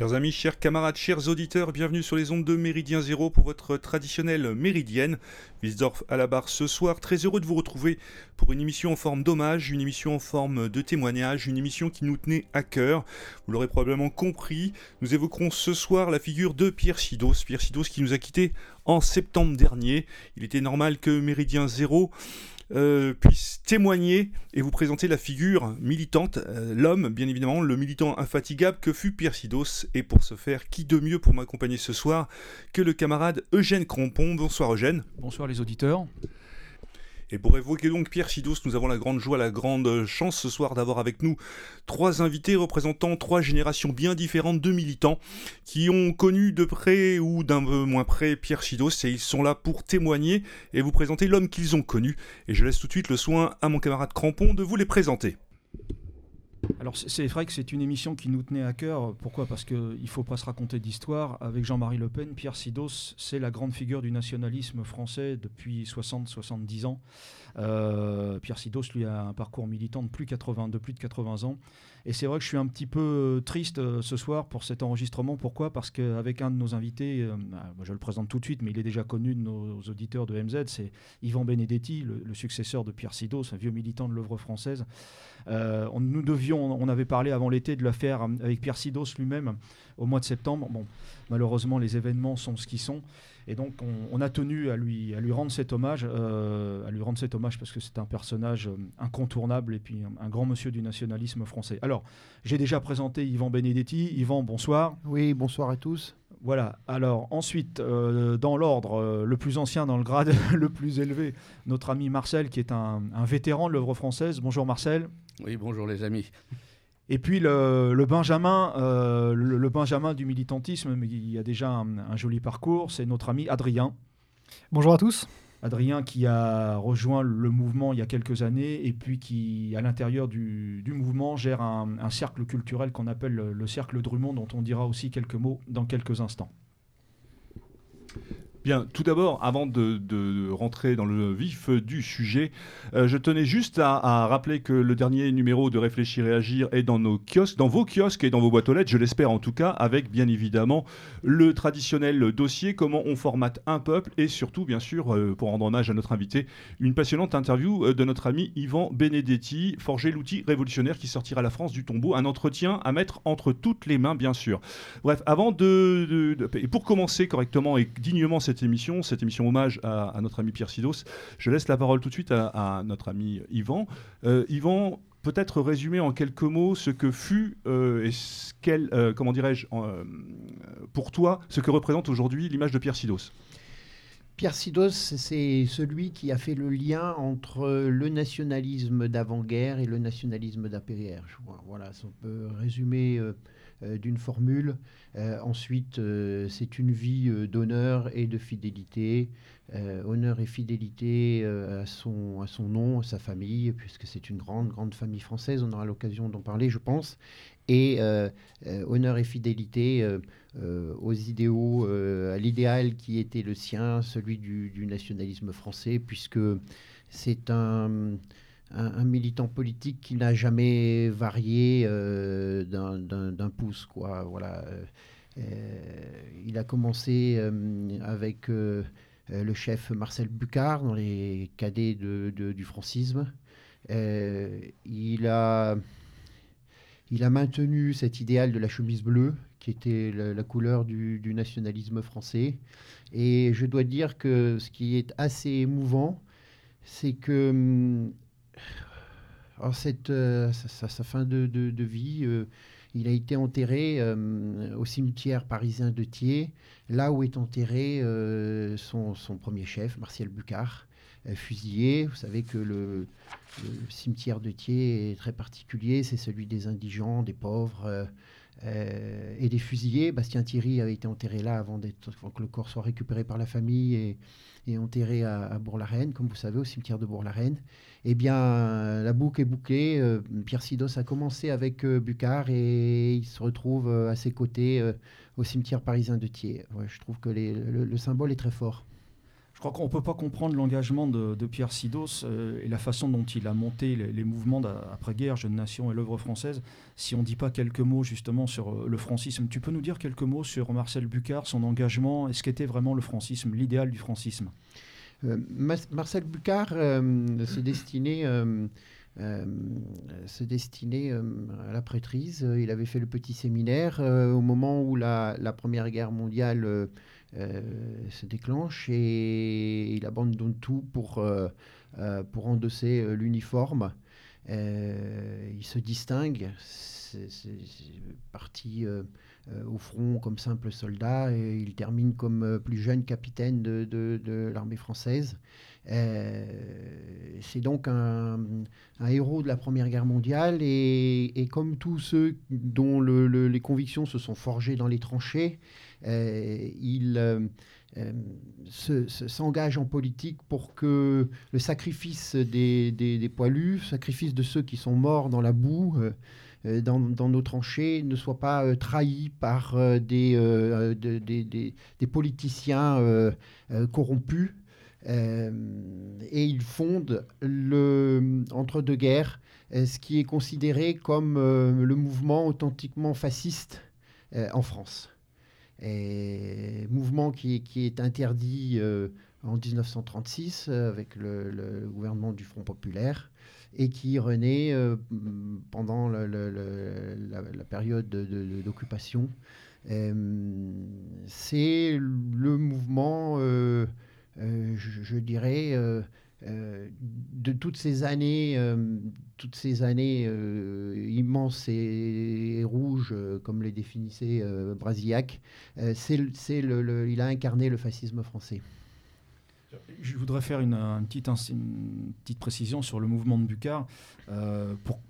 Chers amis, chers camarades, chers auditeurs, bienvenue sur les ondes de Méridien Zéro pour votre traditionnelle méridienne. Wiesdorf à la barre ce soir, très heureux de vous retrouver pour une émission en forme d'hommage, une émission en forme de témoignage, une émission qui nous tenait à cœur. Vous l'aurez probablement compris, nous évoquerons ce soir la figure de Pierre Sidos. Pierre Sidos qui nous a quittés en septembre dernier. Il était normal que Méridien Zéro euh, puisse témoigner et vous présenter la figure militante, euh, l'homme, bien évidemment, le militant infatigable que fut Pierre Sidos. Et pour ce faire, qui de mieux pour m'accompagner ce soir que le camarade Eugène Crampon? Bonsoir Eugène. Bonsoir les auditeurs. Et pour évoquer donc Pierre Sidos, nous avons la grande joie, la grande chance ce soir d'avoir avec nous trois invités représentant trois générations bien différentes de militants qui ont connu de près ou d'un peu moins près Pierre Sidos et ils sont là pour témoigner et vous présenter l'homme qu'ils ont connu. Et je laisse tout de suite le soin à mon camarade Crampon de vous les présenter. Alors c'est vrai que c'est une émission qui nous tenait à cœur. Pourquoi? Parce qu'il ne faut pas se raconter d'histoire. Avec Jean-Marie Le Pen, Pierre Sidos, c'est la grande figure du nationalisme français depuis 60-70 ans. Euh, Pierre Sidos, lui, a un parcours militant de plus, 80, de plus de 80 ans. Et c'est vrai que je suis un petit peu euh, triste euh, ce soir pour cet enregistrement. Pourquoi? Parce qu'avec un de nos invités, bah, je le présente tout de suite, mais il est déjà connu de nos auditeurs de MZ, c'est Yvan Benedetti, le, successeur de Pierre Sidos, un vieux militant de l'œuvre française. on, nous devions, on avait parlé avant l'été de l'affaire avec Pierre Sidos lui-même au mois de septembre. Bon, malheureusement, les événements sont ce qu'ils sont. Et donc, on, a tenu à lui, à lui rendre cet hommage, euh, à lui rendre cet hommage parce que c'est un personnage euh, incontournable et puis un, grand monsieur du nationalisme français. Alors, j'ai déjà présenté Yvan Benedetti. Yvan, bonsoir. Oui, bonsoir à tous. Voilà. Alors ensuite, euh, dans l'ordre, le plus ancien dans le grade, le plus élevé, notre ami Marcel, qui est un, un vétéran de l'œuvre française. Bonjour Marcel. Oui, bonjour les amis. Et puis le, Benjamin, euh, le, Benjamin du militantisme, mais il y a déjà un, joli parcours, c'est notre ami Adrien. Bonjour à tous. Adrien qui a rejoint le mouvement il y a quelques années et puis qui, à l'intérieur du, mouvement, gère un, un cercle culturel qu'on appelle le cercle Drummond, dont on dira aussi quelques mots dans quelques instants. Bien, tout d'abord, avant de, rentrer dans le vif du sujet, euh, je tenais juste à, rappeler que le dernier numéro de Réfléchir et Agir est dans nos kiosques, dans vos kiosques et dans vos boîtes aux lettres, je l'espère en tout cas, avec bien évidemment le traditionnel dossier, comment on formate un peuple, et surtout, bien sûr, euh, pour rendre hommage à notre invité, une passionnante interview euh, de notre ami Yvan Benedetti, forger l'outil révolutionnaire qui sortira la France du tombeau, un entretien à mettre entre toutes les mains, bien sûr. Bref, avant de, et pour commencer correctement et dignement cette cette émission, cette émission hommage à, notre ami Pierre Sidos. Je laisse la parole tout de suite à, notre ami Yvan. Euh, Yvan, peut-être résumer en quelques mots ce que fut euh, euh, comment dirais-je, pour toi, ce que représente aujourd'hui l'image de Pierre Sidos. Pierre Sidos, c'est celui qui a fait le lien entre le nationalisme d'avant-guerre et le nationalisme d'après-guerre. Voilà, on peut résumer euh, d'une formule. Euh, ensuite, euh, c'est une vie d'honneur et de fidélité. honneur et fidélité à, son, à son nom, à sa famille, puisque c'est une grande, grande famille française. On aura l'occasion d'en parler, je pense. Et honneur et fidélité aux idéaux, à l'idéal qui était le sien, celui du, du nationalisme français, puisque c'est un un, militant politique qui n'a jamais varié euh, d'un pouce. Quoi. Voilà. Euh, il a commencé euh, avec le chef Marcel Bucard dans les cadets de, du francisme. il, a, il a maintenu cet idéal de la chemise bleue, qui était la, couleur du, du, nationalisme français. Et je dois dire que ce qui est assez émouvant, c'est que alors cette, euh, sa, fin de, vie, euh, il a été enterré euh, au cimetière parisien de Thiers, là où est enterré son, premier chef, Martial Bucard, fusillé. Vous savez que le, cimetière de Thiers est très particulier, c'est celui des indigents, des pauvres. Et des fusillés. Bastien Thierry avait été enterré là avant, que le corps soit récupéré par la famille et, enterré à, Bourg-la-Reine, comme vous savez, au cimetière de Bourg-la-Reine eh bien, euh, la boucle est bouclée. Euh, Pierre Sidos a commencé avec euh, Bucard et il se retrouve à ses côtés au cimetière parisien de Thiers. je trouve que le, symbole est très fort. Je crois qu'on ne peut pas comprendre l'engagement de, Pierre Sidos euh, et la façon dont il a monté les, mouvements d'après-guerre, Jeune Nation et l'œuvre française, si on ne dit pas quelques mots justement sur euh, le francisme. Tu peux nous dire quelques mots sur Marcel Bucard, son engagement et ce qu'était vraiment le francisme, l'idéal du francisme? Euh, Marcel Bucard se destinait à la prêtrise. Il avait fait le petit séminaire au moment où la, Première Guerre mondiale euh, se déclenche et il abandonne tout pour, euh, euh, pour endosser l'uniforme. il se distingue, c'est parti au front comme simple soldat et il termine comme plus jeune capitaine de, de, l'armée française. c'est donc un, un, héros de la Première Guerre mondiale et, comme tous ceux dont les convictions se sont forgées dans les tranchées, euh, il euh, euh, s'engage en politique pour que le sacrifice des, des, poilus, sacrifice de ceux qui sont morts dans la boue, dans, nos tranchées, ne soit pas trahi par des, des, politiciens corrompus. et il fonde le, entre deux guerres ce qui est considéré comme le mouvement authentiquement fasciste en France mouvement qui, est interdit euh, en 1936 euh, avec le, gouvernement du Front populaire et qui renaît euh, pendant la, période d'occupation. C'est le mouvement, je, dirais, de toutes ces années, euh, toutes ces années euh, immenses et, rouges, comme les définissait Brasillac, c'est, il a incarné le fascisme français. Je voudrais faire une, petite, précision sur le mouvement de Bucard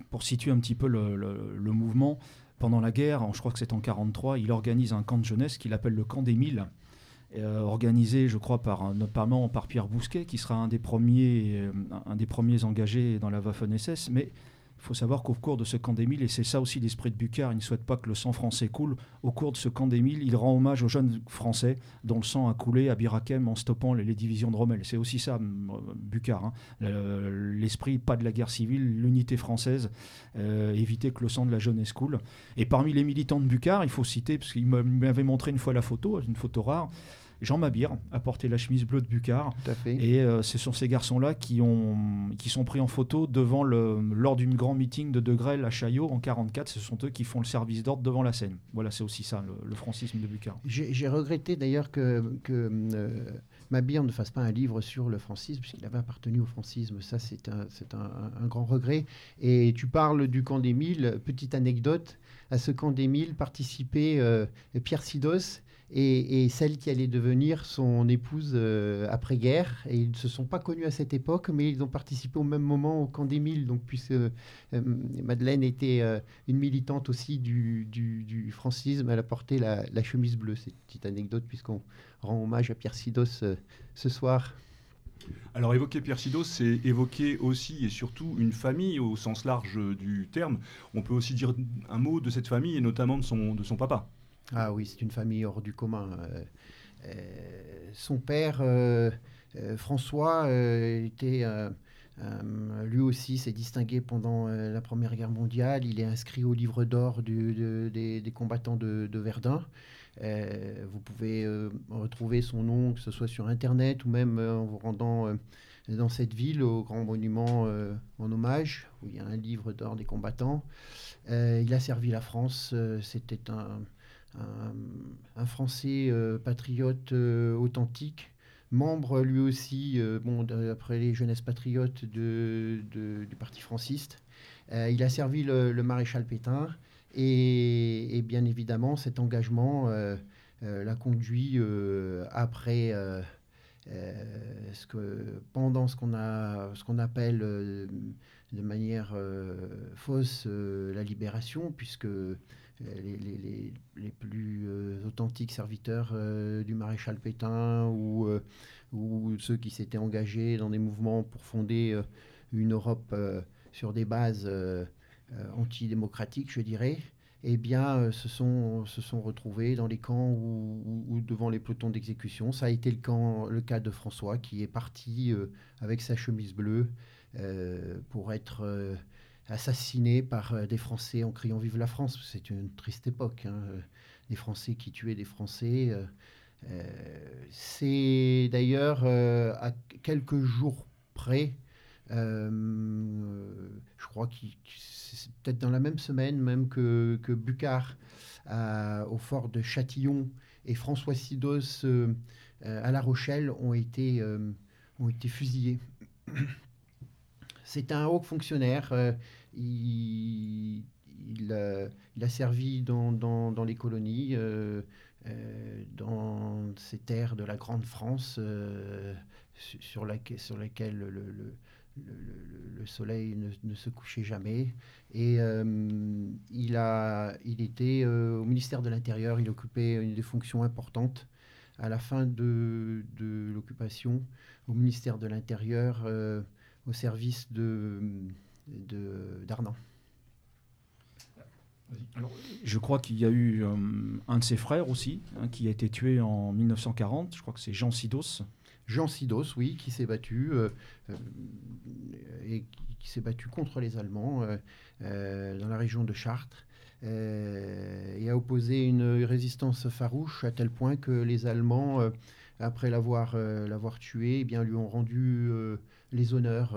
pour, situer un petit peu le, mouvement. Pendant la guerre, je crois que c'est en 1943, il organise un camp de jeunesse qu'il appelle le camp des Milles euh, organisé, je crois, par, notamment par Pierre Bousquet, qui sera un des premiers, euh, un des premiers engagés dans la Waffen-SS. Mais il faut savoir qu'au cours de ce camp d'Émile, et c'est ça aussi l'esprit de Bucard, il ne souhaite pas que le sang français coule, au cours de ce camp d'Émile, il rend hommage aux jeunes français dont le sang a coulé à Birakem en stoppant les, divisions de Rommel. C'est aussi ça, Bucard. Hein. L'esprit, pas de la guerre civile, l'unité française, euh, éviter que le sang de la jeunesse coule. Et parmi les militants de Bucard, il faut citer, parce qu'il m'avait montré une fois la photo, une photo rare, Jean Mabir a porté la chemise bleue de Bucard. Et euh, ce sont ces garçons-là qui, qui sont pris en photo devant le, lors d'une grand meeting de De Grelle à Chaillot en 44. Ce sont eux qui font le service d'ordre devant la scène. Voilà, c'est aussi ça, le, francisme de Bucard. J'ai regretté d'ailleurs que, que euh, Mabir ne fasse pas un livre sur le francisme, puisqu'il avait appartenu au francisme. Ça, c'est un, un, un, grand regret. Et tu parles du camp d'Émile. Petite anecdote, à ce camp d'Émile participait euh, Pierre Sidos et, celle qui allait devenir son épouse euh, après-guerre. Et ils ne se sont pas connus à cette époque, mais ils ont participé au même moment au camp d'Émile. Donc, puisque euh, Madeleine était euh, une militante aussi du, du, francisme, elle a porté la, chemise bleue. C'est une petite anecdote, puisqu'on rend hommage à Pierre Sidos ce soir. Alors évoquer Pierre Sidos, c'est évoquer aussi et surtout une famille au sens large du terme. On peut aussi dire un mot de cette famille et notamment de son, de son papa. Ah oui, c'est une famille hors du commun. Euh, euh, son père, euh, François, était lui aussi s'est distingué pendant la Première Guerre mondiale. Il est inscrit au livre d'or des, combattants de, Verdun. vous pouvez retrouver son nom, que ce soit sur Internet ou même en vous rendant dans cette ville, au grand monument en hommage, où il y a un livre d'or des combattants. il a servi la France. C'était un un, Français euh, patriote euh, authentique, membre lui aussi, euh, bon, après les jeunesses patriotes du Parti franciste. il a servi le, maréchal Pétain et, bien évidemment cet engagement l'a conduit après pendant ce qu'on appelle de manière fausse la libération puisque les, plus euh, authentiques serviteurs euh, du maréchal Pétain ou, euh, ou ceux qui s'étaient engagés dans des mouvements pour fonder une Europe sur des bases antidémocratiques, je dirais. eh bien, se, sont, se sont retrouvés dans les camps ou, devant les pelotons d'exécution. Ça a été le cas de François qui est parti avec sa chemise bleue pour être assassiné par des Français en criant Vive la France. C'est une triste époque. Hein. Des Français qui tuaient des Français. C'est d'ailleurs à quelques jours près euh, je crois que c'est peut-être dans la même semaine même que, que Bucard au fort de Châtillon et François Sidos euh, à La Rochelle ont été, euh, ont été fusillés. C'est un haut fonctionnaire. Il, il, a servi dans, les colonies, dans ces terres de la Grande France, sur, laquelle, sur lesquelles le, le le, soleil ne, se couchait jamais. Et euh, il, était euh, au ministère de l'Intérieur, il occupait une des fonctions importantes. À la fin de, l'occupation, au ministère de l'Intérieur, euh, au service de, d'Arnan. je crois qu'il y a eu un de ses frères aussi, hein, qui a été tué en 1940. Je crois que c'est Jean Sidos. Jean Sidos, oui, qui s'est battu euh, euh, et qui, s'est battu contre les Allemands euh, dans la région de Chartres. et a opposé une résistance farouche à tel point que les Allemands, après l'avoir l'avoir tué, eh bien, lui ont rendu les honneurs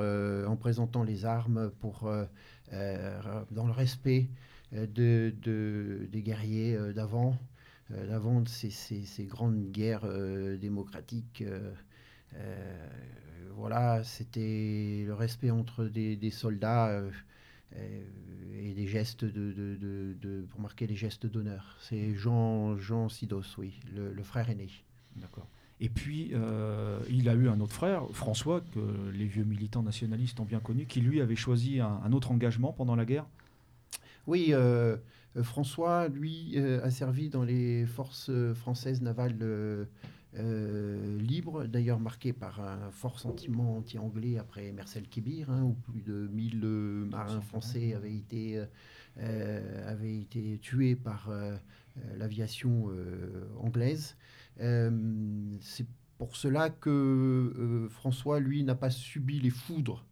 en présentant les armes pour, dans le respect de, des guerriers d'avant, d'avant ces, ces, grandes guerres démocratiques euh, voilà, c'était le respect entre des, soldats euh, euh, et des gestes de, pour marquer les gestes d'honneur. C'est Jean, Jean Sidos, oui, le, frère aîné. D'accord. Et puis, il a eu un autre frère, François, que les vieux militants nationalistes ont bien connu, qui lui avait choisi un, autre engagement pendant la guerre? Oui, François, lui, a servi dans les forces françaises navales euh, libre, d'ailleurs marqué par un fort sentiment anti-anglais après Marcel Kébir, hein, où plus de 1000 euh, marins français avaient été, euh, avaient été tués par l'aviation anglaise. C'est pour cela que François, lui, n'a pas subi les foudres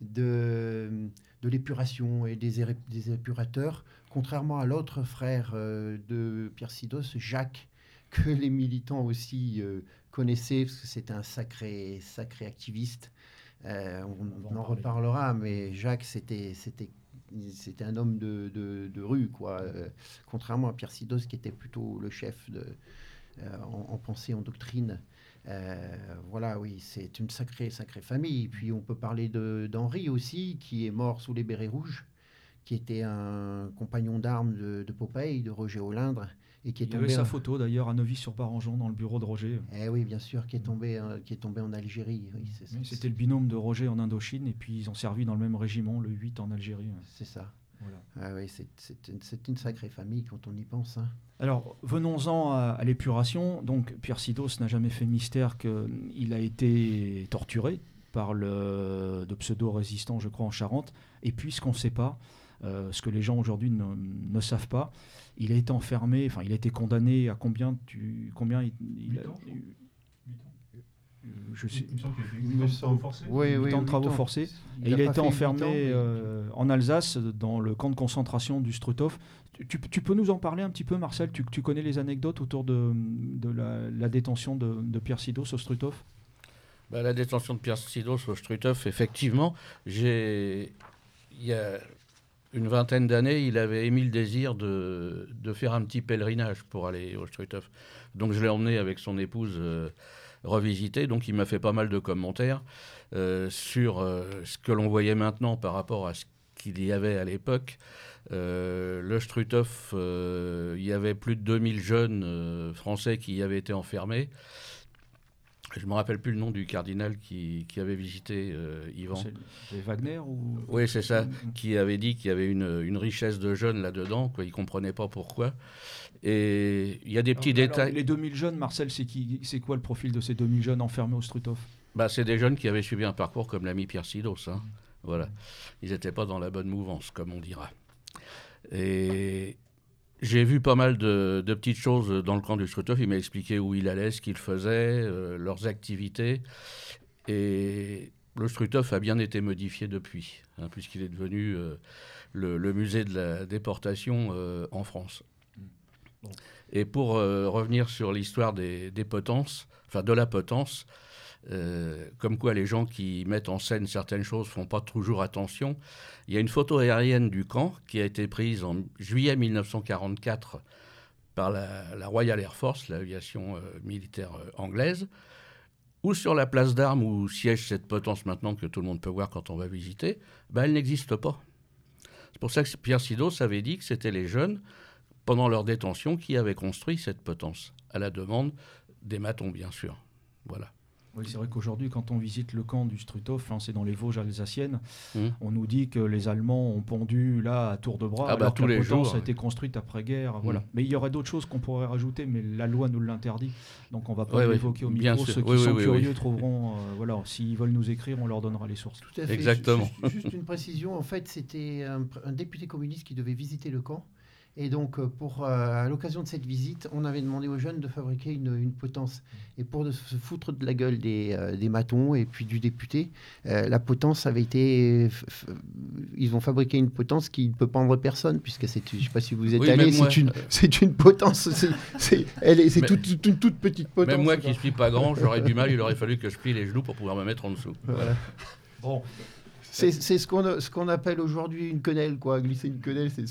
de, de l'épuration et des, des, épurateurs, contrairement à l'autre frère de Pierre Sidos, Jacques, que les militants aussi euh, connaissaient, parce que c'est un sacré, sacré activiste. Euh, on, en reparlera, mais Jacques, c'était, c'était, c'était un homme de, de, rue, quoi. Euh, contrairement à Pierre Sidos, qui était plutôt le chef de, en, pensée, en doctrine. voilà, oui, c'est une sacrée, sacrée famille. Puis on peut parler d'Henri aussi, qui est mort sous les bérets rouges, qui était un compagnon d'armes de, de Popeye, de Roger Olindre, et qui est Il tombé. avait sa photo d'ailleurs à Neuvy-sur-Barangeon dans le bureau de Roger. Eh oui, bien sûr, qui est tombé, euh, qui est tombé en Algérie. C'était le binôme de Roger en Indochine et puis ils ont servi dans le même régiment, le 8 en Algérie. C'est ça. Ah oui, c'est une, une, sacrée famille quand on y pense. Hein. Alors, venons-en à, l'épuration. Donc, Pierre Sidos n'a jamais fait mystère qu'il a été torturé par le de pseudo-résistants, je crois, en Charente. Et puis, ce qu'on ne sait pas, euh, ce que les gens aujourd'hui ne, ne, savent pas. Il a été enfermé, enfin, il a été condamné à combien tu, combien il, il a, je sais, il me semble forcés. Oui, oui, de travaux forcés. Il et il a, été enfermé euh, en Alsace, dans le camp de concentration du Struthof. Tu, tu, peux nous en parler un petit peu, Marcel? Tu, tu, connais les anecdotes autour de, de la, la, détention de, de Pierre Sidos au Struthof bah, La détention de Pierre Sidos au Struthof, effectivement, j'ai. Il y a une vingtaine d'années, il avait émis le désir de, de, faire un petit pèlerinage pour aller au Struthof. Donc je l'ai emmené avec son épouse euh, revisiter. Donc il m'a fait pas mal de commentaires euh, sur euh, ce que l'on voyait maintenant par rapport à ce qu'il y avait à l'époque. le Struthof, il y avait plus de 2000 jeunes français qui y avaient été enfermés. Je ne me rappelle plus le nom du cardinal qui, qui avait visité euh, Yvan. C'est Wagner ou... Oui, c'est ça, qui avait dit qu'il y avait une, une richesse de jeunes là-dedans, qu'il ne comprenait pas pourquoi. Et il y a des petits détails. Les 2000 jeunes, Marcel, c'est quoi le profil de ces 2000 jeunes enfermés au Struthof? Bah, C'est des jeunes qui avaient suivi un parcours comme l'ami Pierre Sidos. Hein. Voilà. Ils n'étaient pas dans la bonne mouvance, comme on dira. Et j'ai vu pas mal de, petites choses dans le camp du Struthof. Il m'a expliqué où il allait, ce qu'il faisait, euh, leurs activités. Et le Struthof a bien été modifié depuis, hein, puisqu'il est devenu euh, le, musée de la déportation euh, en France. Et pour revenir sur l'histoire des, potences, enfin de la potence, euh, comme quoi les gens qui mettent en scène certaines choses font pas toujours attention. Il y a une photo aérienne du camp qui a été prise en juillet 1944 par la, Royal Air Force, l'aviation euh, militaire euh, anglaise, ou sur la place d'armes où siège cette potence maintenant que tout le monde peut voir quand on va visiter, ben elle n'existe pas. C'est pour ça que Pierre Sidos avait dit que c'était les jeunes, pendant leur détention, qui avaient construit cette potence, à la demande des matons, bien sûr. Voilà. Oui, c'est vrai qu'aujourd'hui, quand on visite le camp du Struthof, hein, c'est dans les Vosges alsaciennes, mmh. on nous dit que les Allemands ont pondu là à tour de bras, ah bah, alors que la potence a été construite après-guerre. Mmh. Voilà. Mais il y aurait d'autres choses qu'on pourrait rajouter, mais la loi nous l'interdit. Donc on ne va pas l'évoquer au micro. Ceux qui sont curieux trouveront, euh, voilà, s'ils veulent nous écrire, on leur donnera les sources. Tout à fait. Exactement. Juste, une précision, en fait, c'était un député communiste qui devait visiter le camp. Et donc, euh, pour, euh, à l'occasion de cette visite, on avait demandé aux jeunes de fabriquer une, potence. Et pour se foutre de la gueule des, euh, des matons et puis du député, la potence avait été. Ils ont fabriqué une potence qui ne peut pendre personne, puisque c'est. Je ne sais pas si vous êtes allé, c'est une, c'est une potence. C'est, elle est, c'est toute, une toute petite potence. Même moi qui ne suis pas grand, j'aurais du mal, il aurait fallu que je plie les genoux pour pouvoir me mettre en dessous. Voilà. Bon, c'est ce qu'on ce qu'on appelle aujourd'hui une quenelle, quoi. Glisser une quenelle, c'est.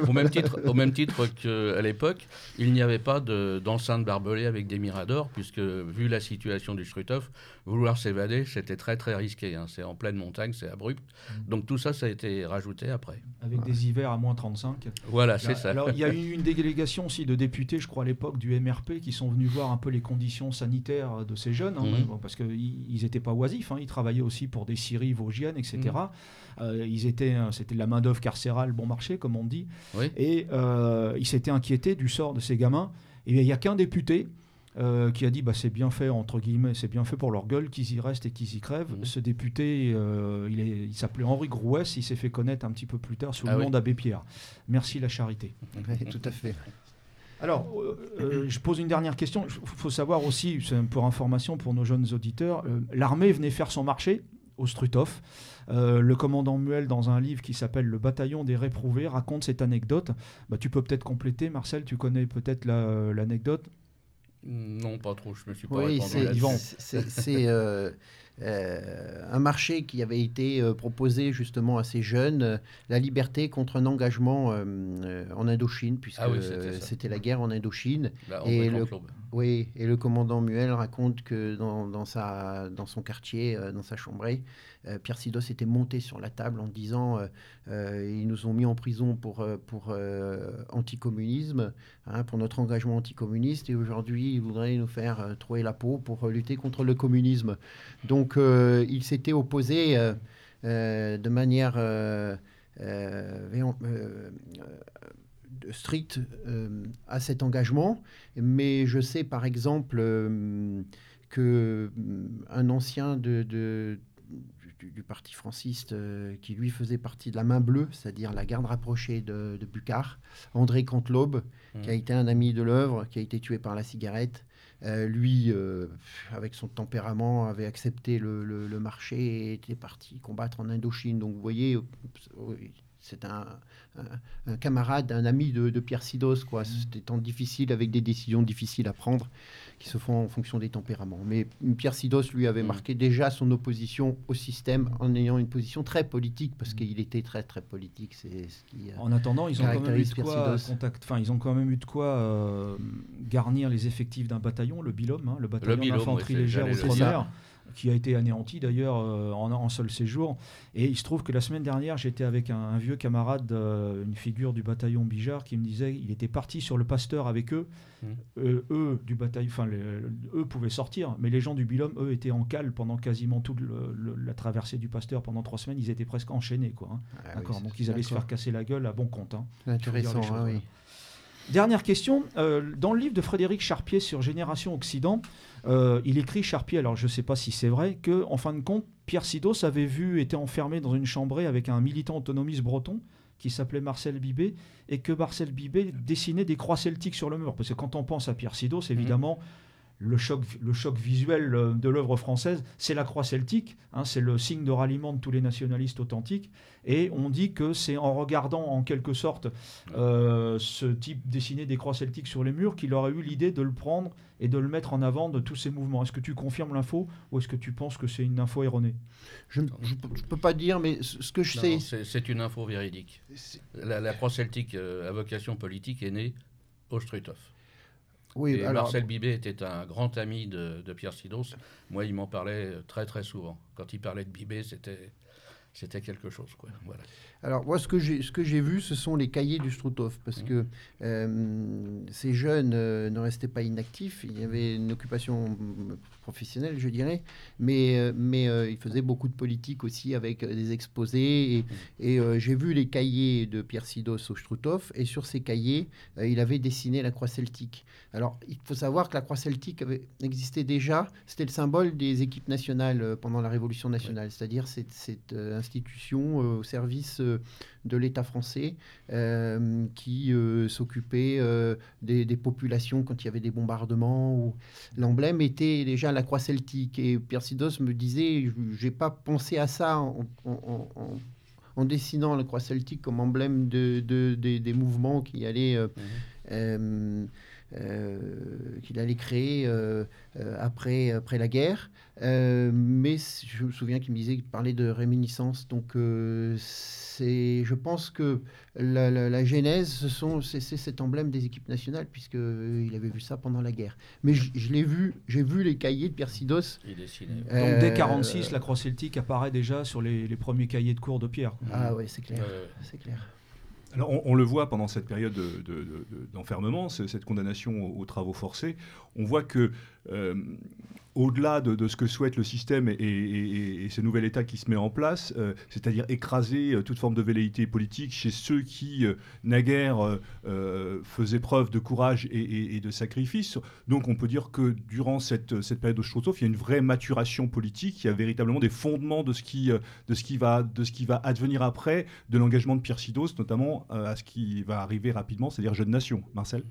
Au même titre, au même titre qu'à l'époque, il n'y avait pas d'enceinte barbelée avec des miradors, puisque vu la situation du Struthof, vouloir s'évader, c'était très très risqué. Hein. C'est en pleine montagne, c'est abrupt. Mm. Donc tout ça, ça a été rajouté après. Avec des hivers à moins 35. Voilà, c'est ça. Alors il y a eu une délégation aussi de députés, je crois à l'époque du MRP, qui sont venus voir un peu les conditions sanitaires de ces jeunes, hein, mm. parce qu'ils n'étaient pas oisifs, hein. ils travaillaient aussi pour des scieries vosgiennes, etc. Mm. Euh, ils étaient, euh, c'était de la main d'œuvre carcérale bon marché, comme on dit, et euh, ils s'étaient inquiétés du sort de ces gamins. Et il n'y a qu'un député euh, qui a dit bah, c'est bien fait, entre guillemets, c'est bien fait pour leur gueule qu'ils y restent et qu'ils y crèvent. Mmh. Ce député, euh, il, il s'appelait Henri Grouès, il s'est fait connaître un petit peu plus tard sous ah le nom d'Abbé Pierre. Merci la charité. tout à fait. Alors, euh, je pose une dernière question. Il faut savoir aussi, pour information pour nos jeunes auditeurs, l'armée venait faire son marché au Struthof. le commandant Muel, dans un livre qui s'appelle Le bataillon des réprouvés, raconte cette anecdote. Bah, tu peux peut-être compléter, Marcel, tu connais peut-être l'anecdote? Non, pas trop, je me suis pas oui, C'est euh, euh, un marché qui avait été euh, proposé justement à ces jeunes, la liberté contre un engagement en Indochine, puisque ah c'était la guerre en Indochine. et le, oui, et le commandant Muel raconte que dans, dans, sa, dans son quartier, dans sa chambrée, euh, Pierre Sidos était monté sur la table en disant euh, euh, ils nous ont mis en prison pour, pour anticommunisme, hein, pour notre engagement anticommuniste, et aujourd'hui ils voudraient nous faire trouver la peau pour lutter contre le communisme. Donc il s'était opposé de manière stricte à cet engagement, mais je sais par exemple que un ancien de, du, parti franciste euh, qui lui faisait partie de la main bleue, c'est-à-dire la garde rapprochée de, de Bucard, André Canteloube, qui a mmh. été un ami de l'œuvre, qui a été tué par la cigarette. Euh, lui, euh, avec son tempérament, avait accepté le, le, marché et était parti combattre en Indochine. Donc vous voyez, c'est un, un, camarade, un ami de, de Pierre Sidos. Quoi. Mmh. C'était temps difficile avec des décisions difficiles à prendre qui se font en fonction des tempéraments. Mais Pierre Sidos, lui, avait mm. marqué déjà son opposition au système en ayant une position très politique, parce mm. qu'il était très, très politique. C'est ce qui, euh, en attendant, ils ont, quand même eu de quoi contact... ils ont quand même eu de quoi euh, garnir les effectifs d'un bataillon, le Bilhomme, hein, le bataillon d'infanterie légère outre-mer qui a été anéanti d'ailleurs euh, en un seul séjour. Et il se trouve que la semaine dernière, j'étais avec un, vieux camarade, euh, une figure du bataillon Bijard, qui me disait il était parti sur le Pasteur avec eux. Mmh. Euh, eux, du bataillon, enfin, eux pouvaient sortir, mais les gens du Bilhomme, eux, étaient en cale pendant quasiment toute la traversée du Pasteur pendant trois semaines. Ils étaient presque enchaînés, quoi. Hein. Ah d'accord. Donc ils allaient se faire casser la gueule à bon compte. Hein, Intéressant, ah oui. Dernière question. dans le livre de Frédéric Charpier sur Génération Occident, euh, il écrit Charpier, alors je ne sais pas si c'est vrai, que en fin de compte, Pierre Sidos avait vu, était enfermé dans une chambrée avec un militant autonomiste breton qui s'appelait Marcel Bibé et que Marcel Bibé dessinait des croix celtiques sur le mur. Parce que quand on pense à Pierre Sidos, mhm. évidemment, le choc, le choc visuel euh, de l'œuvre française, c'est la croix celtique, hein, c'est le signe de ralliement de tous les nationalistes authentiques. Et on dit que c'est en regardant en quelque sorte euh, ce type dessiné des croix celtiques sur les murs qu'il aurait eu l'idée de le prendre et de le mettre en avant de tous ces mouvements. Est-ce que tu confirmes l'info ou est-ce que tu penses que c'est une info erronée? Je ne peux pas dire, mais ce que je sais... C'est une info véridique. La, croix celtique euh, à vocation politique est née au Struthof. Oui, Marcel Bibet était un grand ami de, Pierre Sidos. Moi, il m'en parlait très très souvent. Quand il parlait de Bibet, c'était c'était quelque chose. Quoi. Voilà. Alors moi, ce que j'ai, ce que j'ai vu, ce sont les cahiers du Struthof, parce mmh. que euh, ces jeunes euh, ne restaient pas inactifs. Il y avait une occupation professionnelle, je dirais, mais, euh, mais il faisait beaucoup de politique aussi avec des exposés. Et, mmh. et j'ai vu les cahiers de Pierre Sidos au Struthof, et sur ces cahiers, il avait dessiné la croix celtique. Alors, il faut savoir que la croix celtique avait existait déjà. C'était le symbole des équipes nationales pendant la Révolution nationale, c'est-à-dire cette, cette institution au service de l'État français euh, qui euh, s'occupait euh, des, populations quand il y avait des bombardements. L'emblème était déjà la croix celtique. Et Pierre Sidos me disait, j'ai pas pensé à ça en, dessinant la croix celtique comme emblème de, des mouvements qui allaient... Mmh. Qu'il allait créer après, après la guerre. mais je me souviens qu'il me disait qu'il parlait de réminiscence. Donc je pense que la, genèse, c'est, cet emblème des équipes nationales, puisqu'il euh, avait vu ça pendant la guerre. Mais je, l'ai vu, j'ai vu les cahiers de Pierre Sidos. Euh, Donc dès 46, la croix celtique apparaît déjà sur les, premiers cahiers de cours de Pierre. Ah oui, c'est clair. c'est clair. On, le voit pendant cette période d'enfermement, cette condamnation aux, travaux forcés, on voit que au-delà de, ce que souhaite le système et, ce nouvel État qui se met en place, euh, c'est-à-dire écraser euh, toute forme de velléité politique chez ceux qui, euh, naguère, faisaient preuve de courage et, de sacrifice. Donc on peut dire que durant cette, période de Strausshoff, il y a une vraie maturation politique, il y a véritablement des fondements de ce qui, de ce qui, va, de ce qui va advenir après, de l'engagement de Pierre Sidos, notamment à ce qui va arriver rapidement, c'est-à-dire Jeune Nation. Marcel?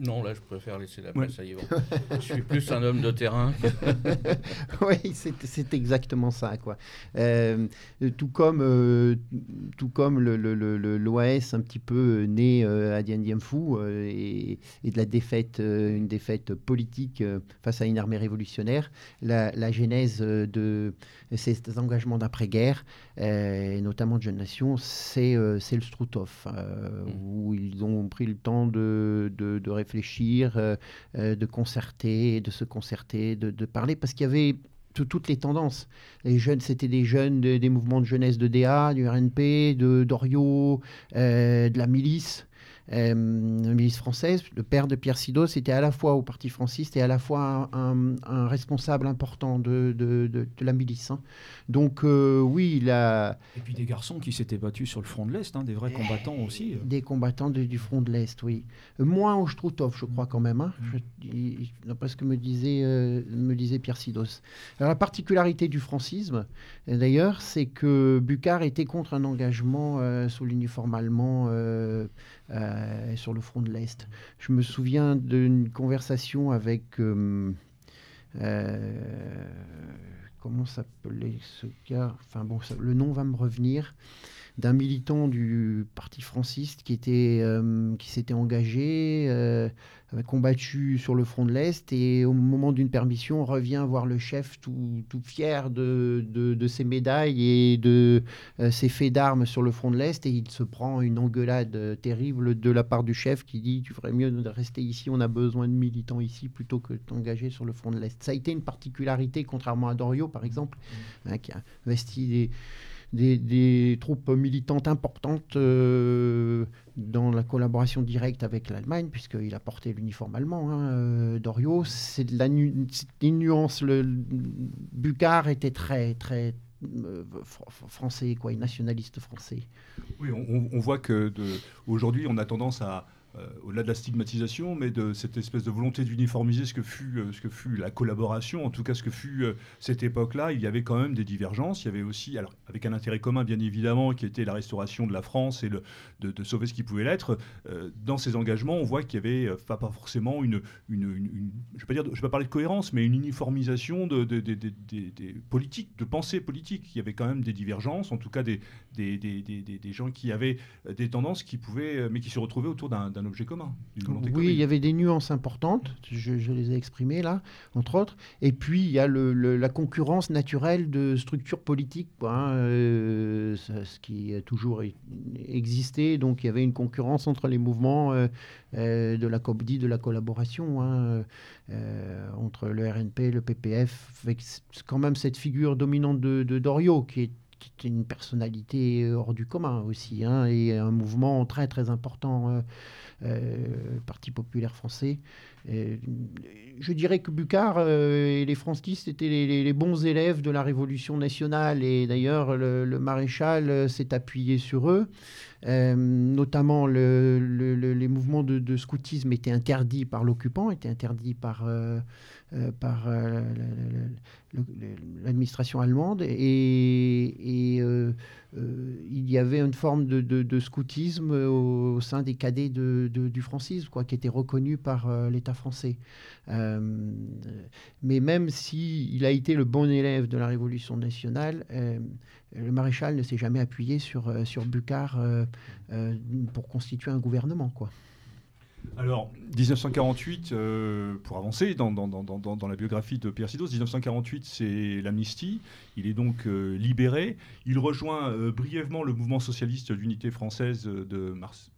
Non, là, je préfère laisser la place à Yvan. je suis plus un homme de terrain. oui, c'est exactement ça, quoi. Euh, tout comme, euh, tout comme l'OAS un petit peu né euh, à Dien Bien Phu et, de la défaite, une défaite politique face à une armée révolutionnaire, la, la genèse de ces engagements d'après-guerre, et notamment de Jeunes Nations, c'est le Struthof, mmh. où ils ont pris le temps de, de, de réfléchir euh, euh, de concerter, de se concerter, de, parler, parce qu'il y avait toutes les tendances. Les jeunes, c'était des jeunes des mouvements de jeunesse de DA, du RNP, de d'Orio, euh, de la milice euh, milice française. Le père de Pierre Sidos était à la fois au Parti franciste et à la fois un, responsable important de, de, la milice. Hein. Donc euh, oui, il a... Et puis des garçons qui s'étaient battus sur le front de l'Est, hein, des vrais combattants aussi. Euh. Des combattants du front de l'Est, oui. Moins au Struthof, je crois quand même, hein. d'après ce que me disait, me disait Pierre Sidos. Alors la particularité du francisme, d'ailleurs, c'est que Bucard était contre un engagement sous l'uniforme allemand euh, sur le front de l'Est. Je me souviens d'une conversation avec... Euh, euh, comment s'appelait ce gars? Enfin bon, le nom va me revenir d'un militant du parti franciste qui était qui s'était engagé avait combattu sur le front de l'Est et au moment d'une permission revient voir le chef tout, tout fier de, de, ses médailles et de euh, ses faits d'armes sur le front de l'Est et il se prend une engueulade terrible de la part du chef qui dit tu ferais mieux de rester ici, on a besoin de militants ici plutôt que de t'engager sur le front de l'Est. Ça a été une particularité contrairement à Dorio par exemple mmh. hein, qui a investi des des, troupes militantes importantes euh, dans la collaboration directe avec l'Allemagne, puisqu'il a porté l'uniforme allemand, hein, euh, Dorio. C'est une nuance. Le, Bucard était très, très euh, français, quoi, nationaliste français. Oui, on, voit que aujourd'hui, on a tendance à, euh, au-delà de la stigmatisation, mais de cette espèce de volonté d'uniformiser ce, que fut, euh, ce que fut la collaboration, en tout cas ce que fut euh, cette époque-là, il y avait quand même des divergences. Il y avait aussi, alors avec un intérêt commun bien évidemment, qui était la restauration de la France et le, de, sauver ce qui pouvait l'être. dans ces engagements, on voit qu'il y avait pas, pas forcément une, une, je ne vais, vais, pas parler de cohérence, mais une uniformisation de, des politiques, de pensée politique. Il y avait quand même des divergences, en tout cas des, des, gens qui avaient des tendances qui pouvaient, mais qui se retrouvaient autour d'un objet commun. Oui, il y avait des nuances importantes, je, les ai exprimées là, entre autres. Et puis, il y a le, la concurrence naturelle de structures politiques, quoi, hein, euh, ce qui a toujours existé. Donc, il y avait une concurrence entre les mouvements euh, euh, de la COPDI, de la collaboration, hein, entre le RNP, le PPF, avec quand même cette figure dominante de, de Doriot, qui est qui était une personnalité hors du commun aussi, hein, et un mouvement très très important, euh, Parti populaire français. je dirais que Bucard et les franquistes étaient les, bons élèves de la Révolution nationale, et d'ailleurs le, maréchal s'est appuyé sur eux. notamment les mouvements de, scoutisme étaient interdits par l'occupant, étaient interdits par, par l'administration allemande et, euh, euh, il y avait une forme de, scoutisme au, sein des cadets du francisme, quoi, qui était reconnu par euh, l'État français. mais même s'il il a été le bon élève de la Révolution nationale, le maréchal ne s'est jamais appuyé sur, sur Bucard pour constituer un gouvernement. Quoi. Alors, 1948, euh, pour avancer dans, la biographie de Pierre Sidos, 1948, c'est l'amnistie. Il est donc euh, libéré. Il rejoint euh, brièvement le mouvement socialiste d'unité française de Mars.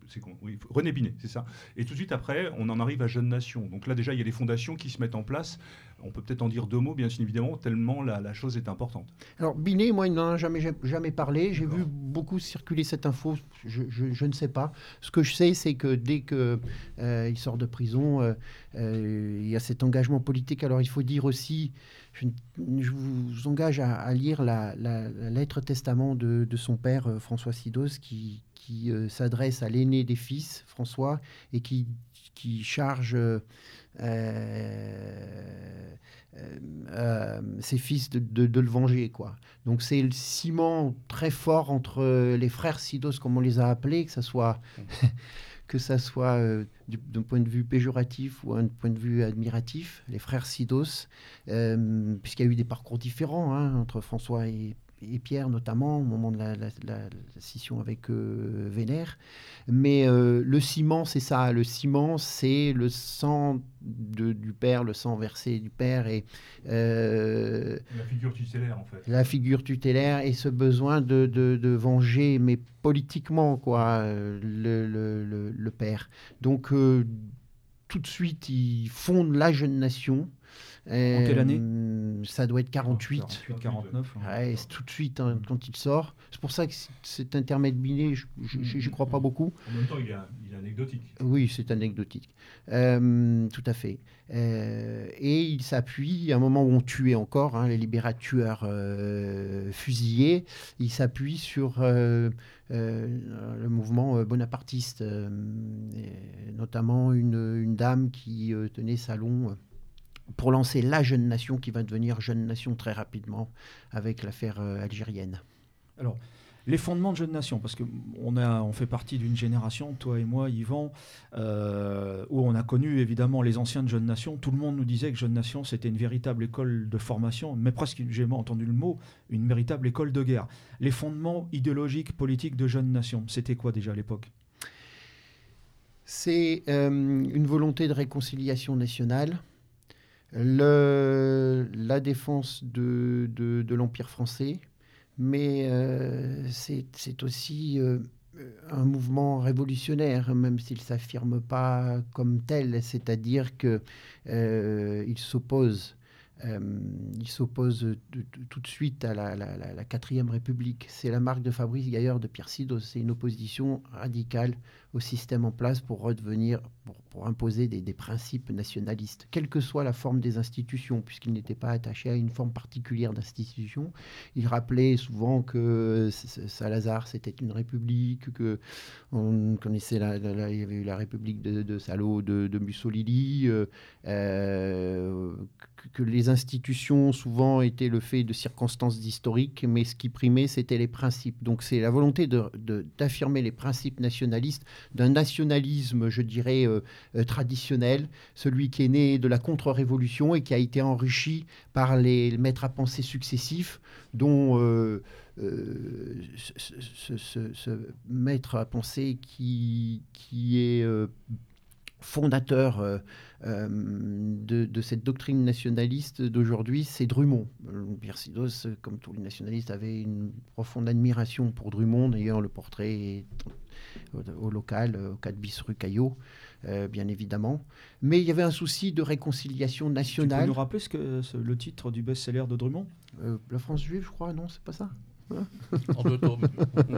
René Binet, c'est ça. Et tout de suite après, on en arrive à Jeune Nation. Donc là, déjà, il y a des fondations qui se mettent en place. On peut peut-être en dire deux mots, bien évidemment, tellement la, chose est importante. Alors, Binet, moi, il n'en a jamais, jamais parlé. J'ai vu beaucoup circuler cette info. Je, ne sais pas. Ce que je sais, c'est que dès qu'il euh, sort de prison, euh, euh, il y a cet engagement politique. Alors, il faut dire aussi, je, vous engage à, lire la, lettre testament de, de son père, François Sidos, qui, qui s'adresse à l'aîné des fils, François, et qui, qui charge euh, euh, ses fils de, le venger. Quoi. Donc c'est le ciment très fort entre les frères Sidos, comme on les a appelés, que ce soit, que ça soit euh, d'un point de vue péjoratif ou d'un point de vue admiratif, les frères Sidos, puisqu'il y a eu des parcours différents hein, entre François et, et Pierre notamment au moment de la, scission avec euh, Vénère. Mais euh, le ciment, c'est ça. Le ciment, c'est le sang du père, le sang versé du père et euh, la figure tutélaire en fait. La figure tutélaire et ce besoin de, de, venger, mais politiquement quoi, le, le, le père. Donc tout de suite, il fonde la jeune nation. En quelle année Ça doit être 48. 48 49. Ouais, tout de suite hein, quand il sort. C'est pour ça que cet intermède biné, je ne crois pas beaucoup. En même temps, il est, anecdotique. Oui, c'est anecdotique. Euh, tout à fait. Euh, et il s'appuie, à un moment où on tuait encore hein, les libérateurs euh, fusillés, il s'appuie sur le mouvement bonapartiste, notamment une, une, dame qui tenait salon pour lancer la jeune nation qui va devenir jeune nation très rapidement avec l'affaire euh, algérienne. Alors, les fondements de Jeune Nation, parce qu'on on fait partie d'une génération, toi et moi, Yvan, euh, où on a connu évidemment les anciens de Jeune Nation. Tout le monde nous disait que Jeune Nation, c'était une véritable école de formation, mais presque, j'ai entendu le mot, une véritable école de guerre. Les fondements idéologiques, politiques de Jeune Nation, c'était quoi déjà à l'époque? C'est euh, une volonté de réconciliation nationale la défense de, de, l'Empire français, mais euh, c'est aussi euh, un mouvement révolutionnaire, même s'il ne s'affirme pas comme tel, c'est-à-dire qu'il euh, s'oppose. il s'oppose tout de suite à la, quatrième République. C'est la marque de fabrique d'ailleurs de Pierre Sido. C'est une opposition radicale au système en place pour redevenir, pour, imposer des, principes nationalistes, quelle que soit la forme des institutions, puisqu'il n'était pas attaché à une forme particulière d'institution. Il rappelait souvent que Salazar c'était une république, que on connaissait la, il y avait eu la république de, Salo, de, Mussolini, euh, euh, que, les institutions souvent étaient le fait de circonstances historiques, mais ce qui primait c'était les principes. Donc c'est la volonté d'affirmer les principes nationalistes d'un nationalisme, je dirais, euh, euh, traditionnel, celui qui est né de la contre-révolution et qui a été enrichi par les maîtres à penser successifs, dont euh, ce, maître à penser qui, qui est fondateur de, cette doctrine nationaliste d'aujourd'hui, c'est Drummond. Pierre Sidos, comme tous les nationalistes, avait une profonde admiration pour Drummond. D'ailleurs, le portrait au, local, au 4 bis rue Caillot, euh, bien évidemment. Mais il y avait un souci de réconciliation nationale. Tu peux nous rappeler ce que, le titre du best-seller de Drummond? Euh, La France juive, je crois, non, c'est pas ça En deux tomes.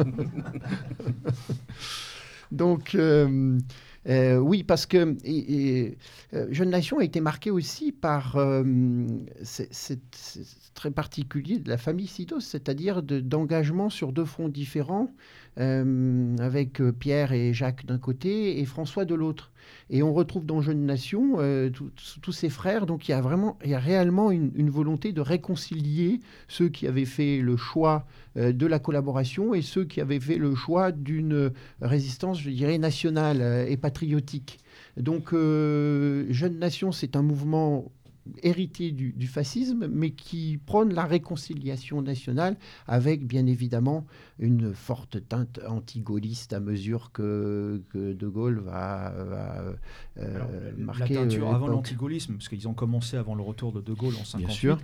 Donc, euh, oui, parce que Jeune Nation a été marqué aussi par c'est très particulier de la famille Sidos, c'est-à-dire d'engagement sur deux fronts différents euh, avec euh, Pierre et Jacques d'un côté et François de l'autre. Et on retrouve dans Jeune Nation euh, tous ces frères. Donc il y a vraiment, il y a réellement une, volonté de réconcilier ceux qui avaient fait le choix de la collaboration et ceux qui avaient fait le choix d'une résistance, je dirais, nationale et patriotique. Donc Jeune Nation, c'est un mouvement héritier du, fascisme, mais qui prône la réconciliation nationale avec, bien évidemment, une forte teinte anti-gaulliste à mesure que, De Gaulle va, euh, marquer. La teinture avant l'anti-gaullisme, parce qu'ils ont commencé avant le retour de De Gaulle en 58,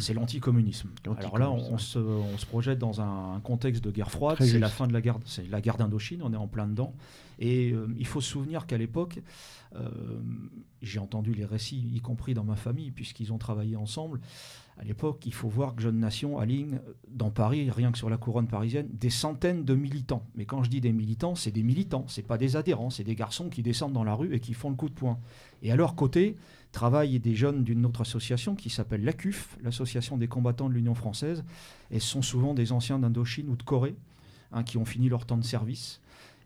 c'est l'anticommunisme. Alors là, on, se, on, se, projette dans un, contexte de guerre froide, c'est la fin de la guerre, c'est la guerre d'Indochine, on est en plein dedans. Et euh, il faut se souvenir qu'à l'époque, euh, j'ai entendu les récits, y compris dans ma famille, puisqu'ils ont travaillé ensemble. À l'époque, il faut voir que Jeune Nation aligne dans Paris, rien que sur la couronne parisienne, des centaines de militants. Mais quand je dis des militants, c'est des militants, c'est pas des adhérents, c'est des garçons qui descendent dans la rue et qui font le coup de poing. Et à leur côté, travaillent des jeunes d'une autre association qui s'appelle l'ACUF, l'Association des combattants de l'Union française. Et ce sont souvent des anciens d'Indochine ou de Corée hein, qui ont fini leur temps de service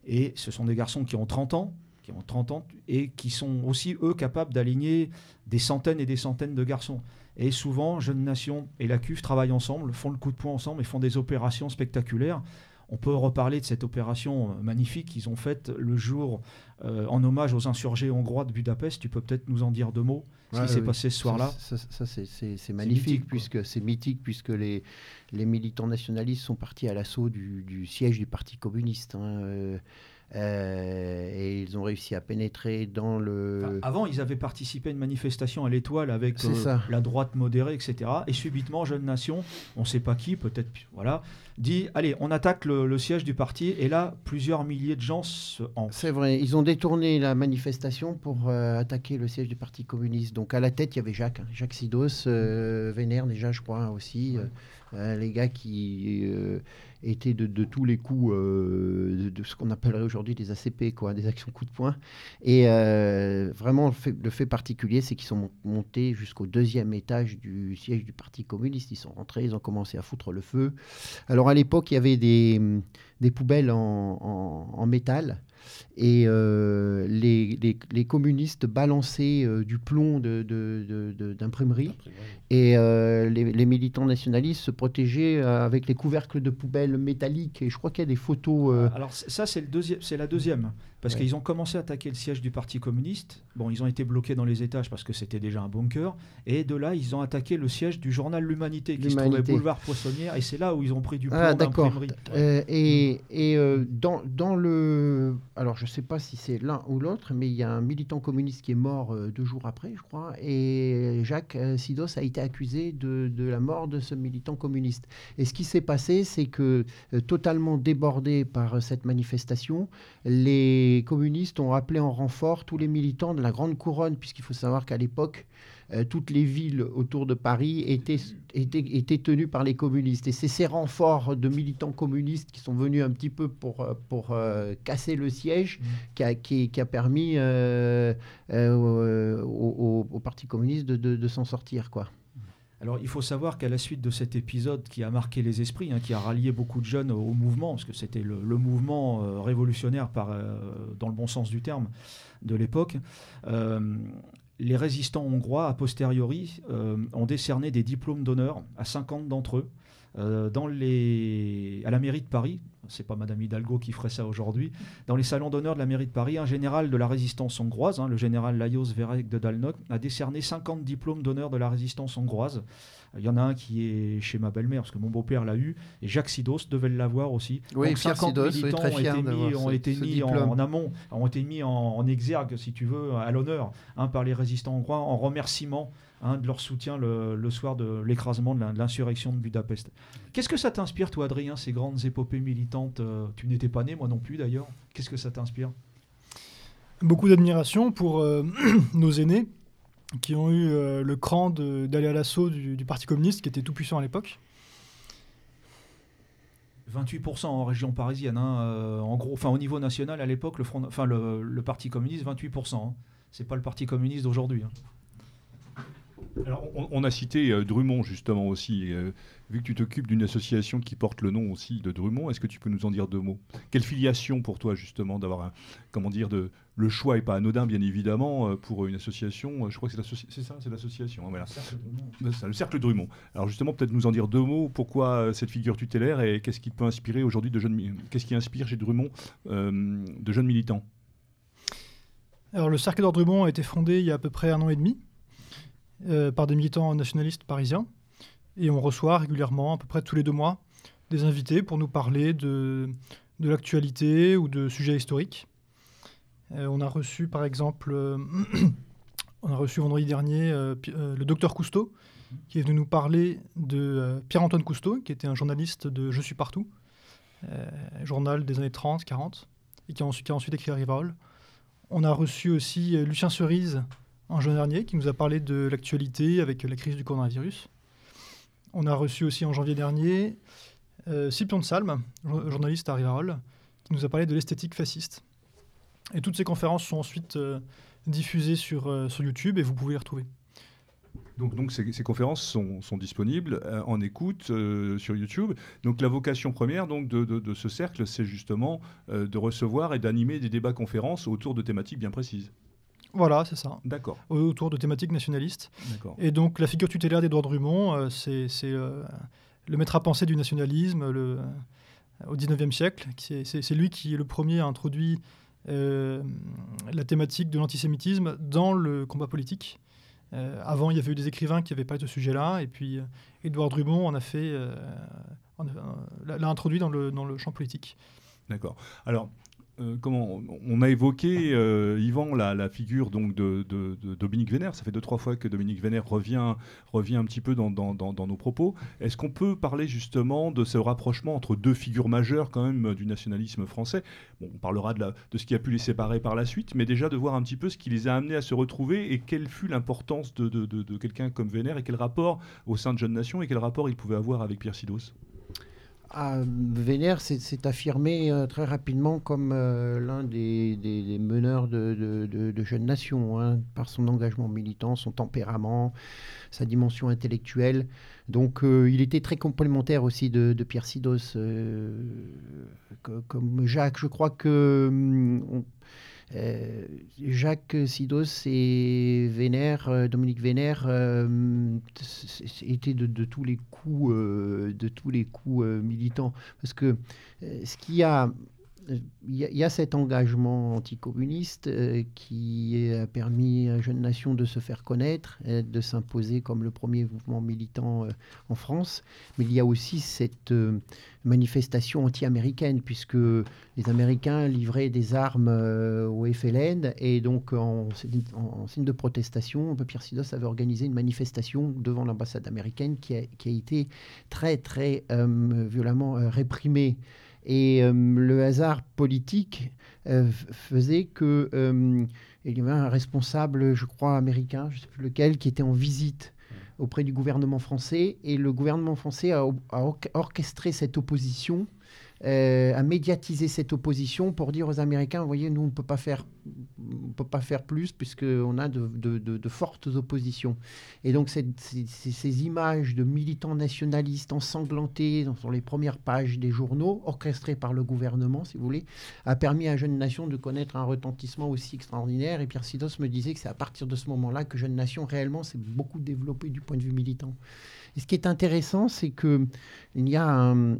et ce sont des garçons qui ont 30 ans, qui ont 30 ans, et qui sont aussi, eux, capables d'aligner des centaines et des centaines de garçons. Et souvent, Jeune Nation et la CUF travaillent ensemble, font le coup de poing ensemble et font des opérations spectaculaires. On peut reparler de cette opération euh, magnifique qu'ils ont faite le jour euh, en hommage aux insurgés hongrois de Budapest. Tu peux peut-être nous en dire deux mots Ce qui s'est passé ce soir-là Ça, c'est magnifique, puisque c'est mythique, puisque les, les militants nationalistes sont partis à l'assaut du, siège du Parti communiste. Hein, euh, euh, et ils ont réussi à pénétrer dans le. avant, ils avaient participé à une manifestation à l'Étoile avec euh, la droite modérée, etc. Et subitement, Jeune Nation, on ne sait pas qui, peut-être, voilà, dit allez, on attaque le, siège du parti. Et là, plusieurs milliers de gens se. C'est vrai, ils ont détourné la manifestation pour euh, attaquer le siège du Parti communiste. Donc à la tête, il y avait Jacques, hein, Jacques Sidos, Vénère déjà, je crois aussi. les gars qui étaient de, tous les coups euh, de, ce qu'on appellerait aujourd'hui des ACP, quoi, des actions coup de poing. Et euh, vraiment, le fait, particulier, c'est qu'ils sont montés jusqu'au deuxième étage du siège du Parti communiste. Ils sont rentrés, ils ont commencé à foutre le feu. Alors à l'époque, il y avait des, des poubelles en métal et euh, les, les, communistes balançaient euh, du plomb d'imprimerie de, de, et euh, les, militants nationalistes se protégeaient avec les couvercles de poubelles métalliques. Et je crois qu'il y a des photos. Alors ça c'est la deuxième parce qu'ils ont commencé à attaquer le siège du Parti communiste. Bon, ils ont été bloqués dans les étages parce que c'était déjà un bunker. Et de là, ils ont attaqué le siège du journal L'Humanité qui se trouvait boulevard Poissonnière. Et c'est là où ils ont pris du ah, plomb d'imprimerie. et, et dans, dans le... Alors, je ne sais pas si c'est l'un ou l'autre, mais il y a un militant communiste qui est mort euh, deux jours après, je crois, et Jacques euh, Sidos a été accusé de, de, la mort de ce militant communiste. Et ce qui s'est passé, c'est que, euh, totalement débordé par cette manifestation, les, les communistes ont appelé en renfort tous les militants de la Grande Couronne, puisqu'il faut savoir qu'à l'époque, euh, toutes les villes autour de Paris étaient, étaient, étaient, tenues par les communistes. Et c'est ces renforts de militants communistes qui sont venus un petit peu pour, euh, pour euh, casser le siège mmh. qui, a, qui, qui, a, permis euh, euh, au, au, Parti communiste de, de, de s'en sortir. quoi. Alors il faut savoir qu'à la suite de cet épisode qui a marqué les esprits, hein, qui a rallié beaucoup de jeunes au mouvement, parce que c'était le, mouvement euh, révolutionnaire euh, dans le bon sens du terme de l'époque, euh, les résistants hongrois, a posteriori, ont décerné des diplômes d'honneur à 50 d'entre eux. À la mairie de Paris, c'est pas Madame Hidalgo qui ferait ça aujourd'hui, dans les salons d'honneur de la mairie de Paris, un général de la résistance hongroise, hein, le général Lajos Verek de Dalnok, a décerné 50 diplômes d'honneur de la résistance hongroise. Il y en a un qui est chez ma belle-mère, parce que mon beau-père l'a eu, et Jacques Sidos devait l'avoir aussi. Oui, Donc 50 Sidos, militants ont été mis, ont ce, été mis en, en, amont, ont été mis en, en, exergue, si tu veux, à l'honneur, hein, par les résistants hongrois, en remerciement Hein, de leur soutien le, le soir de l'écrasement de l'insurrection de Budapest. Qu'est-ce que ça t'inspire, toi, Adrien, ces grandes épopées militantes euh, Tu n'étais pas né, moi non plus d'ailleurs. Qu'est-ce que ça t'inspire? Beaucoup d'admiration pour euh, nos aînés qui ont eu euh, le cran d'aller à l'assaut du, du, Parti communiste, qui était tout puissant à l'époque. 28% en région parisienne, hein, euh, en gros, enfin au niveau national à l'époque, le, front, le, le, Parti communiste, 28%. Hein. C'est pas le Parti communiste d'aujourd'hui. Hein. Alors, on, on, a cité euh, Drummond justement aussi. Euh, vu que tu t'occupes d'une association qui porte le nom aussi de Drummond, est-ce que tu peux nous en dire deux mots? Quelle filiation pour toi justement d'avoir un, comment dire, de, le choix est pas anodin bien évidemment euh, pour une association. Je crois que c'est ça, c'est l'association. Hein, voilà. Le cercle Drummond. Alors justement, peut-être nous en dire deux mots. Pourquoi cette figure tutélaire et qu'est-ce qui peut inspirer aujourd'hui de jeunes, qu'est-ce qui inspire chez Drummond euh, de jeunes militants? Alors le cercle d'ordre Drummond a été fondé il y a à peu près un an et demi euh, par des militants nationalistes parisiens. Et on reçoit régulièrement, à peu près tous les deux mois, des invités pour nous parler de, de l'actualité ou de sujets historiques. Euh, on a reçu, par exemple, euh, on a reçu vendredi dernier le docteur Cousteau, qui est venu nous parler de Pierre-Antoine Cousteau, qui était un journaliste de Je suis partout, journal des années 30, 40, et qui a ensuite, qui a ensuite écrit Rival. On a reçu aussi Lucien Cerise, en juin dernier, qui nous a parlé de l'actualité avec la crise du coronavirus. On a reçu aussi en janvier dernier euh, de Salme, journaliste à Rivarol, qui nous a parlé de l'esthétique fasciste. Et toutes ces conférences sont ensuite euh, diffusées sur, euh, sur YouTube et vous pouvez les retrouver. Donc, ces, ces, conférences sont, disponibles euh, en écoute sur YouTube. Donc la vocation première de, ce cercle, c'est justement de recevoir et d'animer des débats conférences autour de thématiques bien précises. Voilà, c'est ça. D'accord. Autour de thématiques nationalistes. Et donc la figure tutélaire d'Édouard Drummond, euh, c'est euh, le maître à penser du nationalisme le, euh, au XIXe siècle. C'est lui qui est le premier à introduire la thématique de l'antisémitisme dans le combat politique. Avant, il y avait eu des écrivains qui avaient parlé de ce sujet-là, et puis Édouard Drummond en a fait, l'a introduit dans le, dans le champ politique. D'accord. Alors, euh, on a évoqué euh, Yvan la, figure donc de, Dominique Vénère. Ça fait deux trois fois que Dominique Vénère revient un petit peu dans, nos propos. Est-ce qu'on peut parler justement de ce rapprochement entre deux figures majeures quand même du nationalisme français? On parlera de, de ce qui a pu les séparer par la suite, mais déjà de voir un petit peu ce qui les a amenés à se retrouver et quelle fut l'importance de quelqu'un comme Vénère et quel rapport au sein de Jeune Nation et quel rapport il pouvait avoir avec Pierre Sidos? Vénère s'est affirmé euh, très rapidement comme euh, l'un des, meneurs de, Jeunes Nations, hein, par son engagement militant, son tempérament, sa dimension intellectuelle. Donc euh, il était très complémentaire aussi de, Pierre Sidos. Comme Jacques, je crois que... On, euh, Jacques Sidos et Vénère, euh, Dominique Vénère, euh, étaient de, tous les coups, de tous les coups militants. Parce que ce qui a il y, a cet engagement anticommuniste euh, qui a permis à Jeune Nation de se faire connaître, de s'imposer comme le premier mouvement militant euh, en France. Mais il y a aussi cette euh, manifestation anti-américaine, puisque les Américains livraient des armes au FLN, et donc en, en, signe de protestation, Pierre Sidos avait organisé une manifestation devant l'ambassade américaine qui a, qui a, été très, très violemment réprimée. Et le hasard politique faisait que il y avait un responsable, je crois, américain, je ne sais plus lequel, qui était en visite auprès du gouvernement français. Et le gouvernement français a, orchestré cette opposition euh, à médiatiser cette opposition pour dire aux Américains, vous voyez, nous, on ne peut pas faire, on peut pas faire plus puisqu'on a de, fortes oppositions. Et donc, ces images de militants nationalistes ensanglantés sur les premières pages des journaux, orchestrées par le gouvernement, si vous voulez, a permis à Jeune Nation de connaître un retentissement aussi extraordinaire. Et Pierre Sidos me disait que c'est à partir de ce moment-là que Jeune Nation, réellement, s'est beaucoup développé du point de vue militant. Et ce qui est intéressant, c'est qu'il y a un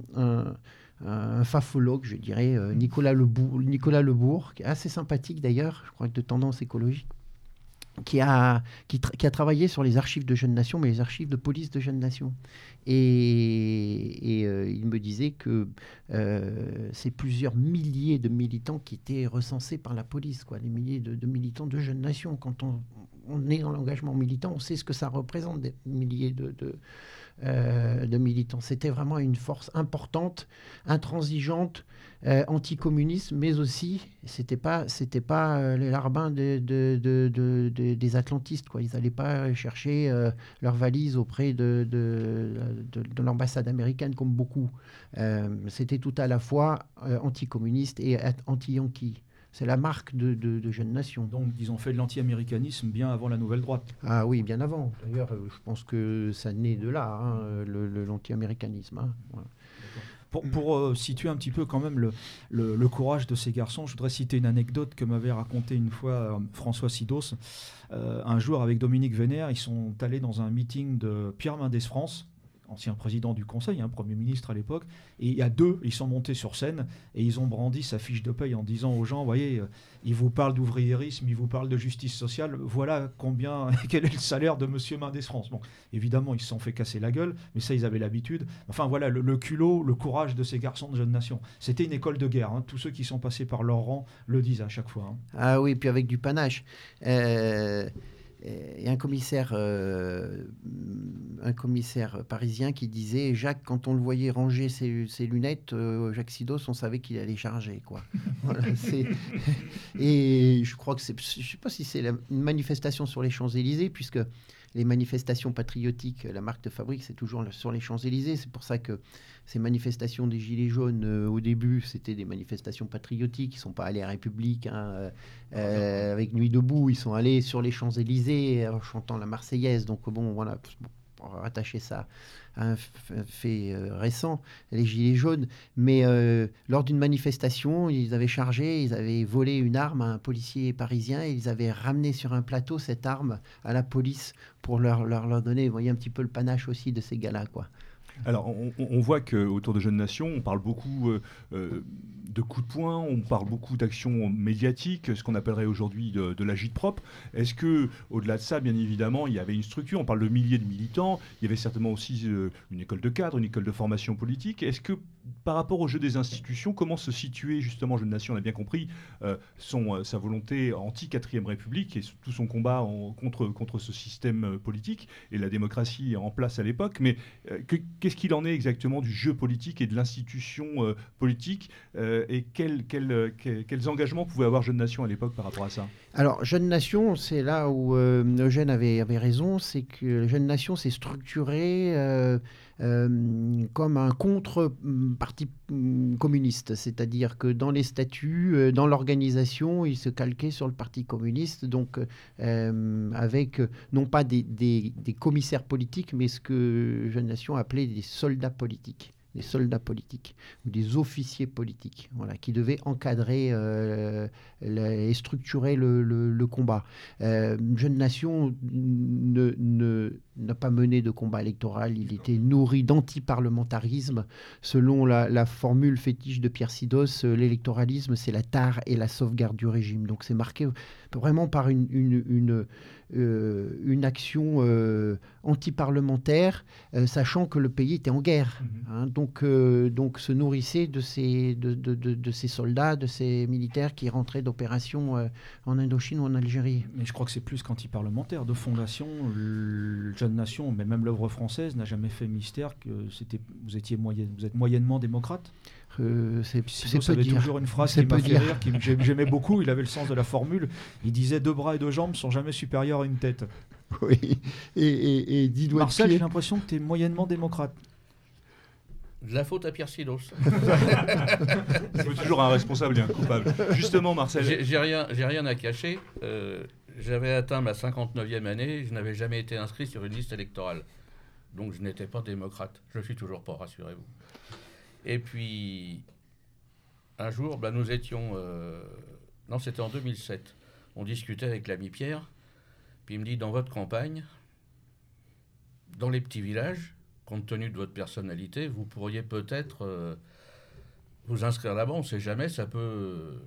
fafologue, je dirais, euh, Nicolas, Lebourg, Nicolas qui assez sympathique d'ailleurs, je crois de tendance écologique, qui a, travaillé sur les archives de Jeunes Nations, mais les archives de police de Jeunes Nations. Et, euh, il me disait que euh, c'est plusieurs milliers de militants qui étaient recensés par la police, quoi, les milliers de, militants de Jeunes Nations. Quand on est dans l'engagement militant, on sait ce que ça représente, des milliers de, euh, de militants. C'était vraiment une force importante, intransigeante, euh, anticommuniste, mais aussi, c'était pas, c'était pas euh, les larbins de, des atlantistes. Quoi. Ils n'allaient pas chercher leurs valises auprès de, de l'ambassade américaine comme beaucoup. c'était tout à la fois anticommuniste et anti-yankee. C'est la marque de, de, Jeunes Nations. Donc, ils ont fait de l'anti-américanisme bien avant la Nouvelle Droite. Ah oui, bien avant. D'ailleurs, euh, je pense que ça naît de là, hein, l'anti-américanisme. Hein. Pour, pour euh, situer un petit peu quand même le, le, courage de ces garçons, je voudrais citer une anecdote que m'avait raconté une fois euh, François Sidos. un jour, avec Dominique Vénère, ils sont allés dans un meeting de Pierre Mendès France, ancien président du Conseil, hein, Premier ministre à l'époque, et il y a deux, ils sont montés sur scène et ils ont brandi sa fiche de paye en disant aux gens, voyez, euh, il vous parle d'ouvriérisme, il vous parle de justice sociale, voilà combien, quel est le salaire de Monsieur Mendes France. Bon, évidemment, ils se sont fait casser la gueule, mais ça, ils avaient l'habitude. Enfin, voilà, le, culot, le courage de ces garçons de jeune nation. C'était une école de guerre, hein. tous ceux qui sont passés par leur rang le disent à chaque fois. Hein. Ah oui, puis avec du panache. Euh, et un commissaire, euh, un commissaire parisien qui disait Jacques, quand on le voyait ranger ses, lunettes, euh, Jacques Sidos, on savait qu'il allait charger. Quoi. et je crois que c'est, je sais pas si c'est une manifestation sur les Champs-Élysées, puisque les manifestations patriotiques, la marque de fabrique, c'est toujours sur les Champs-Élysées. C'est pour ça que ces manifestations des Gilets jaunes, euh, au début, c'était des manifestations patriotiques. Ils ne sont pas allés à République hein, euh, euh, avec Nuit debout. Ils sont allés sur les Champs-Élysées en chantant la Marseillaise. Donc, bon, voilà, pour rattacher ça à un fait récent, les Gilets jaunes. Mais lors d'une manifestation, ils avaient chargé, ils avaient volé une arme à un policier parisien et ils avaient ramené sur un plateau cette arme à la police pour leur, leur, leur donner, vous voyez, un petit peu le panache aussi de ces gars-là, quoi. Alors, on, voit qu'autour de Jeunes Nations, on parle beaucoup euh, euh, de coups de poing, on parle beaucoup d'actions médiatiques, ce qu'on appellerait aujourd'hui de, de l'agite propre. Est-ce que, au-delà de ça, bien évidemment, il y avait une structure On parle de milliers de militants. Il y avait certainement aussi euh, une école de cadre, une école de formation politique. Est-ce que, par rapport au jeu des institutions, comment se situer justement Jeunes Nations On a bien compris son, sa volonté anti-4ème République et tout son combat contre, contre ce système politique et la démocratie en place à l'époque? Mais que, qu'est-ce qu'il en est exactement du jeu politique et de l'institution euh, politique euh, et euh, quels engagements pouvait avoir Jeune Nation à l'époque par rapport à ça? Alors, Jeune Nation, c'est là où Eugène avait, raison, c'est que Jeune Nation s'est structuré comme un contre-parti mm, communiste, c'est-à-dire que dans les statuts, euh, dans l'organisation, il se calquait sur le Parti communiste, donc euh, avec non pas des, des, commissaires politiques, mais ce que Jeune Nation appelait des soldats politiques des soldats politiques ou des officiers politiques, voilà, qui devaient encadrer euh, et structurer le, combat. Euh, Jeune Nation n'a pas mené de combat électoral, il était nourri d'antiparlementarisme. Selon la, formule fétiche de Pierre Sidos, euh, l'électoralisme, c'est la tare et la sauvegarde du régime. Donc c'est marqué vraiment par une, une action euh, anti-parlementaire, euh, sachant que le pays était en guerre. Mhm. Hein. donc, donc se nourrissait de ces, de, de, de, ces soldats, de ces militaires qui rentraient d'opérations en Indochine ou en Algérie. Mais je crois que c'est plus qu'anti-parlementaire. De fondation, Jeune Nation, mais même l'œuvre française n'a jamais fait mystère que c'était, vous, étiez moyen, vous êtes moyennement démocrate Euh, c'est c'est toujours une phrase C'est qui m'a fait rire, qui j'aimais beaucoup. Il avait le sens de la formule. Il disait deux bras et deux jambes sont jamais supérieurs à une tête. Oui. Et, et, et dix doigts Marcel, j'ai l'impression que tu es moyennement démocrate. De la faute à Pierre. Il faut toujours un responsable et un coupable. Justement, Marcel. J'ai rien, j'ai rien à cacher. Euh, J'avais atteint ma 59e année. Je n'avais jamais été inscrit sur une liste électorale. Donc je n'étais pas démocrate. Je suis toujours pas, rassurez-vous. Et puis, un jour, bah, nous étions... euh, non, c'était en 2007. On discutait avec l'ami Pierre. Puis il me dit, dans votre campagne, dans les petits villages, compte tenu de votre personnalité, vous pourriez peut-être euh, vous inscrire là-bas. On ne sait jamais, ça peut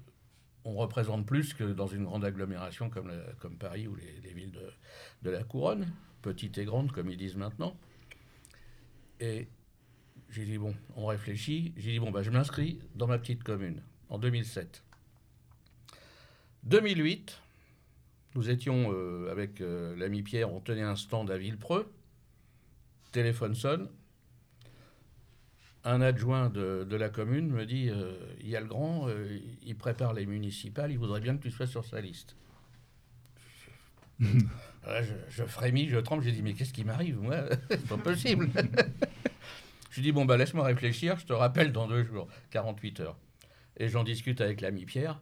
on représente plus que dans une grande agglomération comme, Paris ou les, les villes de, de la couronne, petites et grandes comme ils disent maintenant. Et j'ai dit, bon, on réfléchit. J'ai dit, bon, bah, je m'inscris dans ma petite commune en 2007. 2008, nous étions euh, avec euh, l'ami Pierre, on tenait un stand à Villepreux. Téléphone sonne. Un adjoint de, de la commune me dit euh, il y a le grand, il prépare les municipales, il voudrait bien que tu sois sur sa liste. Là, je, je frémis, je tremble, j'ai dit mais qu'est-ce qui m'arrive moi? C'est pas possible. je dis bon bah laisse-moi réfléchir, je te rappelle dans deux jours, 48 heures. Et j'en discute avec l'ami Pierre.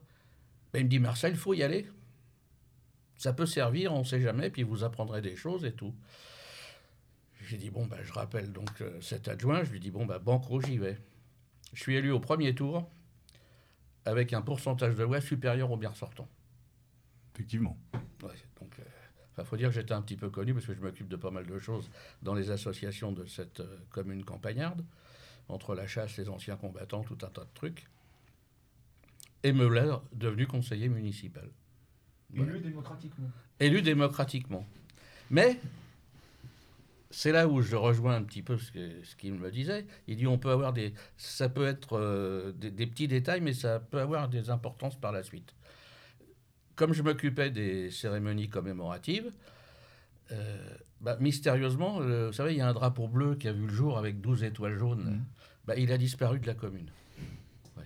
Ben, il me dit Marcel, il faut y aller. Ça peut servir, on ne sait jamais, puis vous apprendrez des choses et tout. J'ai dit, bon, bah, je rappelle donc euh, cet adjoint, je lui dis, bon, bah, banco, j'y vais. Je suis élu au premier tour avec un pourcentage de voix supérieur au bien sortant. Effectivement. Ouais, il faut dire que j'étais un petit peu connu parce que je m'occupe de pas mal de choses dans les associations de cette euh, commune campagnarde, entre la chasse, les anciens combattants, tout un tas de trucs. Et me l'a devenu conseiller municipal. Voilà. Élu démocratiquement. élu démocratiquement. Mais c'est là où je rejoins un petit peu ce qu'il me disait. Il dit on peut avoir des, ça peut être euh, des, des petits détails, mais ça peut avoir des importances par la suite. Comme je m'occupais des cérémonies commémoratives, euh, bah, mystérieusement, euh, vous savez, il y a un drapeau bleu qui a vu le jour avec 12 étoiles jaunes. Mhm. Bah, il a disparu de la commune. Ouais.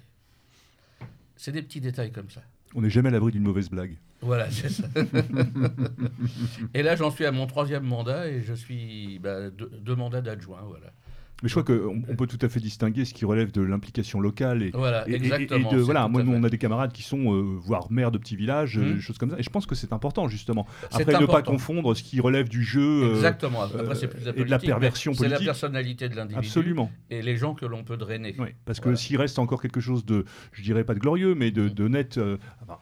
C'est des petits détails comme ça. On n'est jamais à l'abri d'une mauvaise blague. Voilà, c'est ça. et là, j'en suis à mon troisième mandat et je suis bah, deux, deux mandats d'adjoint. Voilà, Mais je crois qu'on on peut tout à fait distinguer ce qui relève de l'implication locale et, voilà et- de- voilà, moi, nous, on a des camarades qui sont, euh, voire maires de petits villages, euh, des choses comme ça. Et je pense que c'est important, justement. Après, ne pas confondre ce qui relève du jeu euh, Exactement. Après, c'est plus la et de la politique, perversion C'est la politique. personnalité de l'individu Absolument. et les gens que l'on peut drainer. Oui, parce Voilà. que s'il reste encore quelque chose de, je dirais pas de glorieux, mais de, de net enfin,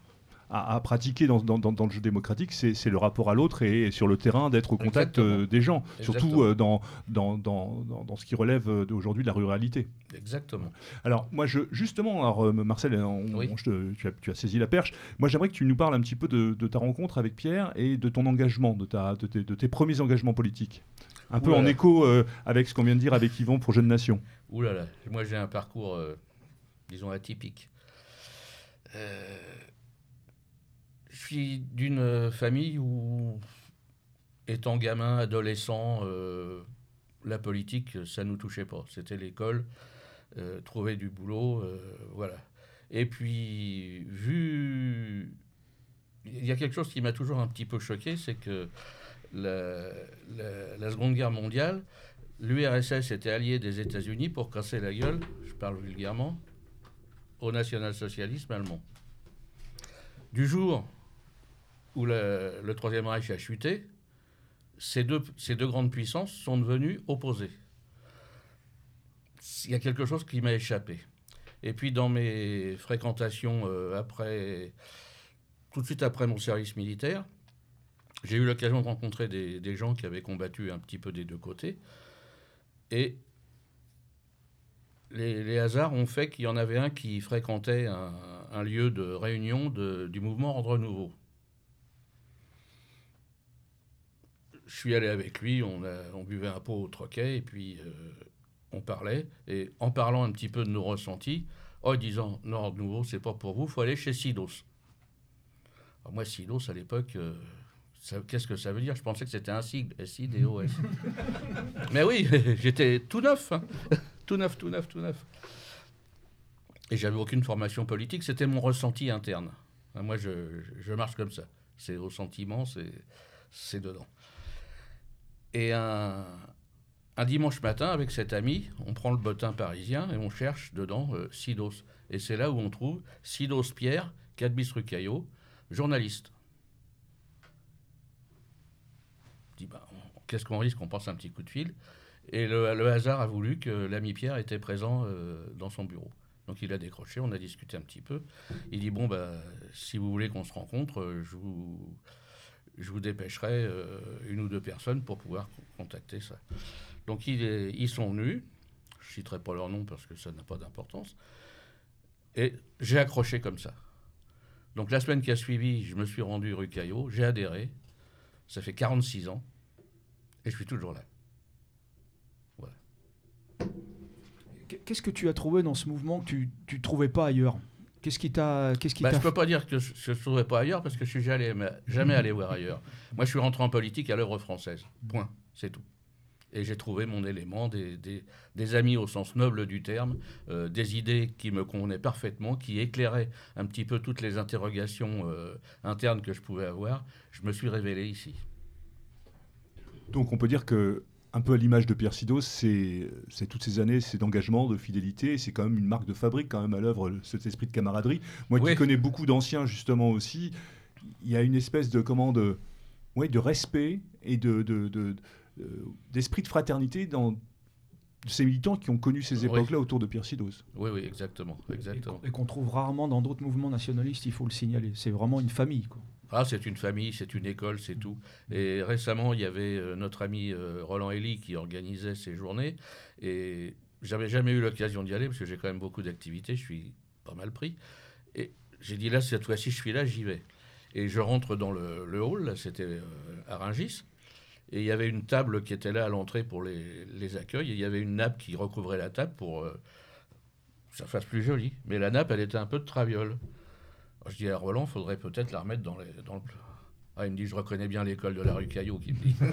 à, à pratiquer dans, dans- dans- dans le jeu démocratique, c'est le rapport à l'autre et, sur le terrain d'être au contact euh, des gens, surtout euh, dans, ce qui relève euh, d'aujourd'hui de la ruralité. Exactement. Alors, moi, je, justement, alors, Marcel, on- Oui. on- je te- tu, as, tu as saisi la perche. Moi, j'aimerais que tu nous parles un petit peu de, de ta rencontre avec Pierre et de ton engagement, de, ta, de, tes, de tes premiers engagements politiques. Un peu Ouh en là. écho euh, avec ce qu'on vient de dire avec Yvon pour Jeune Nation. Ouh là là, moi j'ai un parcours, disons, atypique. Euh, d'une euh, famille où, étant gamin, adolescent, euh, la politique, ça nous touchait pas. C'était l'école, euh, trouver du boulot, euh, voilà. Et puis, vu... Il y a quelque chose qui m'a toujours un petit peu choqué, c'est que la, Seconde Guerre mondiale, L'URSS était allié des États-Unis pour casser la gueule, je parle vulgairement, au national-socialisme allemand. Du jour où le, Troisième Reich a chuté, ces deux, grandes puissances sont devenues opposées. Il y a quelque chose qui m'a échappé. Et puis dans mes fréquentations euh, après, tout de suite après mon service militaire, j'ai eu l'occasion de rencontrer des, gens qui avaient combattu un petit peu des deux côtés. Et les, hasards ont fait qu'il y en avait un qui fréquentait un, lieu de réunion du mouvement Ordre Nouveau. Je suis allé avec lui, on, a- on buvait un pot au troquet et puis euh, on parlait. Et en parlant un petit peu de nos ressentis, en disant non, Ordre Nouveau, c'est pas pour vous, il faut aller chez Sidos. Alors moi, Sidos, à l'époque, euh, qu'est-ce que ça veut dire? Je pensais que c'était un sigle, S-I-D-O-S. Mais oui, j'étais tout neuf, hein. tout neuf, tout neuf, tout neuf. Et j'avais aucune formation politique, c'était mon ressenti interne. Moi, je, je marche comme ça. C'est au sentiment, c'est dedans. Et un, dimanche matin, avec cet ami, on prend le bottin parisien et on cherche dedans euh, Sidos. Et c'est là où on trouve Sidos Pierre, Cadbis Rucaillot, journaliste. Je dis, bah, qu'est-ce qu'on risque? On passe un petit coup de fil. Et le, hasard a voulu que l'ami Pierre était présent euh, dans son bureau. Donc il a décroché, on a discuté un petit peu. Il dit bon bah si vous voulez qu'on se rencontre, euh, je vous je vous dépêcherai euh, une ou deux personnes pour pouvoir contacter ça. Donc ils sont venus. Je citerai pas leur nom parce que ça n'a pas d'importance. Et j'ai accroché comme ça. Donc la semaine qui a suivi, je me suis rendu rue Caillot, j'ai adhéré. Ça fait 46 ans et je suis toujours là. Qu'est-ce que tu as trouvé dans ce mouvement que tu ne trouvais pas ailleurs? Qu'est-ce qui t'a. Qu'est-ce qui bah, je ne peux pas dire que je ne trouvais pas ailleurs parce que je suis jamais, jamais allé voir ailleurs. Moi, je suis rentré en politique à l'œuvre française. Point. C'est tout. Et j'ai trouvé mon élément, des, des, amis au sens noble du terme, euh, des idées qui me convenaient parfaitement, qui éclairaient un petit peu toutes les interrogations euh, internes que je pouvais avoir. Je me suis révélé ici. Donc on peut dire que un peu à l'image de Pierre Sido, c'est toutes ces années, c'est d'engagement, de fidélité, c'est quand même une marque de fabrique quand même à l'œuvre, cet esprit de camaraderie. Moi qui connais beaucoup d'anciens justement aussi, il y a une espèce de comment de, de respect et de, d'esprit de, fraternité dans ces militants qui ont connu ces époques-là autour de Pierre Sidos. Oui, oui, exactement. exactement. Et, qu'on trouve rarement dans d'autres mouvements nationalistes, il faut le signaler. C'est vraiment une famille. Quoi. Ah, c'est une famille, c'est une école, c'est tout. Et récemment, il y avait euh, notre ami euh, Roland Elie qui organisait ces journées. Et j'avais jamais eu l'occasion d'y aller parce que j'ai quand même beaucoup d'activités, je suis pas mal pris. Et j'ai dit là, cette fois-ci, je suis là, j'y vais. Et je rentre dans le, hall, c'était euh, à Rungis. Et il y avait une table qui était là à l'entrée pour les, accueils. Et il y avait une nappe qui recouvrait la table pour que ça fasse plus joli. Mais la nappe, elle était un peu de traviole. Je dis à Roland, faudrait peut-être la remettre dans, les, dans le. Ah, il me dit, je reconnais bien l'école de la rue Caillot, qui me dit.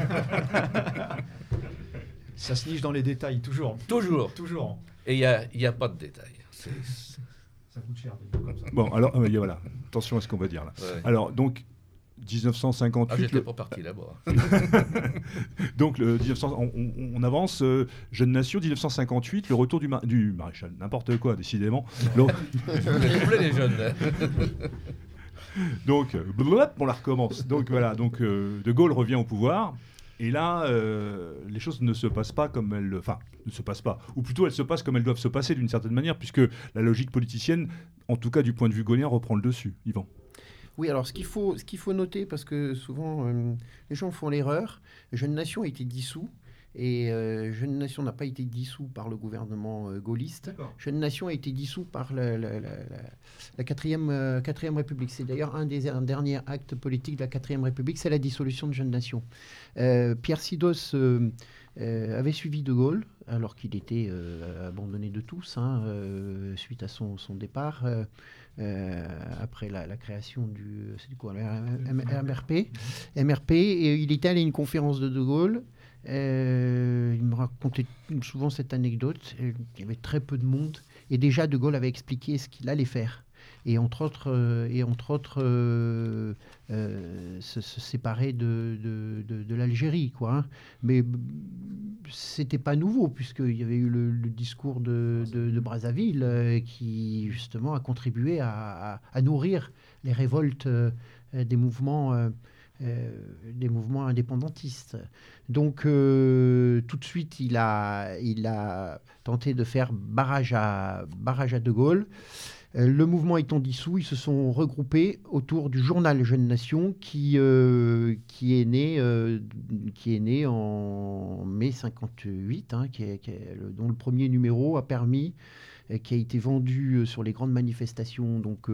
Ça se niche dans les détails, toujours. Toujours. Toujours. Et il n'y a, y a pas de détails. Ça coûte cher, comme ça. Bon, alors, euh, voilà. Attention à ce qu'on va dire là. Alors, donc, 1958. Ah, j'étais pas parti là-bas. Donc, le 1900, on, avance. Euh, Jeune Nation, 1958, le retour du, du maréchal. N'importe quoi, décidément. les jeunes. donc, euh, on la recommence. Donc, voilà. Donc, euh, De Gaulle revient au pouvoir. Et là, les choses ne se passent pas comme elles. Enfin, ne se passent pas. Ou plutôt, elles se passent comme elles doivent se passer d'une certaine manière, puisque la logique politicienne, en tout cas du point de vue gaulien, reprend le dessus. Yvan. Oui, alors ce qu'il faut, ce qu'il faut noter, parce que souvent euh, les gens font l'erreur, Jeune Nation a été dissous. Et euh, Jeune Nation n'a pas été dissous par le gouvernement euh, gaulliste. Jeune Nation a été dissous par la, la, la, quatrième, quatrième République. C'est d'ailleurs un des derniers actes politiques de la quatrième République, c'est la dissolution de Jeune Nation. Pierre Sidos avait suivi De Gaulle, alors qu'il était abandonné de tous, hein, suite à son, son départ. Euh, après la, création du, quoi, MRP, MRP, et il était allé à une conférence de De Gaulle. Euh, il me racontait souvent cette anecdote. Il y avait très peu de monde, et déjà De Gaulle avait expliqué ce qu'il allait faire et entre autres, euh, et entre autres euh, euh, se, séparer de, de, l'Algérie. Quoi, hein. Mais c'était pas nouveau, puisqu'il y avait eu le, discours de, Brazzaville qui, justement, a contribué à, nourrir les révoltes des mouvements. des mouvements indépendantistes. Donc tout de suite, il a, il a tenté de faire barrage à, barrage à De Gaulle. Euh, le mouvement étant dissous, ils se sont regroupés autour du journal Jeune Nation qui, euh, qui, est, né, euh, qui est né en mai 58, hein, dont le premier numéro a permis qui a été vendu sur les grandes manifestations donc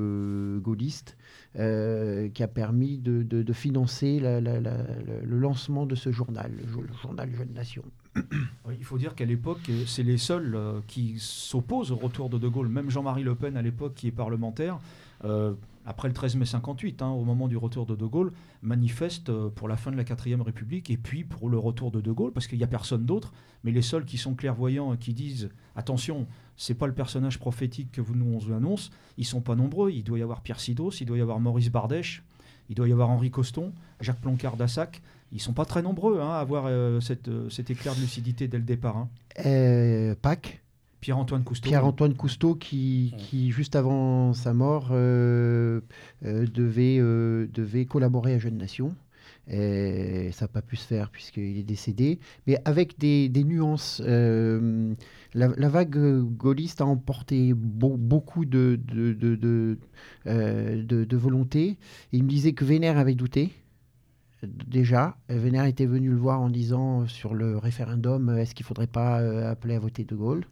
gaullistes, qui a permis de, financer le lancement de ce journal, le journal Jeune Nation. Il faut dire qu'à l'époque, c'est les seuls euh, qui s'opposent au retour de De Gaulle. Même Jean-Marie Le Pen, à l'époque, qui est parlementaire, euh, après le 13 mai 58, hein, au moment du retour de De Gaulle, manifestent euh, pour la fin de la 4ème République et puis pour le retour de De Gaulle, parce qu'il n'y a personne d'autre, mais les seuls qui sont clairvoyants et qui disent attention, c'est pas le personnage prophétique que vous nous annonce, ils sont pas nombreux. Il doit y avoir Pierre Sidos, il doit y avoir Maurice Bardèche, il doit y avoir Henri Coston, Jacques Plancard d'Assac. Ils sont pas très nombreux hein, à avoir euh, cette, euh, cet éclair de lucidité dès le départ. Hein. Pâques Pierre-Antoine Cousteau. Pierre-Antoine Cousteau qui, qui, juste avant sa mort, euh, euh, devait, euh, devait collaborer à Jeune Nation. Et ça n'a pas pu se faire puisqu'il est décédé, mais avec des, des nuances. La, vague gaulliste a emporté beaucoup de, de, de, de, de volonté. Il me disait que Vénère avait douté déjà. Vénère était venu le voir en disant sur le référendum, est-ce qu'il ne faudrait pas appeler à voter De Gaulle?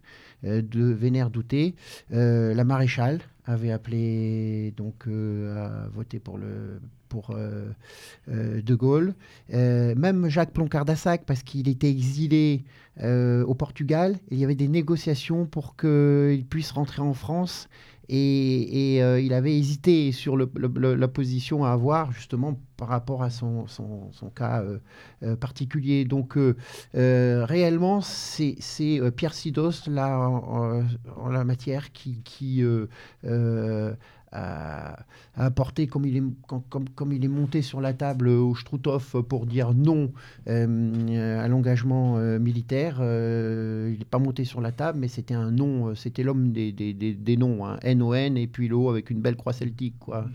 Euh, de Vénère Douté. Euh, la maréchale avait appelé donc euh, à voter pour le pour De Gaulle. même Jacques Ploncard d'Assac, parce qu'il était exilé au Portugal, il y avait des négociations pour qu'il puisse rentrer en France et, euh, il avait hésité sur la position à avoir justement par rapport à son, cas euh, euh, particulier. Donc réellement, c'est Pierre Sidos là, en, la matière qui, qui a, apporté, comme il, est, comme, comme, il est monté sur la table au Struthof pour dire non euh, à l'engagement euh, militaire. Euh, il n'est pas monté sur la table, mais c'était un non, c'était l'homme des, des, des, noms, hein, N-O-N, et puis l'eau avec une belle croix celtique. Quoi.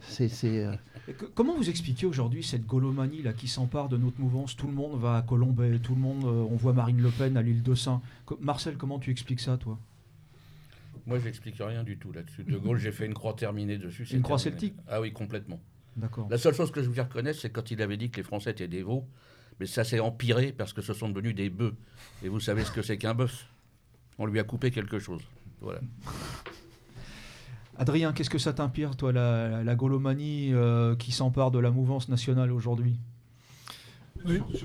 C'est, Comment vous expliquez aujourd'hui cette golomanie là qui s'empare de notre mouvance? Tout le monde va à Colombay, tout le monde, on voit Marine Le Pen à l'île de Saint. Marcel, comment tu expliques ça, toi? Moi, j'explique rien du tout là-dessus. De Gaulle, j'ai fait une croix terminée dessus. Une croix celtique Ah oui, complètement. D'accord. La seule chose que je voulais reconnaître, c'est quand il avait dit que les Français étaient des veaux. Mais ça s'est empiré parce que ce sont devenus des bœufs. Et vous savez ce que c'est qu'un bœuf? On lui a coupé quelque chose. Voilà. Adrien, qu'est-ce que ça t'inspire, toi, la, la golomanie euh, qui s'empare de la mouvance nationale aujourd'hui?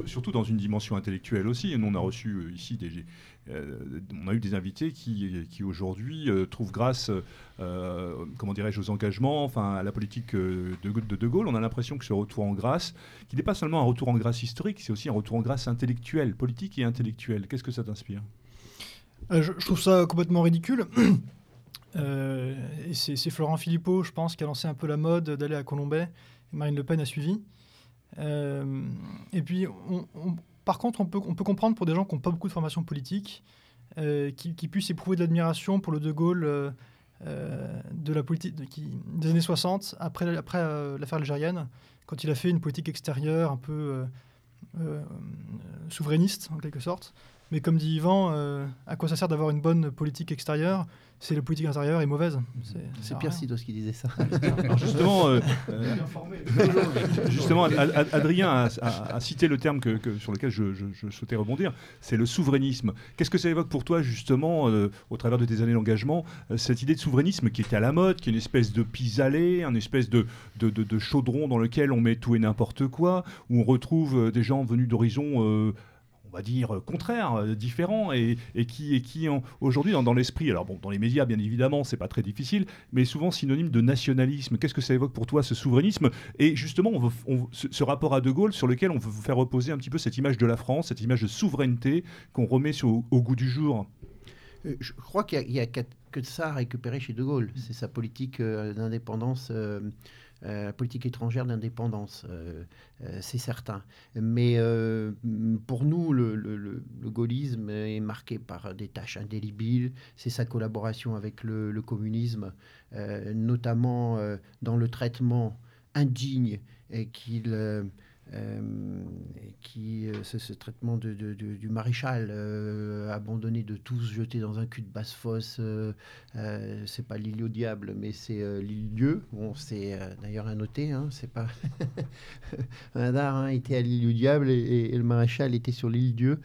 Surtout dans une dimension intellectuelle aussi. Nous, on a reçu euh, ici des, euh, on a eu des invités qui, qui aujourd'hui euh, trouvent grâce, comment dirais-je, aux engagements, enfin à la politique de, de, de Gaulle. On a l'impression que ce retour en grâce, qui n'est pas seulement un retour en grâce historique, c'est aussi un retour en grâce intellectuel, politique et intellectuel. Qu'est-ce que ça t'inspire? Je, trouve ça complètement ridicule. et c'est Florent Philippot, je pense, qui a lancé un peu la mode d'aller à Colombay. Marine Le Pen a suivi. Euh, et puis, par contre, on peut, comprendre pour des gens qui n'ont pas beaucoup de formation politique, euh, qui, puissent éprouver de l'admiration pour le De Gaulle euh, de la politique des années 60, après, après l'affaire algérienne, quand il a fait une politique extérieure un peu souverainiste, en quelque sorte. Mais comme dit Yvan, à quoi ça sert d'avoir une bonne politique extérieure c'est la politique intérieure est mauvaise? C'est Pierre Sidos qui disait ça. justement, euh, euh, justement, Adrien a, cité le terme que, sur lequel je, souhaitais rebondir, c'est le souverainisme. Qu'est-ce que ça évoque pour toi, justement, euh, au travers de tes années d'engagement, cette idée de souverainisme qui était à la mode, qui est une espèce de pis-aller, une espèce de, de, de, chaudron dans lequel on met tout et n'importe quoi, où on retrouve des gens venus d'horizons on va dire, contraire, euh, différent, et, qui, qui aujourd'hui, dans, l'esprit, alors bon, dans les médias, bien évidemment, c'est pas très difficile, mais souvent synonyme de nationalisme. Qu'est-ce que ça évoque pour toi, ce souverainisme? Et justement, on ce, rapport à De Gaulle, sur lequel on veut vous faire reposer un petit peu cette image de la France, cette image de souveraineté qu'on remet au, goût du jour euh, je crois qu'il n'y a, que ça à récupérer chez De Gaulle. C'est sa politique euh, d'indépendance euh, politique étrangère d'indépendance, euh, euh, c'est certain. Mais pour nous, le, gaullisme est marqué par des tâches indélébiles. C'est sa collaboration avec le, communisme, notamment dans le traitement indigne qu'il euh, qui, euh, ce, traitement de, du maréchal euh, abandonné de tous, jeté dans un cul de basse-fosse, c'est pas l'île au diable, mais c'est l'île Dieu. Bon, c'est d'ailleurs à noter, hein, c'est pas. un hein, était à l'île au diable et, le maréchal était sur l'île Dieu,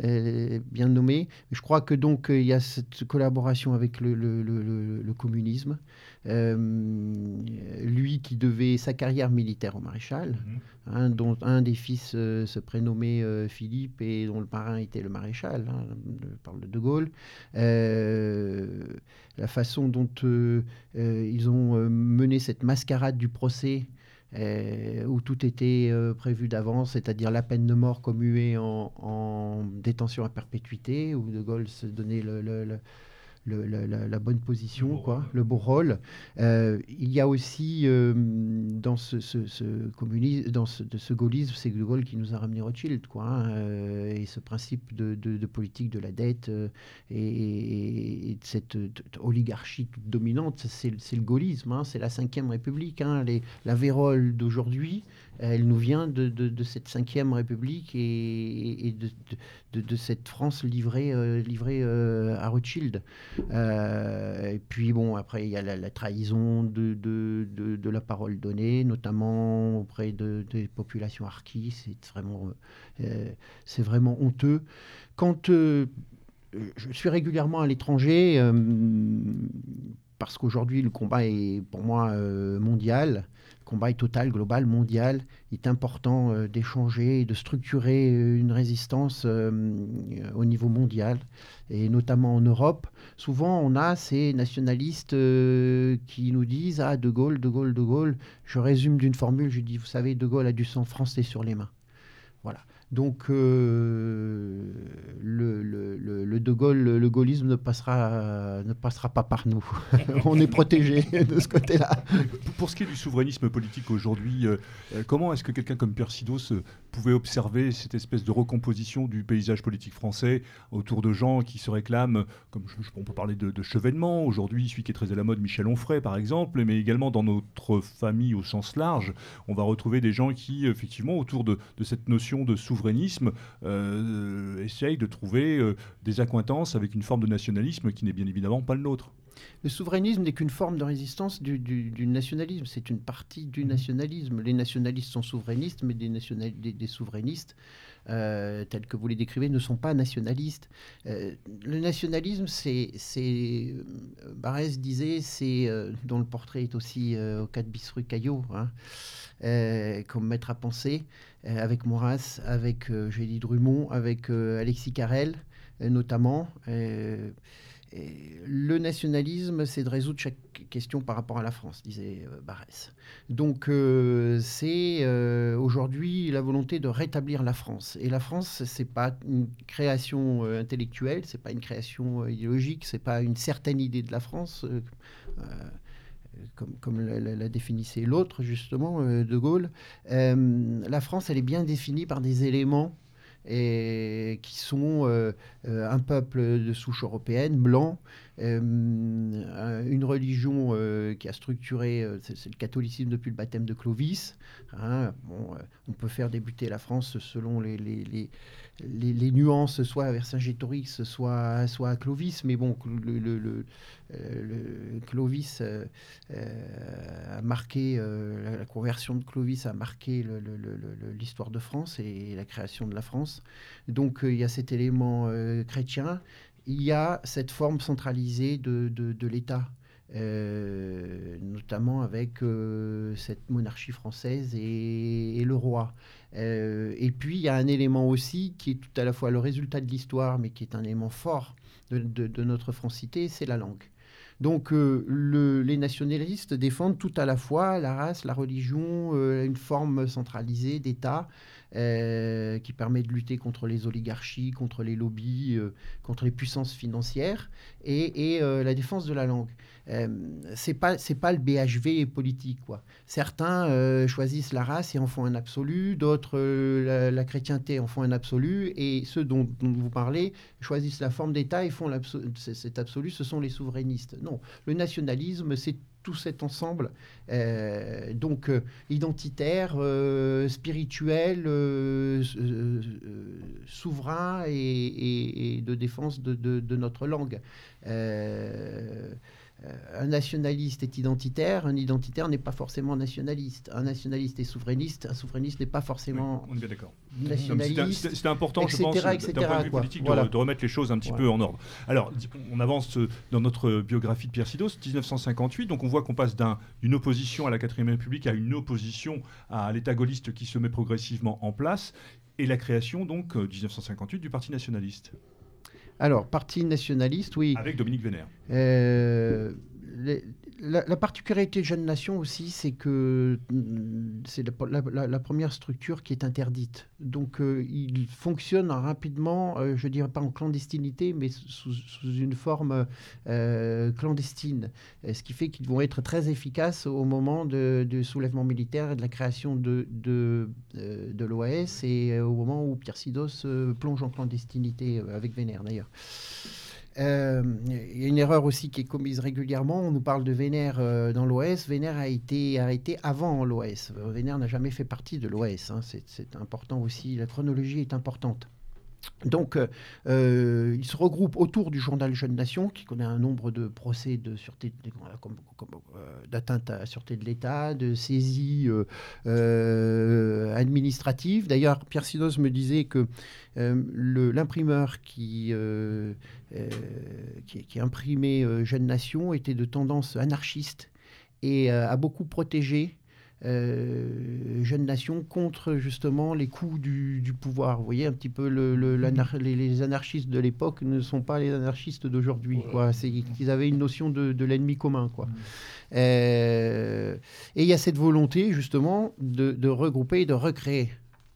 bien nommé. Je crois que donc il y a cette collaboration avec le communisme. Lui qui devait sa carrière militaire au maréchal, mhm. hein, dont un des fils se prénommait Philippe et dont le parrain était le maréchal, hein, je parle de De Gaulle. la façon dont ils ont mené cette mascarade du procès euh, où tout était euh, prévu d'avance, c'est-à-dire la peine de mort commuée en, en, détention à perpétuité, où De Gaulle se donnait le, le la, bonne position, le quoi, le beau rôle. Euh, il y a aussi euh, dans ce, communisme, dans ce, de ce gaullisme, c'est De Gaulle qui nous a ramené Rothschild, quoi, hein, euh, et ce principe de, politique de la dette et, de cette oligarchie dominante, c'est le gaullisme, hein, c'est la Ve République, hein, les, la vérole d'aujourd'hui elle nous vient de, de, cette cinquième République et, de, de, cette France livrée, euh, euh, à Rothschild. Euh, et puis bon, après, il y a la, trahison de, de, la parole donnée, notamment auprès des populations harkis. C'est vraiment honteux. Quand je suis régulièrement à l'étranger, parce qu'aujourd'hui, le combat est pour moi mondial combat total, global, mondial. Il est important euh, d'échanger et de structurer euh, une résistance euh, au niveau mondial, et notamment en Europe. Souvent, on a ces nationalistes qui nous disent Ah, De Gaulle, De Gaulle, De Gaulle. Je résume d'une formule je dis Vous savez, De Gaulle a du sang français sur les mains. Voilà. Donc euh, le, le, De Gaulle, le gaullisme ne passera, ne passera pas par nous. On est protégé de ce côté-là. Pour ce qui est du souverainisme politique aujourd'hui, euh, euh, comment est-ce que quelqu'un comme Pierre Sidos pouvait observer cette espèce de recomposition du paysage politique français autour de gens qui se réclament, comme on peut parler de, de chevènement aujourd'hui, celui qui est très à la mode, Michel Onfray par exemple, mais également dans notre famille au sens large, on va retrouver des gens qui, effectivement, autour de, de cette notion de souverainisme, souverainisme euh, essaye de trouver euh, des accointances avec une forme de nationalisme qui n'est bien évidemment pas le nôtre. Le souverainisme n'est qu'une forme de résistance du, nationalisme. C'est une partie du mhm. nationalisme. Les nationalistes sont souverainistes, mais des, des, souverainistes, euh, tels que vous les décrivez, ne sont pas nationalistes. le nationalisme, c'est. Barès disait, c'est. dont le portrait est aussi au cas de Bisruc Caillot, hein, comme maître à penser. Euh, avec Maurras, avec, euh, j'ai dit Drummond, avec euh, Alexis Carrel notamment. le nationalisme, c'est de résoudre chaque question par rapport à la France, disait Barès. Donc, c'est aujourd'hui la volonté de rétablir la France. Et la France, c'est pas une création intellectuelle, c'est pas une création idéologique, c'est pas une certaine idée de la France comme, la, définissait l'autre, justement, euh, De Gaulle, euh, la France, elle est bien définie par des éléments et qui sont euh, un peuple de souche européenne, blanc, une religion qui a structuré, c'est le catholicisme depuis le baptême de Clovis. Hein. bon, on peut faire débuter la France selon les, nuances, soit à Vercingétorix, soit, soit à Clovis. Mais bon, euh, Clovis euh, euh, a marqué, la, conversion de Clovis a marqué l'histoire de France et la création de la France. Donc il y a cet élément chrétien. Il y a cette forme centralisée de, l'État. notamment avec cette monarchie française et, le roi. Euh, et puis, il y a un élément aussi qui est tout à la fois le résultat de l'histoire, mais qui est un élément fort de, notre francité, c'est la langue. Donc euh, les nationalistes défendent tout à la fois la race, la religion, euh, une forme centralisée d'État qui permet de lutter contre les oligarchies, contre les lobbies, contre les puissances financières et, et la défense de la langue. Euh, c'est pas pas le BHV politique quoi. Certains euh, choisissent la race et en font un absolu, d'autres euh, la, chrétienté en font un absolu, et ceux dont, vous parlez choisissent la forme d'État et font cet absolu. Ce sont les souverainistes. Non, le nationalisme c'est tout cet ensemble, donc identitaire, spirituel, souverain et, de défense de, de notre langue. Un nationaliste est identitaire, un identitaire n'est pas forcément nationaliste. Un nationaliste est souverainiste, un souverainiste n'est pas forcément on est bien d'accord. nationaliste. C'était important, je etc., pense, d'un point de vue politique, de- Voilà. de, remettre les choses un petit peu en ordre. Alors, on avance euh, dans notre biographie de Pierre Sidos, 1958, donc on voit qu'on passe d'un- d'une opposition à la 4ème République à une opposition à l'État gaulliste qui se met progressivement en place, et la création, donc, euh, 1958, du Parti nationaliste, Alors, parti nationaliste, oui. avec Dominique Vénère. Euh, la, la particularité de Jeune Nation aussi, c'est que mm, c'est la, première structure qui est interdite. Donc, euh, il fonctionne rapidement, euh, je dirais pas en clandestinité, mais sous, une forme euh, clandestine. Euh, Ce qui fait qu'ils vont être très efficaces au moment du soulèvement militaire et de la création de, de, euh, de l'OAS et au moment où Pierre Sidos plonge en clandestinité, avec Vénère d'ailleurs. Euh, Il y a une erreur aussi qui est commise régulièrement. On nous parle de Vénère euh, dans l'OS. Vénère a été arrêté avant l'OS. Vénère n'a jamais fait partie de l'OS. hein. C'est- important aussi. La chronologie est importante. Donc, euh, euh, il se regroupe autour du journal Jeune Nation, qui connaît un nombre de procès de sûreté, d'atteinte à la sûreté de l'État, de saisie euh, euh, administrative. D'ailleurs, Pierre Sidos me disait que l'imprimeur qui, euh, euh, qui, qui imprimait euh, Jeune Nation était de tendance anarchiste et euh, a beaucoup protégé euh, Jeune Nation contre justement les coups du, du pouvoir. Vous voyez un petit peu le, le- l'anar- les, les anarchistes de l'époque ne sont pas les anarchistes d'aujourd'hui. quoi. C'est qu'ils avaient une notion de, de l'ennemi commun. Quoi. Euh, et il y a cette volonté justement de, de regrouper et de recréer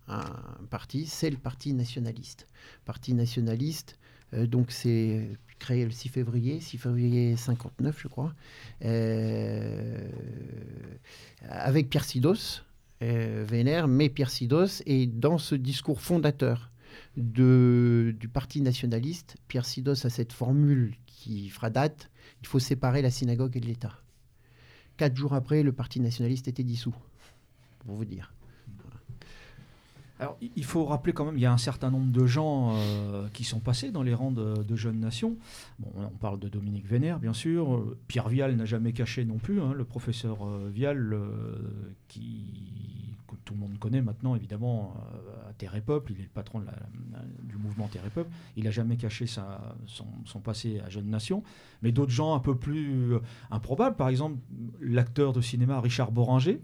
un parti, c'est le Parti nationaliste. Parti nationaliste, euh, donc c'est créé le 6 février, 6 février 59 je crois, euh, avec Pierre Sidos, euh, Vénère, mais Pierre Sidos, et dans ce discours fondateur du Parti nationaliste, Pierre Sidos a cette formule qui fera date, il faut séparer la synagogue et l'État. Quatre jours après, le Parti nationaliste était dissous, pour vous dire. Alors, il- faut rappeler quand même, il y a un certain nombre de gens euh, qui sont passés dans les rangs de, de Jeunes Nations. Bon, on parle de Dominique Vénère, bien sûr. Pierre Vial n'a jamais caché non plus, hein, le professeur euh, Vial, euh, qui, que tout le monde connaît maintenant, évidemment, à Terre et Peuple. Il est le patron de la- la- du mouvement Terre et Peuple. Il n'a jamais caché sa- son, son passé à Jeunes Nations. Mais d'autres gens un peu plus improbables, par exemple, l'acteur de cinéma Richard Boringer,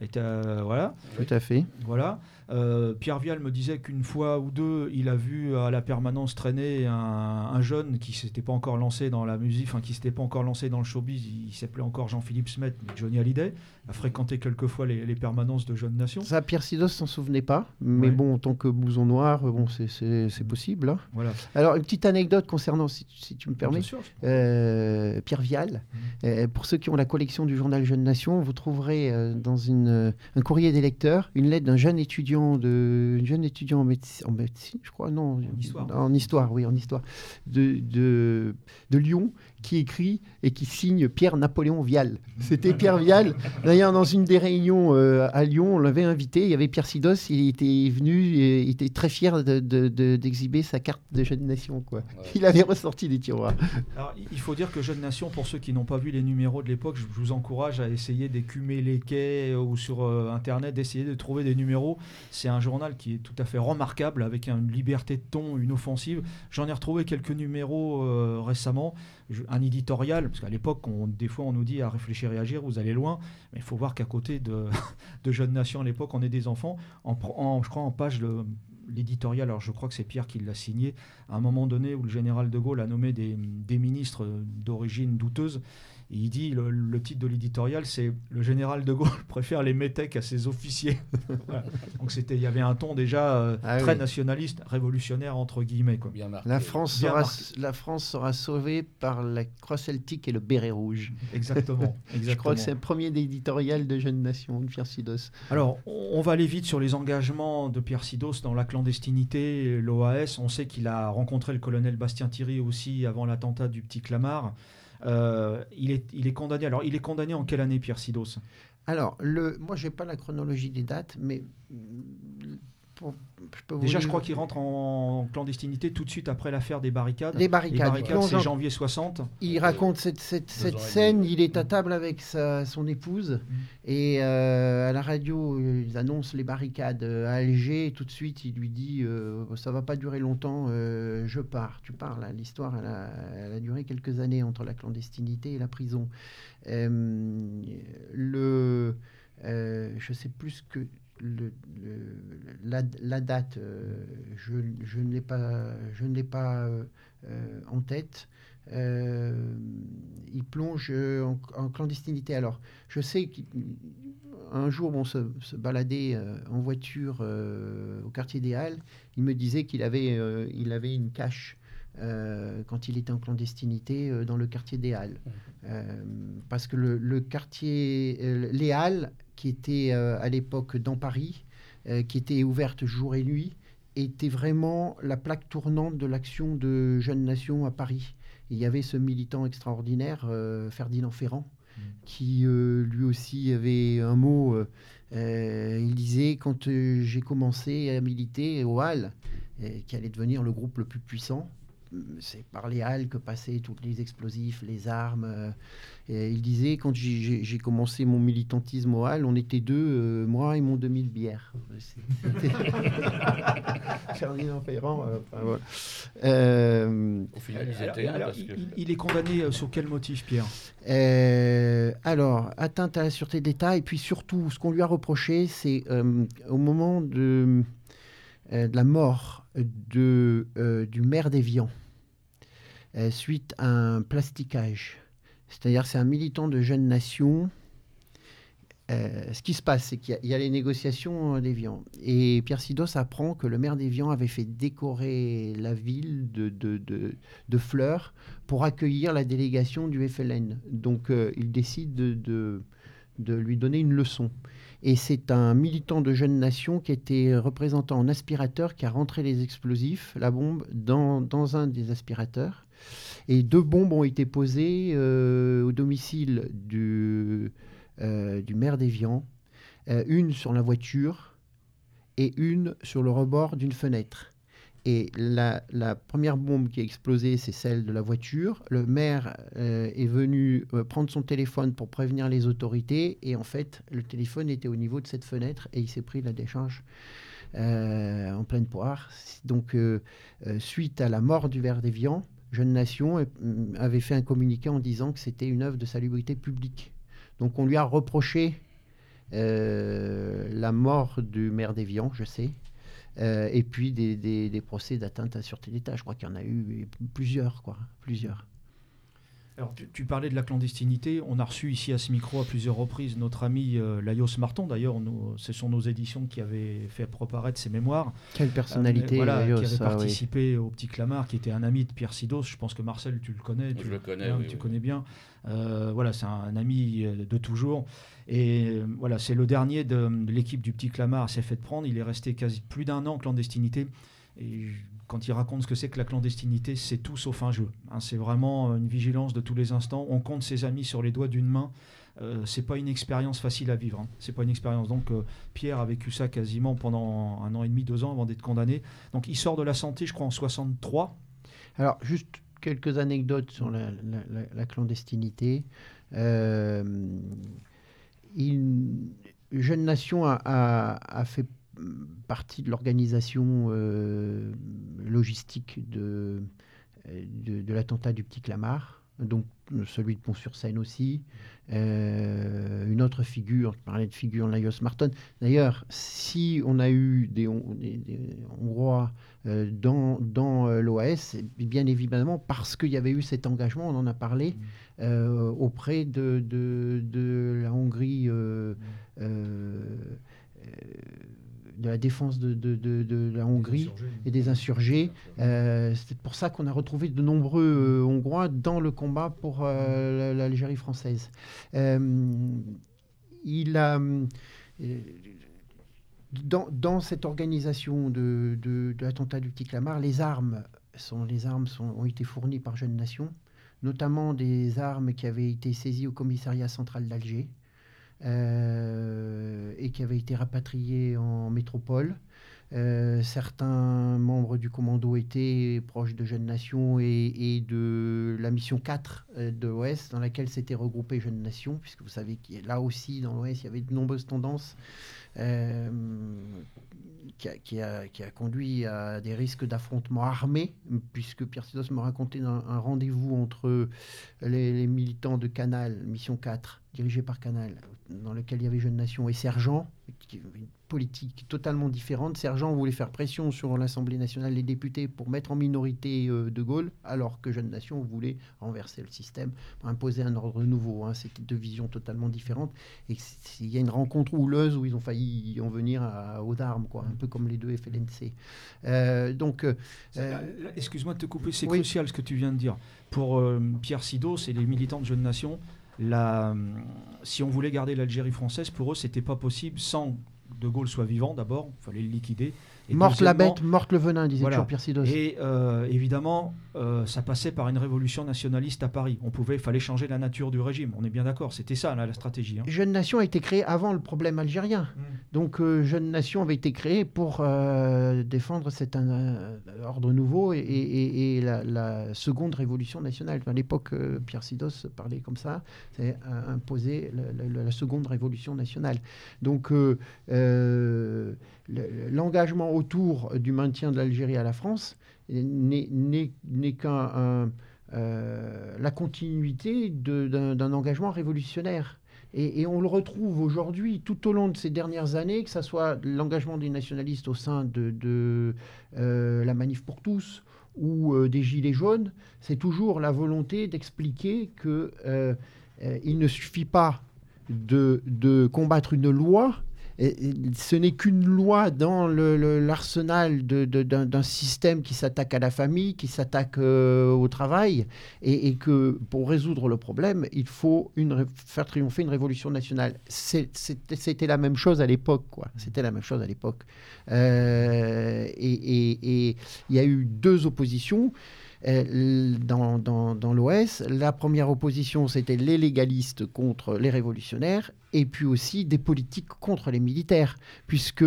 était, voilà, Tout à fait. voilà. Euh, Pierre Vial me disait qu'une fois ou deux, il a vu à la permanence traîner un, un jeune qui s'était pas encore lancé dans la musique, enfin qui s'était pas encore lancé dans le showbiz. Il, s'appelait encore Jean-Philippe Smet, mais Johnny Hallyday a fréquenté quelquefois les, les permanences de Jeunes Nations. Ça, Pierre Sidos s'en souvenait pas, mais Ouais. bon, en tant que blouson noir, bon, c'est- possible. hein. Voilà. Alors, une petite anecdote concernant, si, si tu me permets, sûr. euh, Pierre Vial. Euh, pour ceux qui ont la collection du journal Jeune Nation, vous trouverez euh, dans une, un courrier des lecteurs une lettre d'un jeune étudiant de, une jeune étudiant en, médecine, en médecine, je crois, non, En histoire. en histoire, oui, en histoire, de, de, de Lyon, qui écrit et qui signe Pierre Napoléon Vial. C'était Pierre Vial. D'ailleurs, dans une des réunions euh, à Lyon, on l'avait invité. Il y avait Pierre Sidos. Il était venu, et il était très fier de- de- de- d'exhiber sa carte de jeune nation. Quoi. Il avait ressorti des tiroirs. Alors, il- faut dire que Jeune Nation, pour ceux qui n'ont pas vu les numéros de l'époque, je vous encourage à essayer d'écumer les quais ou sur euh, Internet, d'essayer de trouver des numéros. C'est un journal qui est tout à fait remarquable, avec une liberté de ton, une offensive. J'en ai retrouvé quelques numéros euh, récemment, un éditorial, parce qu'à l'époque, des fois, on nous dit à réfléchir et agir, vous allez loin, mais il faut voir qu'à côté de, de Jeune Nation, à l'époque, on est des enfants. Je crois en page l'éditorial, alors je crois que c'est Pierre qui l'a signé, à un moment donné où le général de Gaulle a nommé des, ministres d'origine douteuse, il dit, le, le titre de l'éditorial, c'est Le général de Gaulle préfère les métèques à ses officiers. Voilà. Donc c'était, il y avait un ton déjà euh, Ah très oui. nationaliste, révolutionnaire, entre guillemets. Quoi. Bien marqué. La France, Bien sera, marqué. la France sera sauvée par la croix celtique et le béret rouge. Exactement. Je crois que exactement. c'est le premier éditorial de Jeune Nation, de Pierre Sidos. Alors, on on va aller vite sur les engagements de Pierre Sidos dans la clandestinité, l'OAS. On sait qu'il a rencontré le colonel Bastien Thierry aussi avant l'attentat du petit Clamart. Euh, il, est, condamné. Alors, il est condamné en quelle année, Pierre Sidos? Alors, le, moi, je n'ai pas la chronologie des dates, mais mm, Déjà, je crois qu'il rentre en clandestinité tout de suite après l'affaire des barricades. Les barricades. c'est janvier 60. Il raconte cette, cette, scène. Il est à table avec sa, son épouse mm. et euh, à la radio, ils annoncent les barricades à Alger. Et tout de suite, il lui dit euh, ça va pas durer longtemps, euh, je pars. Tu pars L'histoire, elle a, elle a, duré quelques années entre la clandestinité et la prison. le, je sais plus que le, la, date, euh, je, je, ne l'ai pas, je ne l'ai pas euh, en tête. Euh, il plonge en, clandestinité. Alors, je sais qu'un jour, on se, se baladait en voiture au quartier des Halles. Il me disait qu'il avait, il avait une cache quand il était en clandestinité dans le quartier des Halles. Mmh. parce que le, le quartier, les Halles qui était euh, à l'époque dans Paris, euh, qui était ouverte jour et nuit, était vraiment la plaque tournante de l'action de Jeunes Nations à Paris. il y avait ce militant extraordinaire, euh, Ferdinand Ferrand, mmh. qui lui aussi avait un mot. il disait quand j'ai commencé à militer au HAL, qui allait devenir le groupe le plus puissant, c'est par les halles que passaient tous les explosifs, les armes. Euh, et il disait, quand j'ai commencé mon militantisme au halles, on était deux, euh, moi et mon demi de bière. Ferdinand Ferrand. Euh, Au final, ils étaient il, est condamné sur quel motif, Pierre? Alors, atteinte à la sûreté d'État, et puis surtout, ce qu'on lui a reproché, c'est au moment de, de la mort de, du maire d'Evian, euh, suite à un plasticage. C'est-à-dire c'est un militant de Jeunes Nations. Euh, ce qui se passe, c'est qu'il y, a les négociations d'Evian. Et Pierre Sidos apprend que le maire d'Evian avait fait décorer la ville de, fleurs pour accueillir la délégation du FLN. Donc euh, il décide de, lui donner une leçon. Et c'est un militant de Jeunes Nations qui était représentant en aspirateur qui a rentré les explosifs, la bombe, dans un des aspirateurs. Et deux bombes ont été posées euh, au domicile du, euh, maire d'Evian, euh, une sur la voiture et une sur le rebord d'une fenêtre. Et la, première bombe qui a explosé, c'est celle de la voiture. Le maire est venu prendre son téléphone pour prévenir les autorités. Et en fait, le téléphone était au niveau de cette fenêtre et il s'est pris la décharge en pleine poire. Donc, suite à la mort du maire d'Evian, Jeune Nation mm, avait fait un communiqué en disant que c'était une œuvre de salubrité publique. Donc on lui a reproché euh, la mort du maire d'Evian, je sais, euh, et puis des, procès d'atteinte à la sûreté d'État. Je crois qu'il y en a eu plusieurs, quoi, plusieurs. Alors, tu, parlais de la clandestinité. On a reçu ici à ce micro à plusieurs reprises notre ami euh, Laios Marton. D'ailleurs, ce sont nos éditions qui avaient fait proparaître ses mémoires. Quelle personnalité, euh, Laios, Qui avait participé au Petit Clamart, qui était un ami de Pierre Sidos. Je pense que Marcel, tu le connais. Tu, je le connais, Tu connais bien. Euh, voilà, c'est un, ami de toujours. Et voilà, c'est le dernier de, de l'équipe du Petit Clamart s'est fait prendre. Il est resté quasi plus d'un an en clandestinité. Et quand il raconte ce que c'est que la clandestinité, c'est tout sauf un jeu. Hein. c'est vraiment euh, une vigilance de tous les instants. On compte ses amis sur les doigts d'une main. Euh, c'est pas une expérience facile à vivre. Hein. C'est pas une expérience. Donc euh, Pierre a vécu ça quasiment pendant un an et demi, deux ans avant d'être condamné. Donc il sort de la santé, je crois, en 63. Alors juste quelques anecdotes sur la, clandestinité. Jeune Nation a fait partie de l'organisation euh, logistique de, de, l'attentat du Petit Clamart, donc celui de Pont-sur-Seine aussi. Euh, une autre figure, je parlais de figure Laios Marton. D'ailleurs, si on a eu des, Hongrois euh, dans, dans l'OAS, bien évidemment parce qu'il y avait eu cet engagement, on en a parlé, mmh. auprès de, de, de, la Hongrie. De la défense de, de, de, la Hongrie et des insurgés. Euh, c'est pour ça qu'on a retrouvé de nombreux euh, Hongrois dans le combat pour euh, l'Algérie française. il a dans, dans, cette organisation de, de, l'attentat du Petit Clamart, les armes, sont, les armes sont, ont été fournies par Jeunes Nations, notamment des armes qui avaient été saisies au commissariat central d'Alger. Euh, et qui avait été rapatrié en métropole. Euh, certains membres du commando étaient proches de Jeunes Nations et, de la mission 4 euh, de l'OS, dans laquelle s'étaient regroupés Jeunes Nations, puisque vous savez que là aussi, dans l'OS, il y avait de nombreuses tendances qui, a, conduit à des risques d'affrontements armés, puisque Pierre Sidos me racontait un, un rendez-vous entre les, les, militants de Canal, mission 4, dirigé par Canal, dans lequel il y avait Jeunes Nations et Sergent, une politique totalement différente. Sergent voulait faire pression sur l'Assemblée nationale, les députés, pour mettre en minorité euh, De Gaulle, alors que Jeunes Nations voulait renverser le système, imposer un ordre nouveau. Hein. C'était deux visions totalement différentes. Et il y a une rencontre houleuse où ils ont failli en venir à, aux armes, quoi, un peu comme les deux FLNC. Euh, donc, euh, excuse-moi de te couper, c'est crucial ce que tu viens de dire. Pour Pierre Sidos et les militants de Jeunes Nations, la, si on voulait garder l'Algérie française, pour eux, c'était pas possible sans De Gaulle soit vivant d'abord, il fallait le liquider. Morte la bête, morte le venin, disait voilà. Pierre Sidos. Et euh, évidemment, euh, ça passait par une révolution nationaliste à Paris. On pouvait, fallait changer la nature du régime. On est bien d'accord, c'était ça la stratégie. Hein. Jeune Nation a été créée avant le problème algérien. Mm. Donc euh, Jeune Nation avait été créée pour défendre cet ordre nouveau et, la, seconde révolution nationale. À l'époque, Pierre Sidos parlait comme ça, c'est imposer la, seconde révolution nationale. Donc l'engagement autour du maintien de l'Algérie à la France n'est qu'un euh, la continuité d'un engagement révolutionnaire. Et, on le retrouve aujourd'hui tout au long de ces dernières années, que ce soit l'engagement des nationalistes au sein de, euh, la manif pour tous ou euh, des Gilets jaunes, c'est toujours la volonté d'expliquer qu'il il ne suffit pas de combattre une loi, ce n'est qu'une loi dans l'arsenal d'un système qui s'attaque à la famille, qui s'attaque euh, au travail, et, que pour résoudre le problème, il faut faire triompher une révolution nationale. C'était la même chose à l'époque, quoi. C'était la même chose à l'époque. Euh, et il y a eu deux oppositions. Euh, dans, l'OS. La première opposition, c'était les légalistes contre les révolutionnaires, et puis aussi des politiques contre les militaires, puisque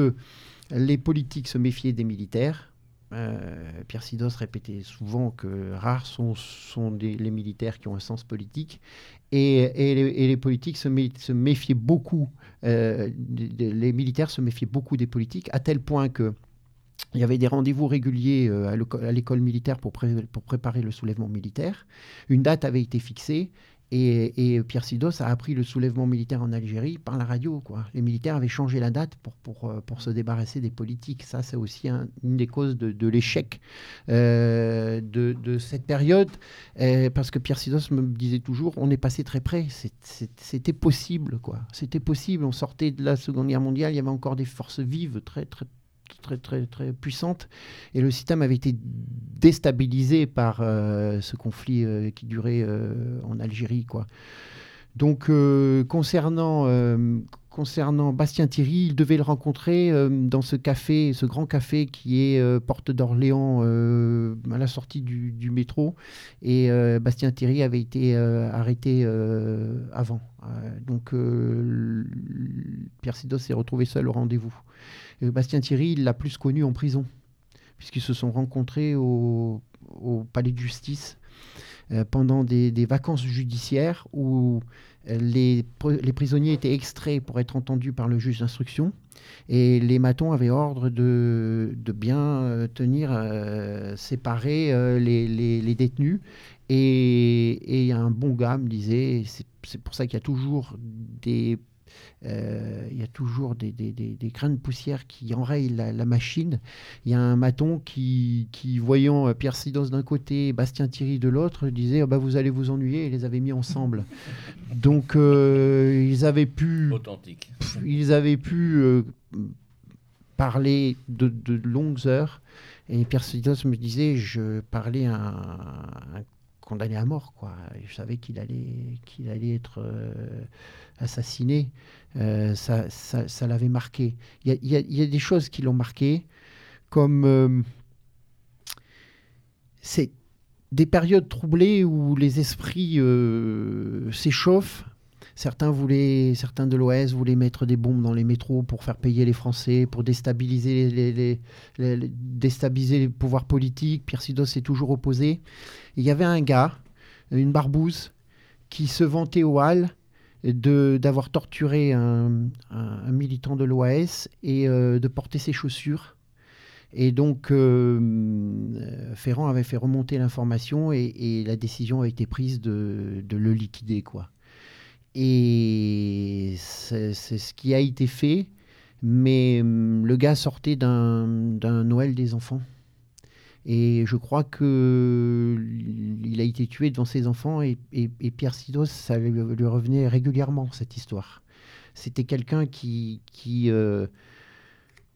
les politiques se méfiaient des militaires. Euh, Pierre Sidos répétait souvent que rares sont, les militaires qui ont un sens politique, et, les, politiques se, méfiaient beaucoup, euh, militaires se méfiaient beaucoup des politiques, à tel point que il y avait des rendez-vous réguliers euh, à l'école militaire pour, préparer le soulèvement militaire. Une date avait été fixée et, Pierre Sidos a appris le soulèvement militaire en Algérie par la radio. Les militaires avaient changé la date euh, pour se débarrasser des politiques. Ça, c'est aussi une des causes de, l'échec euh, de, cette période. parce que Pierre Sidos me disait toujours, on est passé très près. C'était possible. C'était possible. On sortait de la Seconde Guerre mondiale. Il y avait encore des forces vives très, très, très, très, très puissante. Et le système avait été déstabilisé par euh, ce conflit euh, qui durait euh, en Algérie. Quoi. Donc, concernant, concernant Bastien Thierry, il devait le rencontrer dans ce café, ce grand café qui est Porte d'Orléans, à la sortie du, du métro. Et Bastien Thierry avait été arrêté avant. donc, Pierre Sidos s'est retrouvé seul au rendez-vous. Bastien Thierry, l'a plus connu en prison, puisqu'ils se sont rencontrés au, palais de justice euh, pendant des, vacances judiciaires où euh, les, prisonniers étaient extraits pour être entendus par le juge d'instruction et les matons avaient ordre de, bien euh, tenir séparés les, détenus. Et, et un bon gars me disait, c'est pour ça qu'il y a toujours des il y a toujours des, des, des, grains de poussière qui enrayent la, machine. Il y a un maton qui, qui voyant euh, Pierre Sidos d'un côté et Bastien Thierry de l'autre, disait oh bah, Vous allez vous ennuyer et les avait mis ensemble. Donc euh, ils avaient pu. Authentique. Ils avaient pu parler de, de, longues heures. Et Pierre Sidos me disait Je parlais à un, condamné à mort. Quoi. Je savais qu'il allait, qu'il allait être assassiné, euh, ça, ça, l'avait marqué. Il y, y a, des choses qui l'ont marqué, comme euh, c'est des périodes troublées où les esprits euh, s'échauffent. Certains, voulaient, certains de l'OS voulaient mettre des bombes dans les métros pour faire payer les Français, pour déstabiliser les, les pouvoirs politiques. Pierre Sidos s'est toujours opposé. il y avait un gars, une barbouze, qui se vantait au hall d'avoir torturé un, militant de l'OAS et euh, de porter ses chaussures. Et donc, euh, Ferrand avait fait remonter l'information et, la décision a été prise de, de le liquider. quoi. Et c'est ce qui a été fait. Mais hum, le gars sortait d'un Noël des enfants. Et je crois qu'il a été tué devant ses enfants. Et, Pierre Sidos, ça lui, revenait régulièrement, cette histoire. C'était quelqu'un qui, euh,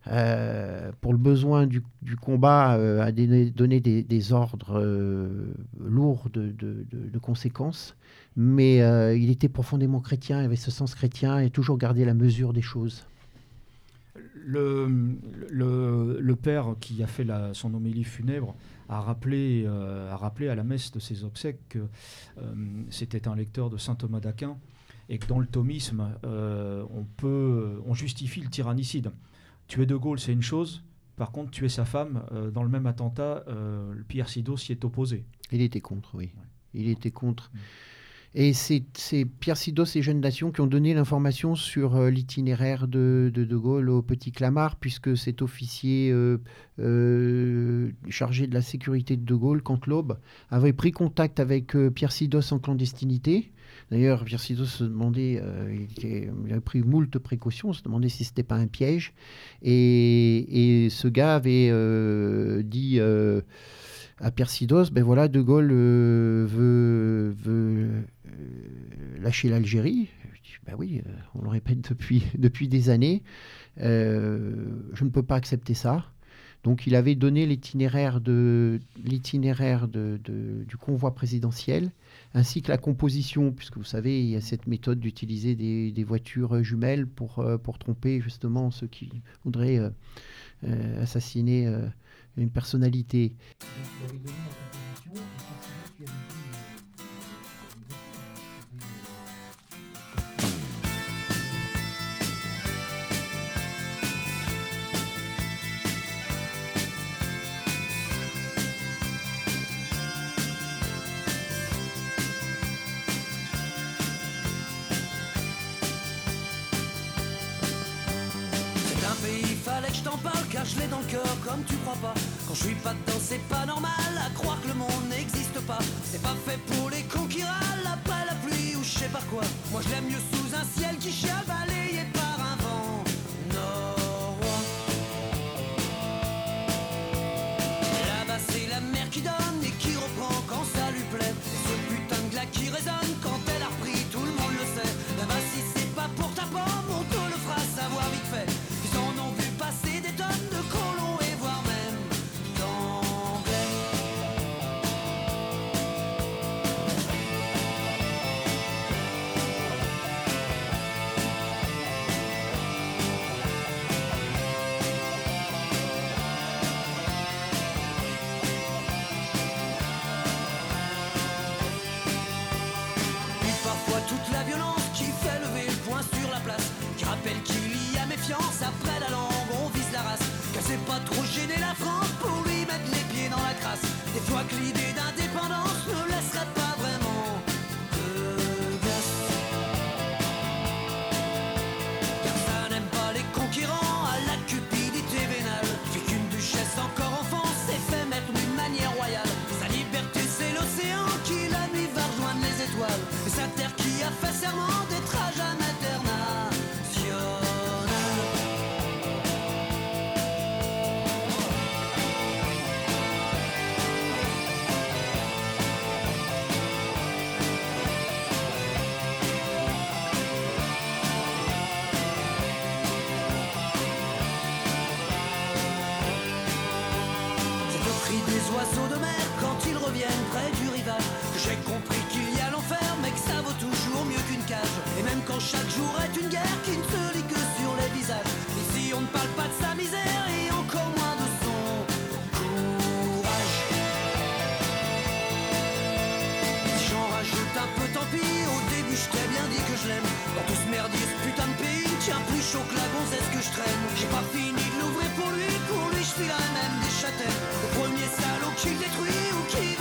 euh, pour le besoin du, combat, euh, a donné, des, ordres lourds de, conséquences mais il était profondément chrétien, il avait ce sens chrétien et toujours gardé la mesure des choses. Le, le, père qui a fait la, son homélie funèbre a rappelé, euh, a rappelé à la messe de ses obsèques que euh, c'était un lecteur de saint Thomas d'Aquin et que dans le thomisme, on, peut, on justifie le tyrannicide. Tuer De Gaulle, c'est une chose. Par contre, tuer sa femme, dans le même attentat, Pierre Sido s'y est opposé. Il était contre, oui. Il était contre. Et c'est Pierre Sidos et Jeunes Nations qui ont donné l'information sur euh, l'itinéraire de, de, Gaulle au Petit Clamart, puisque cet officier euh, euh, chargé de la sécurité de De Gaulle, Canteloube, avait pris contact avec Pierre Sidos en clandestinité. D'ailleurs, Pierre Sidos se demandait, il, avait pris moult précautions, se demandait si ce n'était pas un piège. Et, ce gars avait dit à Persidos, ben voilà, De Gaulle veut, lâcher l'Algérie. Ben oui, euh, on le répète depuis, depuis des années. Euh, je ne peux pas accepter ça. Donc il avait donné l'itinéraire de l'itinéraire de, du convoi présidentiel, ainsi que la composition, puisque vous savez, il y a cette méthode d'utiliser des, des, voitures jumelles pour, pour tromper justement ceux qui voudraient assassiner une personnalité. je l'ai dans le cœur comme tu crois pas. Quand je suis pas dedans, c'est pas normal à croire que le monde n'existe pas. C'est pas fait pour les cons qui râlent après la pluie ou je sais pas quoi. Moi je l'aime mieux sous un ciel qui chie balayé par un vent norois. Là-bas c'est la mer qui donne et qui reprend quand ça lui plaît. Ce putain de glas qui résonne que l'idée d'indépendance nous laisserait pas vraiment de place. Car ça n'aime pas les conquérants à la cupidité vénale. Fait qu'une duchesse encore enfant s'est fait mettre d'une manière royale. Sa liberté c'est l'océan qui l'a mis va rejoindre les étoiles. Et sa terre qui a fait serment Chaque jour est une guerre qui ne se lit que sur les visages. Ici, on ne parle pas de sa misère et encore moins de son courage. Si j'en rajoute un peu, tant pis. Au début, je t'ai bien dit que je l'aime. Dans tout ce merdier, ce putain de pays, tiens, plus chaud que la gonzesse que je traîne. J'ai pas fini de l'ouvrir pour lui, pour lui, je suis la même des châtaignes. Au premier salaud qu'il détruit ou qui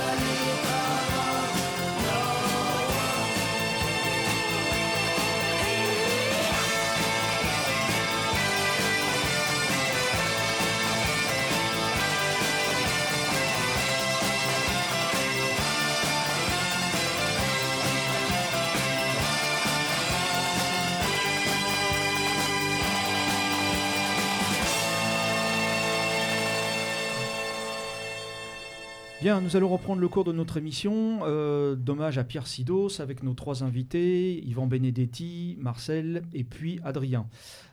nous allons reprendre le cours de notre émission. Euh, dommage à Pierre Sidos avec nos trois invités, Yvan Benedetti, Marcel et puis Adrien.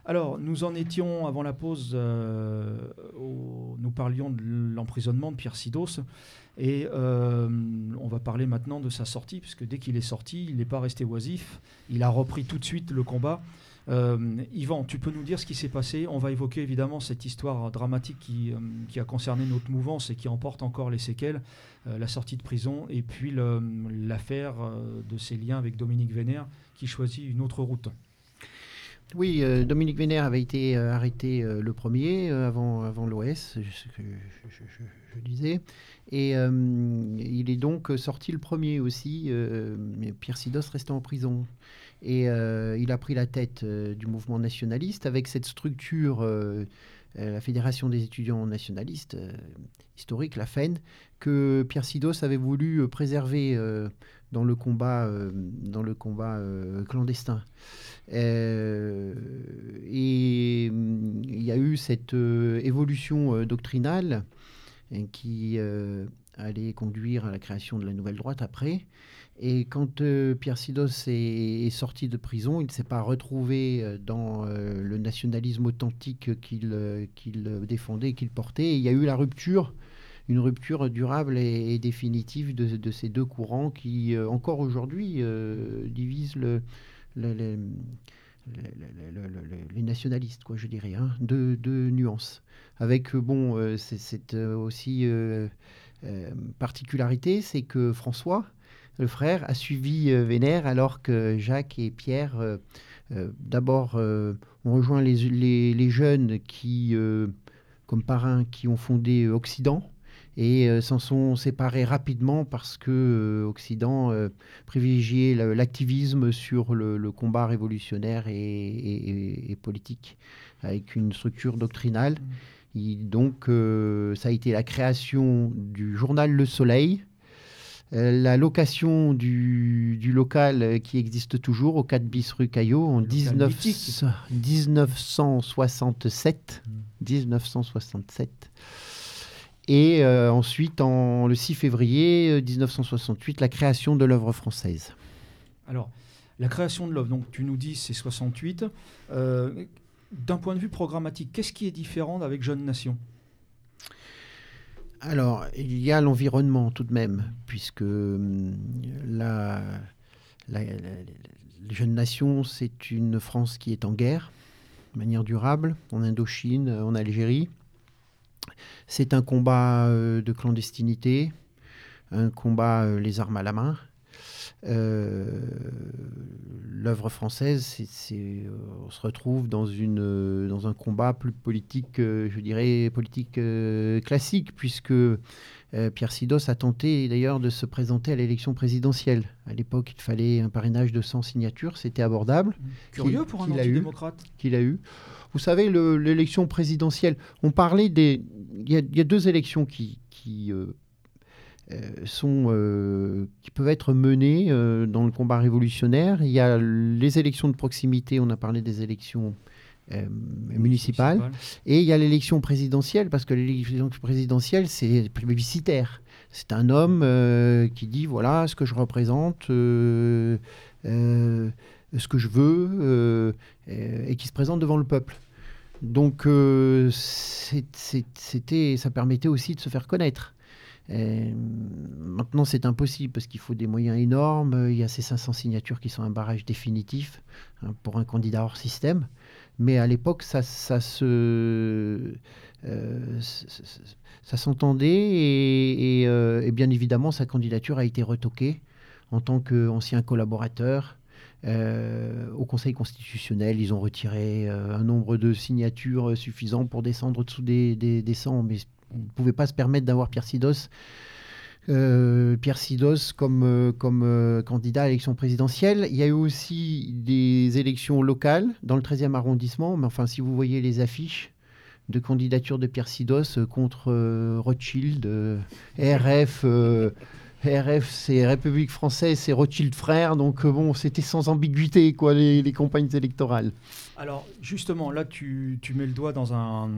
Alors, nous en étions avant la pause, euh, nous parlions de l'emprisonnement de Pierre Sidos. Et euh, on va parler maintenant de sa sortie, puisque dès qu'il est sorti, il n'est pas resté oisif. Il a repris tout de suite le combat. Euh, Yvan, tu peux nous dire ce qui s'est passé? On va évoquer évidemment cette histoire dramatique qui, euh, qui, a concerné notre mouvance et qui emporte encore les séquelles, euh, la sortie de prison et puis l'affaire de ses liens avec Dominique Vénère qui choisit une autre route. Oui, Dominique Vénère avait été arrêté le premier avant, avant l'OS, ce que je, disais. Et il est donc sorti le premier aussi. Pierre Sidos restait en prison. Et euh, il a pris la tête euh, du mouvement nationaliste avec cette structure, euh, la Fédération des étudiants nationalistes historique, la FEN, que Pierre Sidos avait voulu préserver dans le combat, dans le combat clandestin. et il y a eu cette évolution doctrinale qui allait conduire à la création de la nouvelle droite après. Et quand euh, Pierre Sidos est, sorti de prison, il ne s'est pas retrouvé euh, dans euh, le nationalisme authentique qu'il défendait, qu'il portait. il y a eu la rupture, une rupture durable et, définitive de, ces deux courants qui, encore aujourd'hui, divisent le, les nationalistes, je dirais, hein, deux, nuances. Avec, bon, c'est aussi particularité, c'est que François, le frère, a suivi euh, Vénère alors que Jacques et Pierre, euh, euh, d'abord, ont rejoint les, jeunes qui, comme parrains, qui ont fondé Occident et s'en sont séparés rapidement parce que Occident privilégiait l'activisme sur le, combat révolutionnaire et, politique avec une structure doctrinale. Mmh. donc, ça a été la création du journal Le Soleil, la location du, local euh, qui existe toujours au 4 bis rue Caillot en 1967. 1967. Hmm. Et euh, ensuite, en, le 6 février 1968, la création de l'œuvre française. Alors, la création de l'œuvre, donc tu nous dis c'est 68. D'un point de vue programmatique, qu'est-ce qui est différent avec Jeune Nation? Alors, il y a l'environnement tout de même, puisque hum, la, la, jeune nation, c'est une France qui est en guerre, de manière durable, en Indochine, en Algérie. C'est un combat euh, de clandestinité, un combat euh, les armes à la main. Euh, l'œuvre française, c'est, on se retrouve dans, une, dans un combat plus politique, je dirais politique classique, puisque Pierre Sidos a tenté d'ailleurs de se présenter à l'élection présidentielle. À l'époque, il fallait un parrainage de 100 signatures, c'était abordable. Curieux pour un antidémocrate. Qu'il a eu. Vous savez, l'élection présidentielle, on parlait des... Il y, a, deux élections qui... qui euh, sont, euh, qui peuvent être menées euh, dans le combat révolutionnaire. Il y a les élections de proximité, on a parlé des élections municipales, et il y a l'élection présidentielle, parce que l'élection présidentielle, c'est plébiscitaire. C'est un homme qui dit, voilà ce que je représente, ce que je veux, et qui se présente devant le peuple. Donc, c'était, ça permettait aussi de se faire connaître. Euh, maintenant, c'est impossible parce qu'il faut des moyens énormes. Il y a ces 500 signatures qui sont un barrage définitif hein, pour un candidat hors système. Mais à l'époque, ça, ça. Euh, s'entendait et, euh, et, bien évidemment sa candidature a été retoquée en tant qu'ancien collaborateur Conseil constitutionnel. Ils ont retiré un nombre de signatures suffisant pour descendre au-dessous des, des, des 100, mais on ne pouvait pas se permettre d'avoir Pierre Sidos. Euh, Pierre Sidos comme, euh, comme euh, candidat à l'élection présidentielle. Il y a eu aussi des élections locales dans le 13e arrondissement, mais enfin, si vous voyez les affiches de candidature de Pierre Sidos contre Rothschild, RF, RF, c'est République française, c'est Rothschild frère, donc bon, c'était sans ambiguïté, quoi, les, campagnes électorales. Alors justement, là tu, mets le doigt dans un,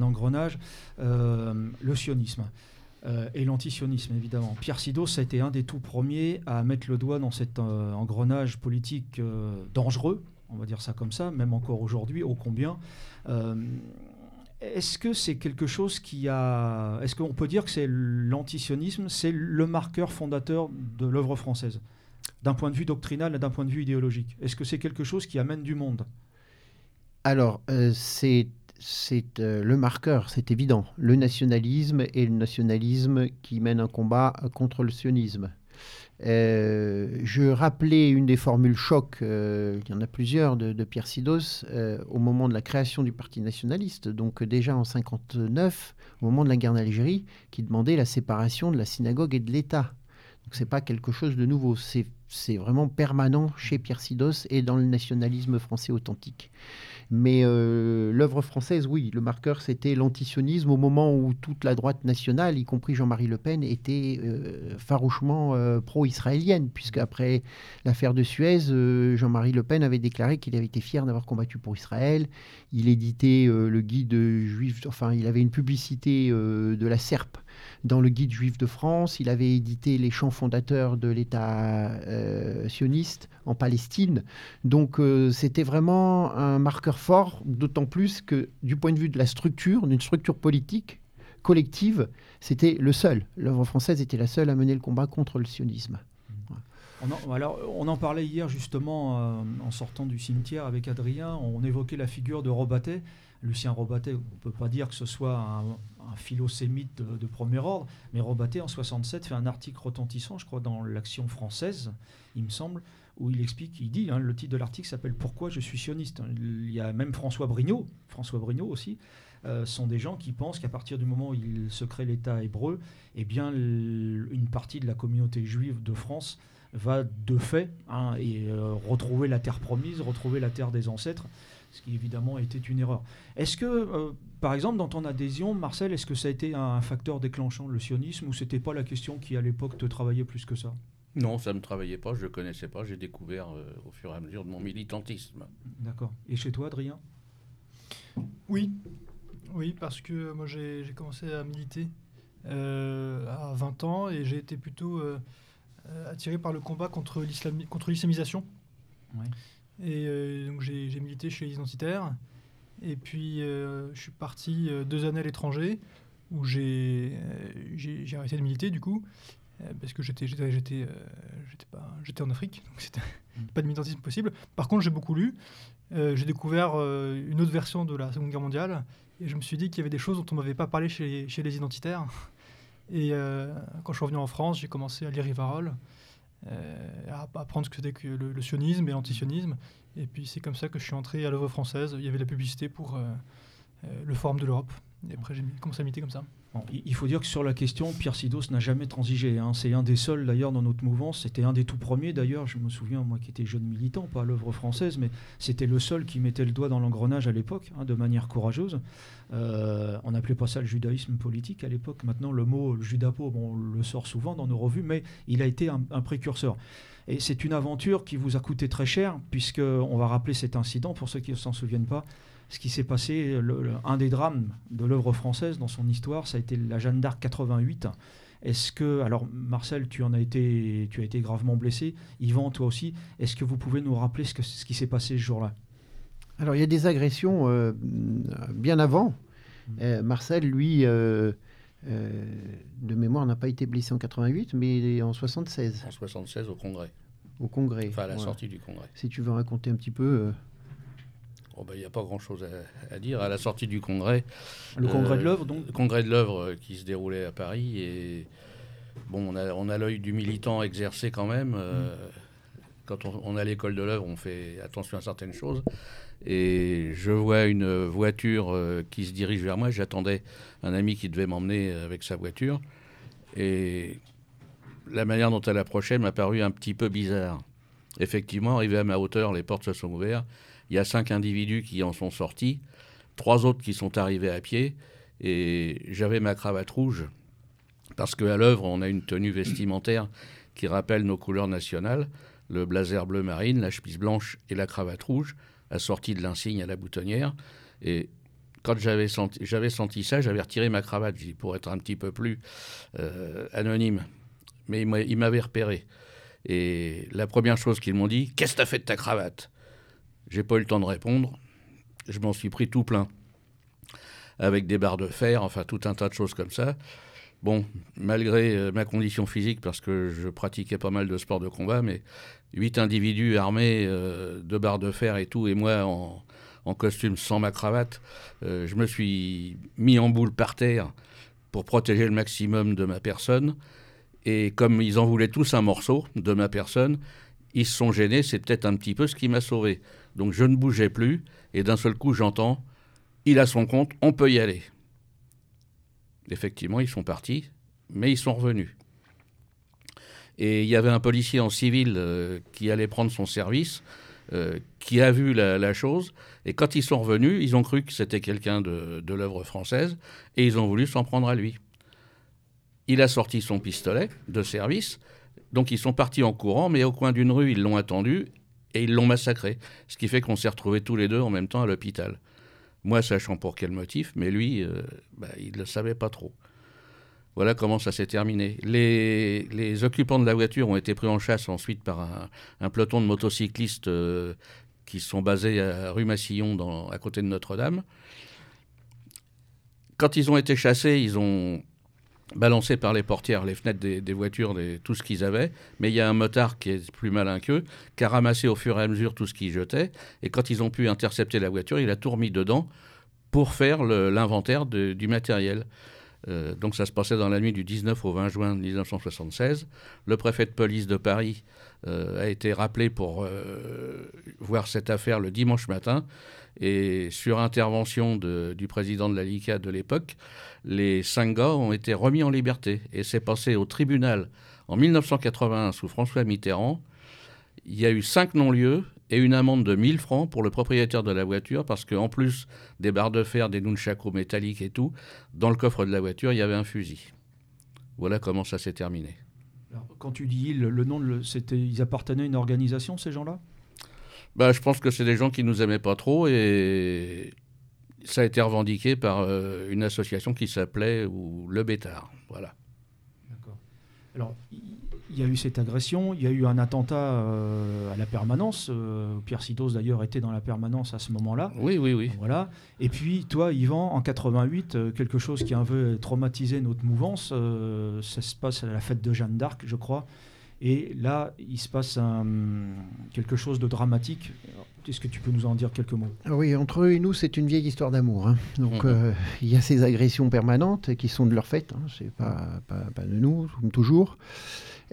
engrenage, euh, le sionisme. euh, et l'antisionisme, évidemment. Pierre Sidos a été un des tout premiers à mettre le doigt dans cet euh, engrenage politique euh, dangereux, on va dire ça comme ça, même encore aujourd'hui, ô combien. Est-ce que c'est quelque chose qui a. Est-ce qu'on peut dire que c'est l'antisionisme, c'est le marqueur fondateur de l'œuvre française, d'un point de vue doctrinal et d'un point de vue idéologique? Est-ce que c'est quelque chose qui amène du monde? Alors, c'est c'est euh, le marqueur, c'est évident. Le nationalisme et le nationalisme qui mène un combat contre le sionisme. Euh, je rappelais une des formules choc, euh, il y en a plusieurs, de, Pierre Sidos, au moment de la création du Parti nationaliste, donc déjà en 59, au moment de la guerre d'Algérie, qui demandait la séparation de la synagogue et de l'État. Donc c'est pas quelque chose de nouveau, c'est vraiment permanent chez Pierre Sidos et dans le nationalisme français authentique. Mais euh, l'œuvre française, oui, le marqueur, c'était l'antisionisme au moment où toute la droite nationale, y compris Jean-Marie Le Pen, était euh, farouchement euh, pro-israélienne, puisque après l'affaire de Suez, Jean-Marie Le Pen avait déclaré qu'il avait été fier d'avoir combattu pour Israël. Il éditait le guide juif, enfin, il avait une publicité de la SERP dans le guide juif de France. Il avait édité les chants fondateurs de l'État sioniste en Palestine. Donc c'était vraiment un marqueur fort, d'autant plus que du point de vue de la structure, d'une structure politique collective, c'était le seul. L'œuvre française était la seule à mener le combat contre le sionisme. On en, alors, on en parlait hier justement euh, en sortant du cimetière avec Adrien. On évoquait la figure de Robatet. Lucien Robatet, on ne peut pas dire que ce soit un, philosémite de, premier ordre, mais Robatet en 67 fait un article retentissant, je crois, dans l'Action française, il me semble, où il explique, il dit, hein, le titre de l'article s'appelle Pourquoi je suis sioniste? Il y a même François Brignot, François Brignot aussi, euh, sont des gens qui pensent qu'à partir du moment où il se crée l'État hébreu, eh bien, une partie de la communauté juive de France va de fait hein, euh, retrouver la terre promise, retrouver la terre des ancêtres, ce qui évidemment était une erreur. Est-ce que, euh, par exemple, dans ton adhésion, Marcel, est-ce que ça a été un facteur déclenchant, le sionisme, ou c'était pas la question qui à l'époque te travaillait plus que ça? Non, ça ne me travaillait pas, je ne connaissais pas, j'ai découvert euh, au fur et à mesure de mon militantisme. D'accord. Et chez toi, Adrien? Oui, oui, parce que moi j'ai commencé à militer euh, à 20 ans et j'ai été plutôt euh, attiré par le combat contre l'islamisation. Et donc j'ai milité chez les identitaires. Et puis je suis parti deux années à l'étranger où j'ai arrêté de militer du coup. Euh, parce que j'étais j'étais euh, en Afrique donc c'était mm. pas de militantisme possible par contre j'ai beaucoup lu euh, j'ai découvert une autre version de la Seconde Guerre mondiale et je me suis dit qu'il y avait des choses dont on m'avait pas parlé chez, chez les identitaires et quand je suis revenu en France j'ai commencé à lire Rivarol à apprendre ce que c'était que le, sionisme et l'antisionisme. Et puis c'est comme ça que je suis entré à l'œuvre française. Il y avait la publicité pour le Forum de l'Europe. Et après j'ai commencé à militer comme ça il faut dire que sur la question, Pierre Sidos n'a jamais transigé. Hein. C'est un des seuls d'ailleurs dans notre mouvance. C'était un des tout premiers d'ailleurs. Je me souviens, moi qui étais jeune militant, pas à l'œuvre française, mais c'était le seul qui mettait le doigt dans l'engrenage à l'époque, hein, de manière courageuse. Euh, on n'appelait pas ça le judaïsme politique à l'époque. Maintenant, le mot le judapo, on le sort souvent dans nos revues, mais il a été un, un précurseur. Et c'est une aventure qui vous a coûté très cher, puisque on va rappeler cet incident pour ceux qui ne s'en souviennent pas ce qui s'est passé, un des drames de l'œuvre française dans son histoire, ça a été la Jeanne d'Arc 88. Est-ce que, alors Marcel, tu en as été, tu as été gravement blessé. Yvan, toi aussi. Est-ce que vous pouvez nous rappeler ce, que, ce qui s'est passé ce jour-là? Alors il y a des agressions euh, bien avant. Mmh. Euh, Marcel, lui, euh, de mémoire, n'a pas été blessé en 88, mais en 76. En 76 au Congrès. Au Congrès. Enfin, à la sortie du Congrès. Si tu veux raconter un petit peu. Ben, il n'y a pas grand-chose à, dire. À la sortie du congrès. Le congrès de l'œuvre, donc Le congrès de l'œuvre euh, qui se déroulait à Paris. Et bon, on a, on a l'œil du militant exercé quand même. Euh, quand on, on, a l'école de l'œuvre, on fait attention à certaines choses. Et je vois une voiture euh, qui se dirige vers moi. J'attendais un ami qui devait m'emmener avec sa voiture. Et la manière dont elle approchait m'a paru un petit peu bizarre. Effectivement, arrivé à ma hauteur, les portes se sont ouvertes. Il y a cinq individus qui en sont sortis, trois autres qui sont arrivés à pied, et j'avais ma cravate rouge, parce qu'à l'œuvre, on a une tenue vestimentaire qui rappelle nos couleurs nationales, le blazer bleu marine, la chemise blanche et la cravate rouge, assortie de l'insigne à la boutonnière. Et quand j'avais senti, senti ça, j'avais retiré ma cravate pour être un petit peu plus euh, anonyme. Mais il m'avait repéré. Et la première chose qu'ils m'ont dit, qu'est-ce que tu as fait de ta cravate? J'ai pas eu le temps de répondre. Je m'en suis pris tout plein. Avec des barres de fer, enfin tout un tas de choses comme ça. Bon, malgré euh, ma condition physique, parce que je pratiquais pas mal de sports de combat, mais huit individus armés euh, de barres de fer et tout, et moi en, costume sans ma cravate. Euh, je me suis mis en boule par terre pour protéger le maximum de ma personne. Et comme ils en voulaient tous un morceau de ma personne, ils se sont gênés. C'est peut-être un petit peu ce qui m'a sauvé. Donc je ne bougeais plus. Et d'un seul coup, j'entends il a son compte, on peut y aller. Effectivement, ils sont partis, mais ils sont revenus. Et il y avait un policier en civil euh, qui allait prendre son service. Euh, qui a vu la, chose. Et quand ils sont revenus, ils ont cru que c'était quelqu'un de, de l'œuvre française et ils ont voulu s'en prendre à lui. Il a sorti son pistolet de service. Donc ils sont partis en courant, mais au coin d'une rue, ils l'ont attendu et ils l'ont massacré. Ce qui fait qu'on s'est retrouvés tous les deux en même temps à l'hôpital. Moi, sachant pour quel motif, mais lui, euh, bah, il ne le savait pas trop. Voilà comment ça s'est terminé. Les, occupants de la voiture ont été pris en chasse ensuite par un, peloton de motocyclistes euh, qui sont basés à rue Massillon, à côté de Notre-Dame. Quand ils ont été chassés, ils ont balancé par les portières les fenêtres des, voitures, tout ce qu'ils avaient. Mais il y a un motard qui est plus malin qu'eux, qui a ramassé au fur et à mesure tout ce qu'ils jetaient. Et quand ils ont pu intercepter la voiture, il a tout remis dedans pour faire l'inventaire du matériel. Euh, donc ça se passait dans la nuit du 19 au 20 juin 1976. Le préfet de police de Paris euh, a été rappelé pour euh, voir cette affaire le dimanche matin. Et sur intervention du président de la LICA de l'époque, les cinq gars ont été remis en liberté. Et c'est passé au tribunal en 1981 sous François Mitterrand. Il y a eu cinq non-lieux et une amende de 1000 francs pour le propriétaire de la voiture parce qu'en plus des barres de fer, des nunchakus métalliques et tout, dans le coffre de la voiture, il y avait un fusil. Voilà comment ça s'est terminé. quand tu dis le, le nom, c'était, ils appartenaient à une organisation, ces gens-là? Bah, Je pense que c'est des gens qui nous aimaient pas trop et ça a été revendiqué par euh, une association qui s'appelait ou Le Bétard. Voilà. D'accord. Alors, il y a eu cette agression, il y a eu un attentat euh, à la permanence. Euh, Pierre Sidos, d'ailleurs, était dans la permanence à ce moment-là. Oui, oui, oui. Voilà. Et puis, toi, Yvan, en 88, euh, quelque chose qui a un peu traumatisé notre mouvance, ça se passe à la fête de Jeanne d'Arc, je crois. Et là, il se passe quelque chose de dramatique. Est-ce que tu peux nous en dire quelques mots? Ah Oui, entre eux et nous, c'est une vieille histoire d'amour. Hein. Donc, mhm. il y a ces agressions permanentes qui sont de leur fait. Hein. C'est pas, pas, pas, de nous, comme toujours.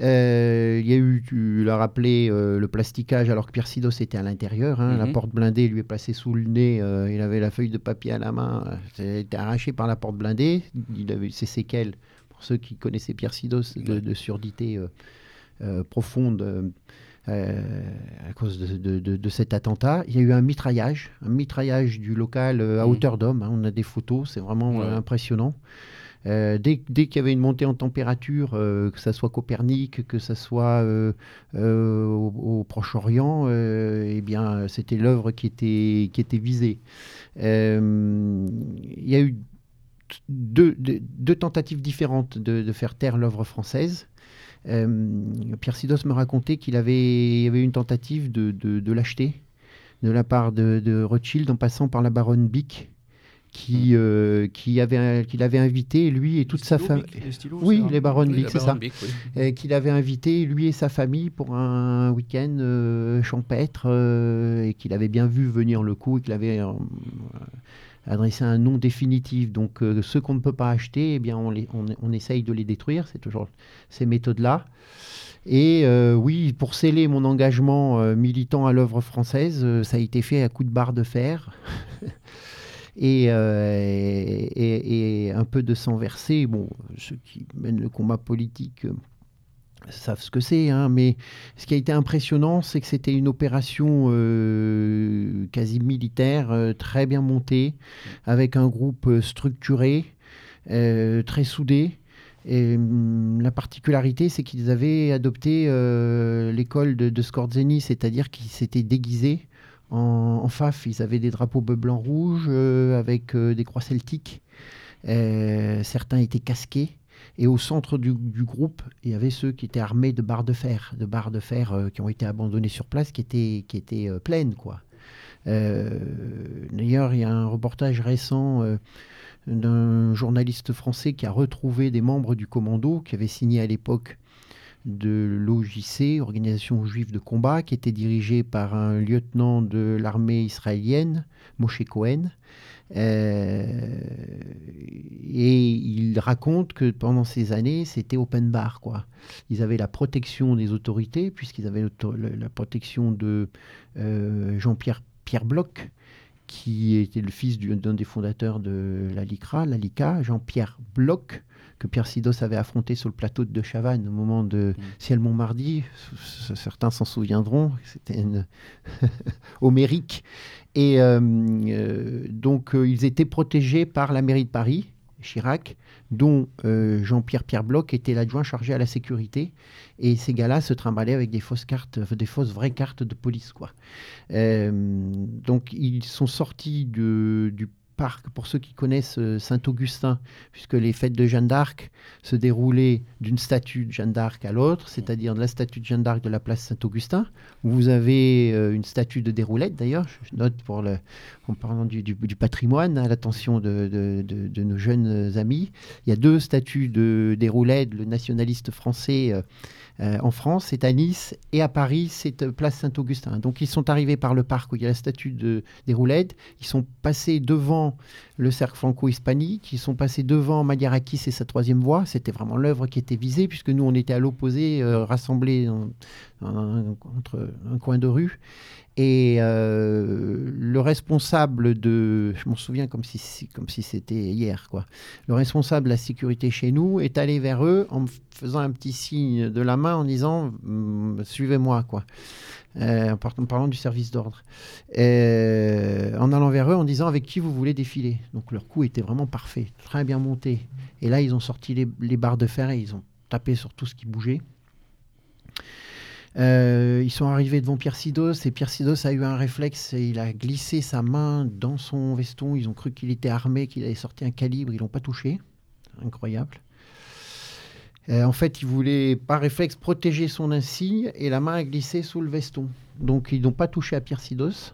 Euh, il y a eu, tu l'as rappelé, euh, le plasticage alors que Pierre Sidos était à l'intérieur. Hein. La mhm. porte blindée lui est placée sous le nez. Euh, il avait la feuille de papier à la main. Il a été arraché par la porte blindée. Il avait ses séquelles, pour ceux qui connaissaient Pierre Sidos, de, surdité profonde. à cause de, cet attentat. Il y a eu un mitraillage, un mitraillage du local à mhm. hauteur d'homme. Hein. On a des photos, c'est vraiment impressionnant. Euh, dès, qu'il y avait une montée en température, euh, que ce soit Copernic, que ce soit euh, au, Proche-Orient, eh bien, c'était l'œuvre qui était, qui était visée. Il y a eu deux, tentatives différentes de, faire taire l'œuvre française. Pierre Sidos me racontait qu'il avait, y avait une tentative de, de l'acheter de la part de, Rothschild en passant par la baronne Bick, qui, mm. euh, qui avait, qu'il avait invité, lui et toute sa famille. Oui, les Baron Bic, c'est ça. Qu'il avait invité, lui et sa famille, pour un week-end euh, champêtre, euh, et qu'il avait bien vu venir le coup, et qu'il avait adressé un nom définitif. Donc, ceux qu'on ne peut pas acheter, eh bien, on, essaye de les détruire. C'est toujours ces méthodes-là. Et oui, pour sceller mon engagement militant à l'œuvre française, ça a été fait à coup de barre de fer. Euh, et, et, un peu de sang versé. Bon, ceux qui mènent le combat politique euh, savent ce que c'est, hein, mais ce qui a été impressionnant, c'est que c'était une opération euh, quasi militaire, très bien montée, avec un groupe structuré, très soudé. Et hum, la particularité, c'est qu'ils avaient adopté l'école de, de Scorzeni, c'est-à-dire qu'ils s'étaient déguisés En, FAF, ils avaient des drapeaux bleu, blanc, rouge avec des croix celtiques. certains étaient casqués. Et au centre du, groupe, il y avait ceux qui étaient armés de barres de fer, de barres de fer qui ont été abandonnées sur place, qui étaient, qui étaient pleines, quoi. D'ailleurs, il y a un reportage récent d'un journaliste français qui a retrouvé des membres du commando qui avaient signé à l'époque de l'OJC, Organisation juive de combat, qui était dirigée par un lieutenant de l'armée israélienne, Moshe Cohen. Euh, et il raconte que pendant ces années, c'était open bar. Quoi. Ils avaient la protection des autorités, puisqu'ils avaient la protection de euh, Jean-Pierre Pierre Bloch, qui était le fils d'un des fondateurs de la LICRA, la LICA, Jean-Pierre Bloch, que Pierre Sidos avait affronté sur le plateau de Chavannes au moment de mm. Ciel Montmardi. Certains s'en souviendront, c'était une homérique. Et euh, euh, donc, euh, ils étaient protégés par la mairie de Paris, Chirac, dont Jean-Pierre Pierre Bloch était l'adjoint chargé à la sécurité. Et ces gars-là se trimballaient avec des fausses cartes, des fausses vraies cartes de police. Quoi. donc, ils sont sortis de, du pour ceux qui connaissent euh, Saint-Augustin, puisque les fêtes de Jeanne d'Arc se déroulaient d'une statue de Jeanne d'Arc à l'autre, c'est-à-dire de la statue de Jeanne d'Arc de la place Saint-Augustin, où vous avez euh, une statue de Déroulette d'ailleurs, je note pour le, en parlant du, patrimoine, à l'attention de, nos jeunes amis. Il y a deux statues de Déroulette, le nationaliste français. Euh, euh, en France, c'est à Nice, et à Paris, c'est euh, place Saint-Augustin. Donc ils sont arrivés par le parc où il y a la statue de, des Roulettes, ils sont passés devant le cercle franco-hispanique, ils sont passés devant Magliarakis et sa troisième voie, c'était vraiment l'œuvre qui était visée, puisque nous on était à l'opposé, euh, rassemblés entre un coin de rue. Et euh, le responsable de, je m'en souviens comme si, comme si c'était hier, quoi. Le responsable de la sécurité chez nous est allé vers eux en faisant un petit signe de la main en disant mm, suivez-moi, quoi. Euh, en, parlant du service d'ordre. En allant vers eux en disant avec qui vous voulez défiler. Donc leur coup était vraiment parfait, très bien monté. Et là, ils ont sorti les, les barres de fer et ils ont tapé sur tout ce qui bougeait. Euh, ils sont arrivés devant Pierre Sidos et Pierre Sidos a eu un réflexe et il a glissé sa main dans son veston. Ils ont cru qu'il était armé, qu'il avait sorti un calibre. Ils l'ont pas touché. Incroyable. Euh, en fait, il voulait par réflexe protéger son insigne et la main a glissé sous le veston. Donc, ils n'ont pas touché à Pierre Sidos.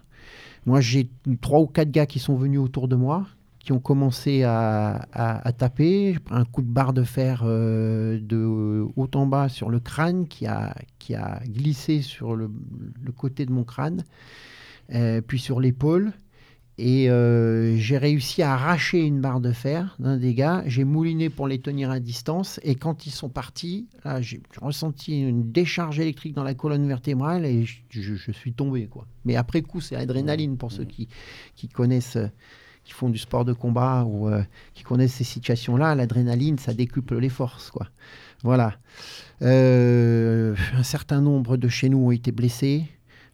Moi, j'ai trois ou quatre gars qui sont venus autour de moi, qui ont commencé à, taper. Un coup de barre de fer euh, de haut en bas sur le crâne qui a, qui a glissé sur le, côté de mon crâne, euh, puis sur l'épaule. Et euh, j'ai réussi à arracher une barre de fer d'un des gars. J'ai mouliné pour les tenir à distance. Et quand ils sont partis, j'ai ressenti une décharge électrique dans la colonne vertébrale et je, suis tombé. Quoi. Mais après coup, c'est l'adrénaline pour ceux qui, qui connaissent qui font du sport de combat ou euh, qui connaissent ces situations-là, l'adrénaline, ça décuple les forces. Quoi. Voilà. Euh, un certain nombre de chez nous ont été blessés.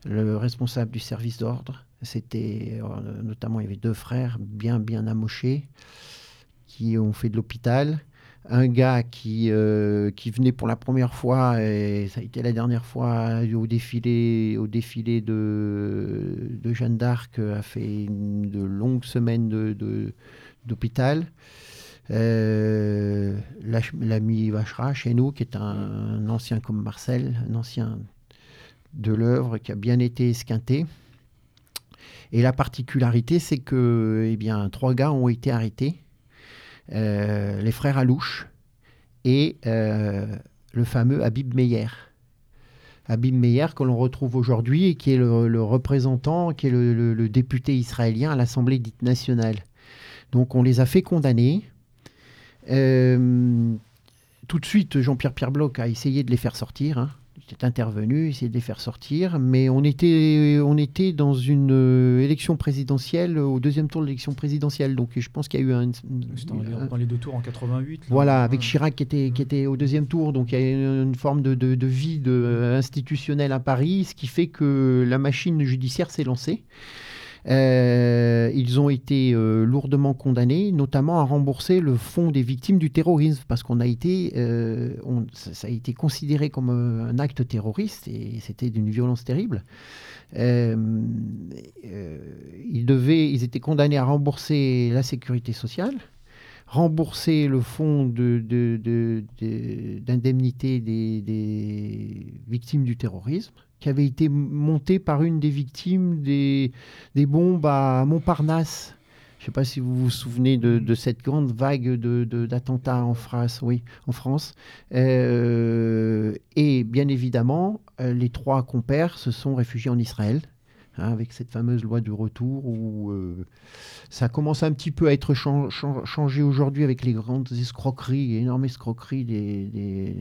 Le responsable du service d'ordre, c'était euh, notamment, il y avait deux frères bien, bien amochés qui ont fait de l'hôpital un gars qui, euh, qui venait pour la première fois, et ça a été la dernière fois au défilé, au défilé de, Jeanne d'Arc, a fait de longues semaines d'hôpital. De, euh, L'ami Vachera, chez nous, qui est un, ancien comme Marcel, un ancien de l'œuvre, qui a bien été esquinté. Et la particularité, c'est que eh trois gars ont été arrêtés euh, les frères Alouche et euh, le fameux Habib Meyer. Habib Meyer que l'on retrouve aujourd'hui et qui est le, représentant, qui est le, député israélien à l'Assemblée dite nationale. Donc on les a fait condamner. Euh, tout de suite, Jean-Pierre Pierre Bloch a essayé de les faire sortir. Hein est intervenu, essayé de les faire sortir, mais on était, on était dans une euh, élection présidentielle, au deuxième tour de l'élection présidentielle, donc je pense qu'il y a eu un... dans les deux tours en 88. voilà, avec Chirac qui était, qui était au deuxième tour, donc il y a une, une forme de, de, de vide euh, institutionnel à Paris, ce qui fait que la machine judiciaire s'est lancée. Euh, ils ont été euh, lourdement condamnés, notamment à rembourser le fonds des victimes du terrorisme, parce qu'on a été, euh, ça, a été considéré comme un acte terroriste et c'était d'une violence terrible. ils, devaient, ils étaient condamnés à rembourser la sécurité sociale, rembourser le fonds d'indemnité de, de, des, victimes du terrorisme, qui avait été monté par une des victimes des, des bombes à Montparnasse. Je ne sais pas si vous vous souvenez de, cette grande vague d'attentats en France. Oui, en France. Euh, et bien évidemment, euh, les trois compères se sont réfugiés en Israël. Hein, avec cette fameuse loi du retour où euh, ça commence un petit peu à être changé aujourd'hui avec les grandes escroqueries, énormes escroqueries des,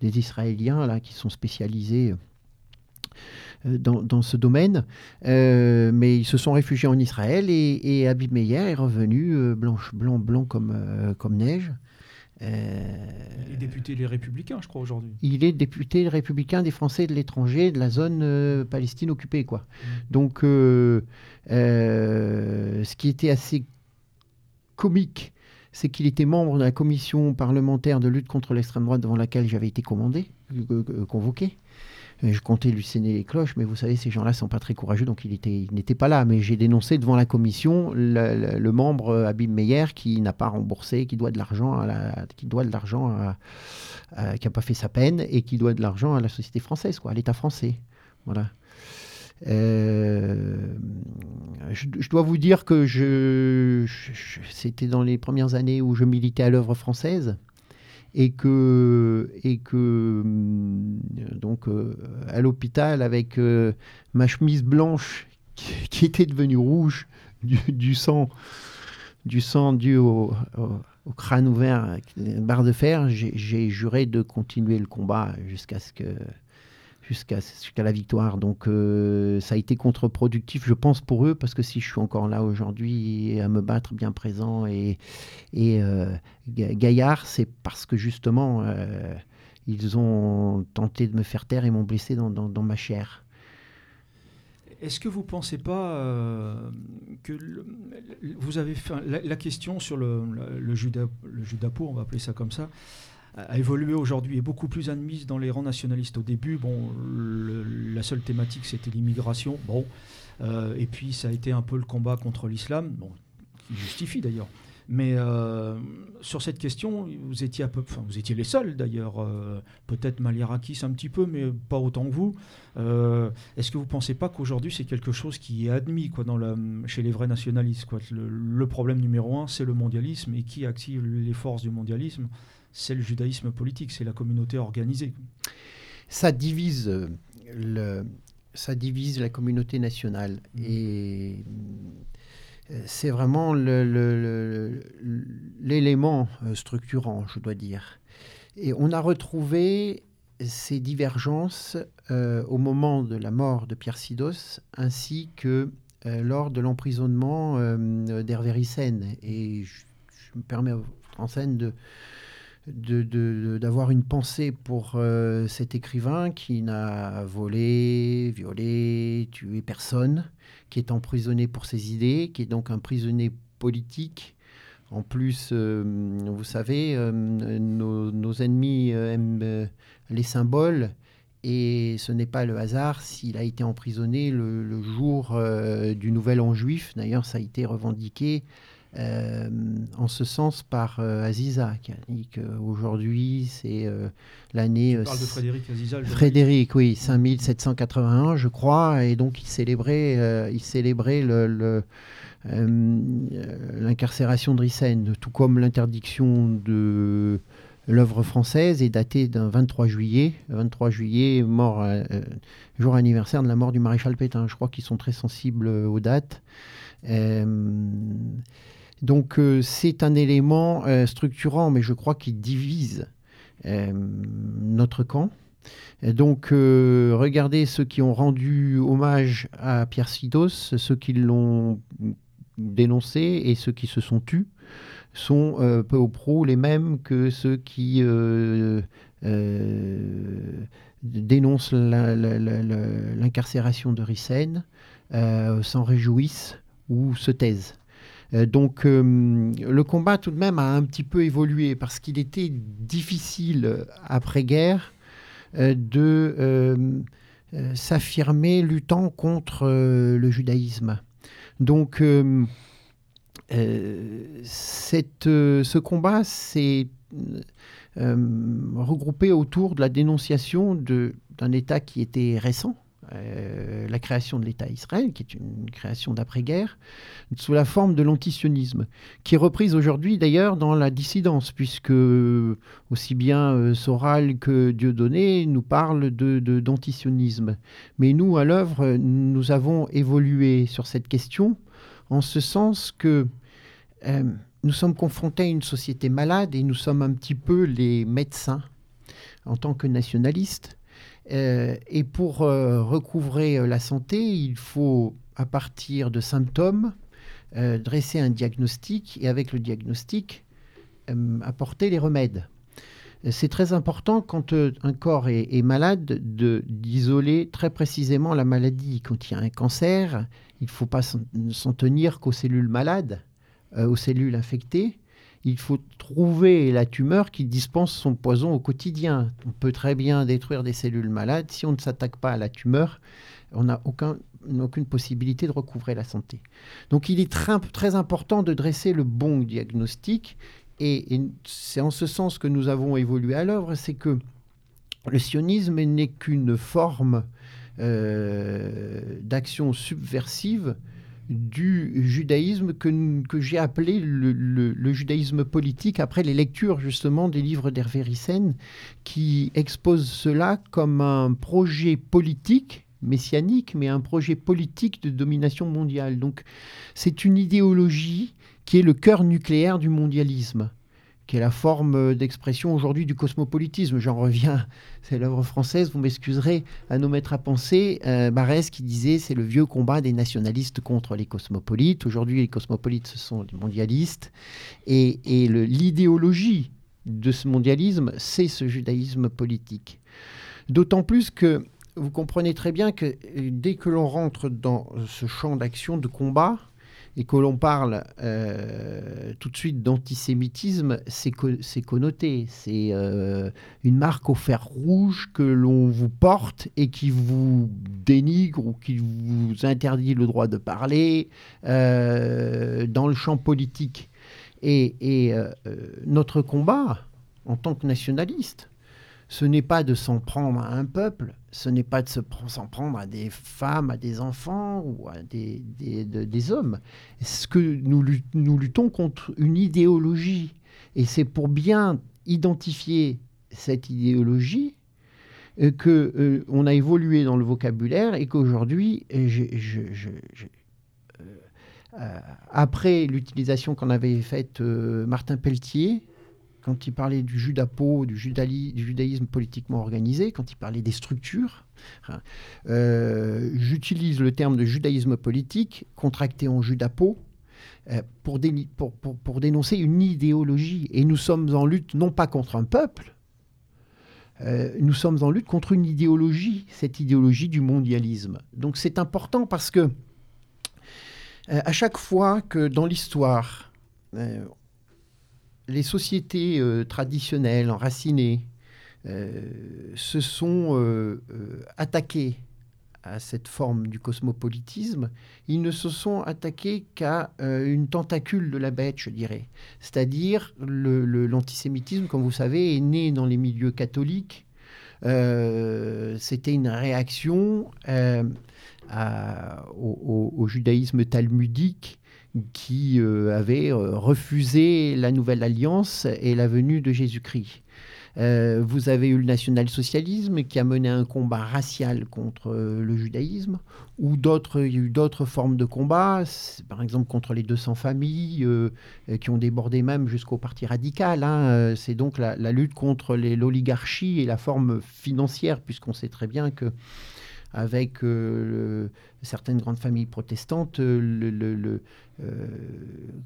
des, Israéliens là, qui sont spécialisés euh, dans, ce domaine. Euh, mais ils se sont réfugiés en Israël et, et Abib Meyer est revenu blanc, blanc, blanc comme, comme neige. Euh, il est député des Républicains, je crois, aujourd'hui. Il est député républicain des Français de l'étranger, de la zone euh, Palestine occupée. Quoi. Mm. Donc, euh, ce qui était assez comique, c'est qu'il était membre de la commission parlementaire de lutte contre l'extrême droite devant laquelle j'avais été commandé, convoqué. Je comptais lui sonner les cloches, mais vous savez, ces gens-là sont pas très courageux, donc il n'était pas là. Mais j'ai dénoncé devant la commission le, membre euh, Abim Meyer qui n'a pas remboursé, qui doit de l'argent à la, qui doit de l'argent qui n'a pas fait sa peine et qui doit de l'argent à la société française, quoi, à l'État français. Voilà. Euh, je, dois vous dire que je c'était dans les premières années où je militais à l'œuvre française et que, et que hum, donc euh, à l'hôpital avec euh, ma chemise blanche qui, était devenue rouge du, sang du sang dû au, crâne ouvert barre de fer, j'ai juré de continuer le combat jusqu'à ce que jusqu'à la victoire. Donc euh, ça a été contre-productif, je pense, pour eux, parce que si je suis encore là aujourd'hui à me battre bien présent et, et euh, gaillard, c'est parce que justement, euh, ils ont tenté de me faire taire et m'ont blessé dans, dans, ma chair. Est-ce que vous ne pensez pas que vous avez fait la, question sur le, le, le, judas, le judapo, on va appeler ça comme ça, a évolué aujourd'hui est beaucoup plus admise dans les rangs nationalistes. Au début, bon, la seule thématique c'était l'immigration, bon, euh, et puis ça a été un peu le combat contre l'islam, bon, qui justifie d'ailleurs. Mais euh, sur cette question, vous étiez à peu, enfin, vous étiez les seuls d'ailleurs. Euh, peut-être Maliarakis un petit peu, mais pas autant que vous. Est-ce que vous ne pensez pas qu'aujourd'hui c'est quelque chose qui est admis quoi, dans chez les vrais nationalistes quoi? Le, problème numéro un, c'est le mondialisme et qui active les forces du mondialisme c'est le judaïsme politique, c'est la communauté organisée. Ça divise, euh, le, ça divise la communauté nationale. Mmh. Et euh, c'est vraiment l'élément euh, structurant, je dois dire. Et on a retrouvé ces divergences au moment de la mort de Pierre Sidos, ainsi que lors de l'emprisonnement d'Hervé Ryssen. Et je, je, me permets en scène de, d'avoir une pensée pour euh, cet écrivain qui n'a volé, violé, tué personne, qui est emprisonné pour ses idées, qui est donc un prisonnier politique. En plus, euh, vous savez, euh, nos, ennemis aiment les symboles et ce n'est pas le hasard s'il a été emprisonné le, le jour du Nouvel An juif. D'ailleurs, ça a été revendiqué euh, en ce sens par euh, Aziza, qui a dit qu'aujourd'hui, c'est euh, l'année. Parles de Frédéric Aziza. Frédéric, oui, 5781, je crois, et donc il célébrait, il célébrait le, l'incarcération de Rissen, tout comme l'interdiction de l'œuvre française est datée d'un 23 juillet. 23 juillet, mort, jour anniversaire de la mort du maréchal Pétain. Je crois qu'ils sont très sensibles aux dates. Donc euh, c'est un élément euh, structurant, mais je crois qu'il divise euh, notre camp. donc regardez ceux qui ont rendu hommage à Pierre Sidos, ceux qui l'ont dénoncé et ceux qui se sont tus sont peu ou prou les mêmes que ceux qui dénoncent l'incarcération de Rissen, s'en réjouissent ou se taisent. Euh, donc euh, le combat tout de même a un petit peu évolué parce qu'il était difficile après-guerre euh, de, s'affirmer luttant contre le judaïsme. Donc, ce combat s'est regroupé autour de la dénonciation d'un État qui était récent, euh, la création de l'État Israël, qui est une création d'après-guerre, sous la forme de l'antisionisme, qui est reprise aujourd'hui d'ailleurs dans la dissidence, puisque aussi bien euh, Soral que Dieudonné nous parlent d'antisionisme. De, Mais nous, à l'œuvre, nous avons évolué sur cette question, en ce sens que euh, nous sommes confrontés à une société malade et nous sommes un petit peu les médecins en tant que nationalistes et pour euh, recouvrer euh, la santé, il faut, à partir de symptômes, dresser un diagnostic et avec le diagnostic, apporter les remèdes. C'est très important quand un corps est, malade d'isoler très précisément la maladie. Quand il y a un cancer, il ne faut pas s'en tenir qu'aux cellules malades, aux cellules infectées il faut trouver la tumeur qui dispense son poison au quotidien. On peut très bien détruire des cellules malades. Si on ne s'attaque pas à la tumeur, on n'a aucune possibilité de recouvrer la santé. Donc il est très, important de dresser le bon diagnostic. Et, c'est en ce sens que nous avons évolué à l'œuvre, c'est que le sionisme n'est qu'une forme euh, d'action subversive du judaïsme que, que j'ai appelé le, judaïsme politique après les lectures justement des livres d'Hervé Ryssen qui exposent cela comme un projet politique messianique, mais un projet politique de domination mondiale. Donc c'est une idéologie qui est le cœur nucléaire du mondialisme qui est la forme d'expression aujourd'hui du cosmopolitisme. J'en reviens, c'est l'œuvre française, vous m'excuserez, à nous mettre à penser. Euh, Barès qui disait c'est le vieux combat des nationalistes contre les cosmopolites. Aujourd'hui, les cosmopolites, ce sont les mondialistes. Et, et l'idéologie de ce mondialisme, c'est ce judaïsme politique. D'autant plus que vous comprenez très bien que dès que l'on rentre dans ce champ d'action, de combat, et que l'on parle euh, tout de suite d'antisémitisme, c'est connoté. C'est euh, une marque au fer rouge que l'on vous porte et qui vous dénigre ou qui vous interdit le droit de parler euh, dans le champ politique. Et, notre combat, en tant que nationaliste, ce n'est pas de s'en prendre à un peuple, ce n'est pas de s'en prendre à des femmes, à des enfants ou à des, hommes. Ce que nous, nous luttons contre une idéologie. Et c'est pour bien identifier cette idéologie euh, que euh, on a évolué dans le vocabulaire et qu'aujourd'hui, euh, après l'utilisation qu'en avait faite Martin Pelletier, quand il parlait du judapo, du, judaïsme politiquement organisé, quand il parlait des structures, hein, euh, j'utilise le terme de judaïsme politique, contracté en judapo, euh, pour, pour, dénoncer une idéologie. Et nous sommes en lutte non pas contre un peuple, euh, nous sommes en lutte contre une idéologie, cette idéologie du mondialisme. Donc c'est important parce que à chaque fois que dans l'histoire, les sociétés euh, traditionnelles, enracinées, euh, se sont euh, attaquées à cette forme du cosmopolitisme, ils ne se sont attaqués qu'à une tentacule de la bête, je dirais. C'est-à-dire l'antisémitisme, comme vous savez, est né dans les milieux catholiques. C'était une réaction au, judaïsme talmudique qui euh, avait euh, refusé la nouvelle alliance et la venue de Jésus-Christ. Euh, vous avez eu le national-socialisme qui a mené un combat racial contre le judaïsme, ou d'autres, il y a eu d'autres formes de combat, par exemple contre les 200 familles, qui ont débordé même jusqu'au parti radical. Hein. C'est donc la, lutte contre l'oligarchie et la forme financière, puisqu'on sait très bien que avec certaines grandes familles protestantes, euh, euh,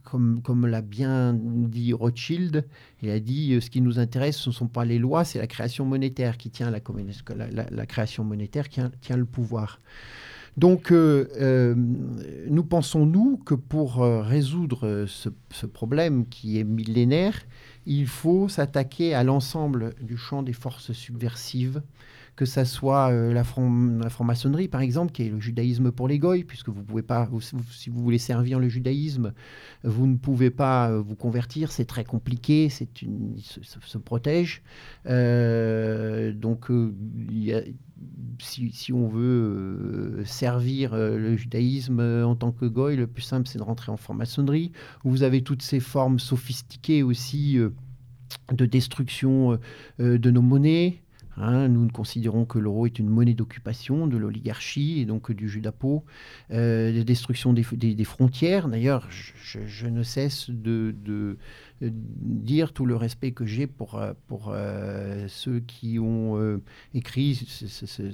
comme, l'a bien dit Rothschild, il a dit ce qui nous intéresse, ce ne sont pas les lois, c'est la création monétaire qui tient la, création monétaire qui tient, le pouvoir. Donc, nous pensons, nous, que pour résoudre ce, problème qui est millénaire, il faut s'attaquer à l'ensemble du champ des forces subversives que ça soit euh, la, franc-maçonnerie, par exemple, qui est le judaïsme pour les goy, puisque vous pouvez pas, si vous voulez servir le judaïsme, vous ne pouvez pas euh, vous convertir, c'est très compliqué, c'est se, protège. Euh, donc, si, si, on veut servir le judaïsme en tant que goy, le plus simple, c'est de rentrer en franc-maçonnerie. Vous avez toutes ces formes sophistiquées aussi de destruction de nos monnaies. Hein, nous considérons que l'euro est une monnaie d'occupation de l'oligarchie et donc du Judapo, euh, la destruction des, frontières. D'ailleurs, je, ne cesse de, dire tout le respect que j'ai pour, pour euh, ceux qui ont euh, écrit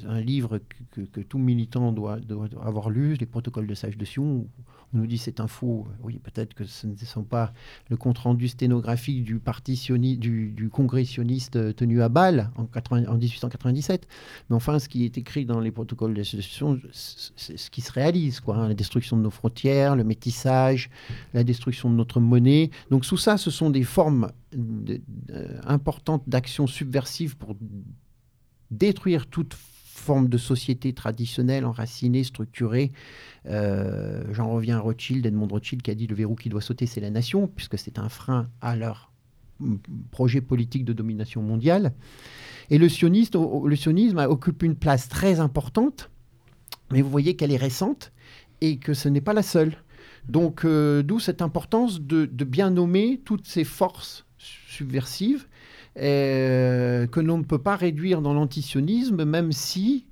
un livre que, tout militant doit, doit, avoir lu, les protocoles de sage de Sion, on nous dit c'est un faux. Oui, peut-être que ce ne sont pas le compte-rendu sténographique du parti du, du, congrès sioniste tenu à Bâle en, en, 1897. Mais enfin, ce qui est écrit dans les protocoles d'association, c'est ce qui se réalise. Quoi, hein. la destruction de nos frontières, le métissage, la destruction de notre monnaie. Donc, sous ça, ce sont des formes euh, importantes d'action subversive pour détruire toute forme de société traditionnelle, enracinée, structurée. Euh, j'en reviens à Rothschild, Edmond Rothschild, qui a dit le verrou qui doit sauter, c'est la nation, puisque c'est un frein à leur projet politique de domination mondiale. Et le, sionisme occupe une place très importante, mais vous voyez qu'elle est récente et que ce n'est pas la seule. Donc, euh, d'où cette importance de, bien nommer toutes ces forces subversives que l'on ne peut pas réduire dans l'antisionisme, même si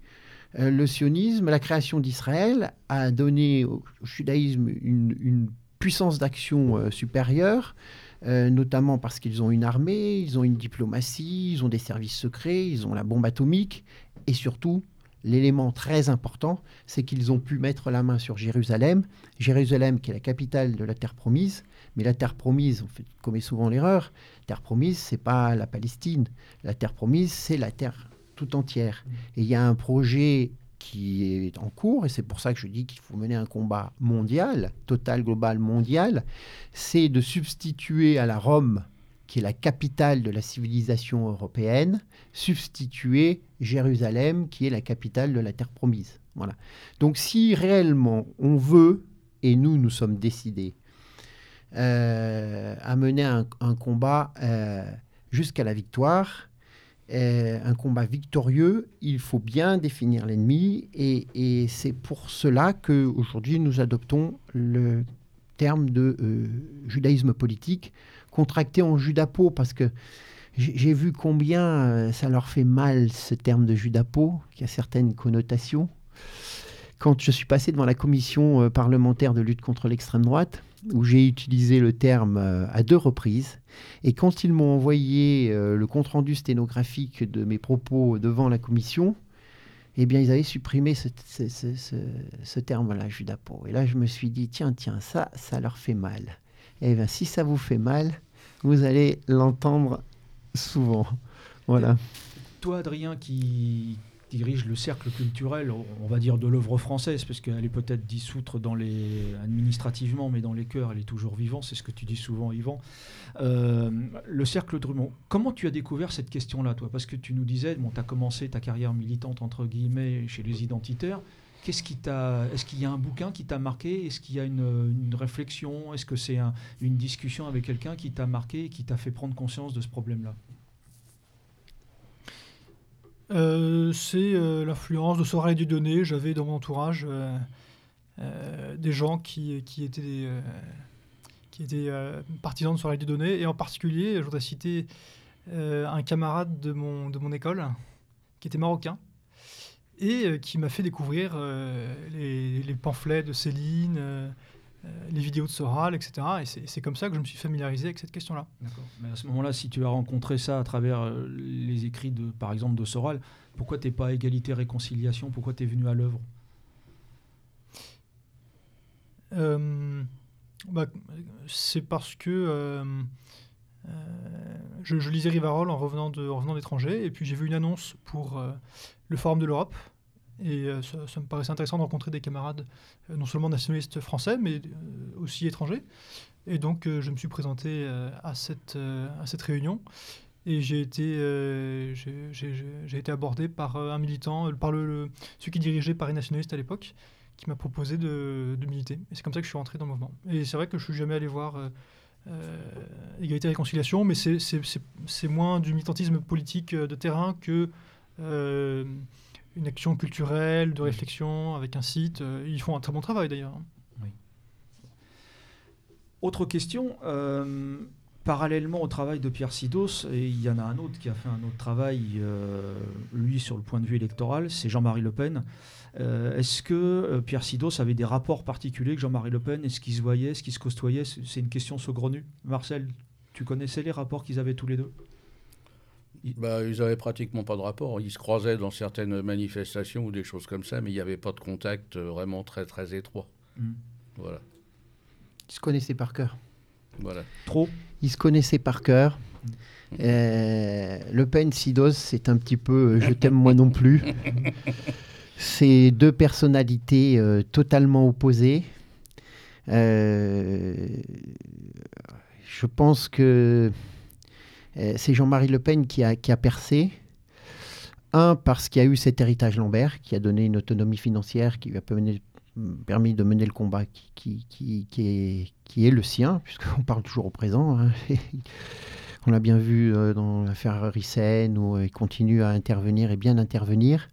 euh, le sionisme, la création d'Israël, a donné au judaïsme une, puissance d'action euh, supérieure, notamment parce qu'ils ont une armée, ils ont une diplomatie, ils ont des services secrets, ils ont la bombe atomique, et surtout, l'élément très important, c'est qu'ils ont pu mettre la main sur Jérusalem, Jérusalem qui est la capitale de la terre promise, mais la terre promise, on fait, commet souvent l'erreur, terre promise, c'est pas la Palestine. La terre promise, c'est la terre tout entière. Et il y a un projet qui est en cours, et c'est pour ça que je dis qu'il faut mener un combat mondial, total, global, mondial, c'est de substituer à la Rome, qui est la capitale de la civilisation européenne, substituer Jérusalem, qui est la capitale de la terre promise. Voilà. Donc si réellement on veut, et nous, nous sommes décidés, euh, à mener un, combat euh, jusqu'à la victoire. Euh, un combat victorieux, il faut bien définir l'ennemi et, c'est pour cela qu'aujourd'hui nous adoptons le terme de judaïsme politique contracté en judapo parce que j'ai vu combien ça leur fait mal ce terme de judapo qui a certaines connotations. Quand je suis passé devant la commission parlementaire de lutte contre l'extrême droite, où j'ai utilisé le terme euh, à deux reprises. Et quand ils m'ont envoyé euh, le compte-rendu sténographique de mes propos devant la commission, eh bien, ils avaient supprimé ce, terme-là, Judapo. Et là, je me suis dit, tiens, tiens, ça, ça leur fait mal. Eh bien, si ça vous fait mal, vous allez l'entendre souvent. Voilà. Toi, Adrien, qui, dirige le cercle culturel, on va dire de l'œuvre française, parce qu'elle est peut-être dissoute dans les, administrativement, mais dans les cœurs, elle est toujours vivante, c'est ce que tu dis souvent, Yvan. Euh, le cercle Drummond, comment tu as découvert cette question-là, toi? Parce que tu nous disais, bon, tu as commencé ta carrière militante, entre guillemets, chez les identitaires. Qu'est-ce qui t'a, est-ce qu'il y a un bouquin qui t'a marqué? Est-ce qu'il y a une, réflexion? Est-ce que c'est une discussion avec quelqu'un qui t'a marqué et qui t'a fait prendre conscience de ce problème-là? Euh, c'est euh, l'influence de Sorel et donné J'avais dans mon entourage euh, des gens qui, étaient, partisans de Sorel donné Et en particulier, je voudrais citer un camarade de mon, école qui était marocain et qui m'a fait découvrir les, pamphlets de Céline les vidéos de Soral, etc. Et c'est comme ça que je me suis familiarisé avec cette question-là. Mais à ce moment-là, si tu as rencontré ça à travers euh, les écrits, de, par exemple, de Soral, pourquoi tu n'es pas égalité-réconciliation Pourquoi tu es venu à l'œuvre? Euh, bah, C'est parce que je, lisais Rivarol en revenant d'étranger, et puis j'ai vu une annonce pour le Forum de l'Europe, et euh, ça, me paraissait intéressant de rencontrer des camarades, euh, non seulement nationalistes français, mais euh, aussi étrangers. Et donc, je me suis présenté à, cette, à cette réunion. Et j'ai été, euh, j'ai- été abordé par un militant, par le, le- celui qui dirigeait Paris Nationaliste à l'époque, qui m'a proposé de, de militer. Et c'est comme ça que je suis rentré dans le mouvement. Et c'est vrai que je suis jamais allé voir Égalité et Réconciliation, mais c'est- moins du militantisme politique de terrain que une action culturelle, de réflexion, avec un site. Euh, Ils font un très bon travail d'ailleurs. Autre question. euh, parallèlement au travail de Pierre Sidos, et il y en a un autre qui a fait un autre travail, euh, lui, sur le point de vue électoral, c'est Jean-Marie Le Pen. Euh, Est-ce que Pierre Sidos avait des rapports particuliers avec Jean-Marie Le Pen? Est-ce qu'ils se voyaient Est-ce qu'ils se costoyaient C'est c'est une question saugrenue. Marcel, tu connaissais les rapports qu'ils avaient tous les deux? Bah, ils n'avaient pratiquement pas de rapport. Ils se croisaient dans certaines manifestations ou des choses comme ça, mais il n'y avait pas de contact euh, vraiment très très étroit. Hmm. Voilà. Ils se connaissaient par cœur. voilà. Trop Ils se connaissaient par cœur. Euh, le Pen, Sidos, c'est un petit peu euh, je t'aime moi non plus. C'est deux personnalités euh, totalement opposées. Euh, je pense que c'est Jean-Marie Le Pen qui a, percé. Un, parce qu'il y a eu cet héritage Lambert qui a donné une autonomie financière qui lui a permis, de mener le combat qui, est, le sien, puisqu'on parle toujours au présent. hein. On l'a bien vu euh, dans l'affaire Rissen, où euh, il continue à intervenir et bien intervenir.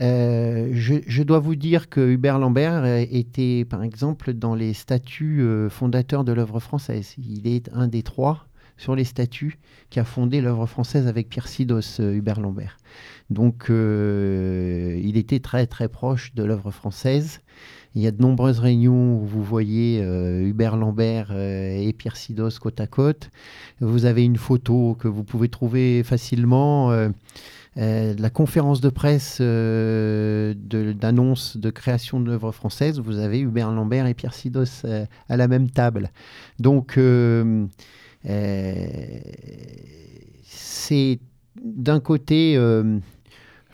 Euh, je, je dois vous dire que Hubert Lambert euh, était, par exemple, dans les statuts euh, fondateurs de l'œuvre française. Il est un des trois sur les statuts qui a fondé l'œuvre française avec Pierre Sidos, euh, Hubert Lambert. Donc, euh, il était très très proche de l'œuvre française. Il y a de nombreuses réunions où vous voyez euh, Hubert Lambert et Pierre Sidos côte à côte. Vous avez une photo que vous pouvez trouver facilement. la conférence de presse d'annonce de, création de l'œuvre française, vous avez Hubert Lambert et Pierre Sidos à la même table. Donc, c'est d'un côté euh,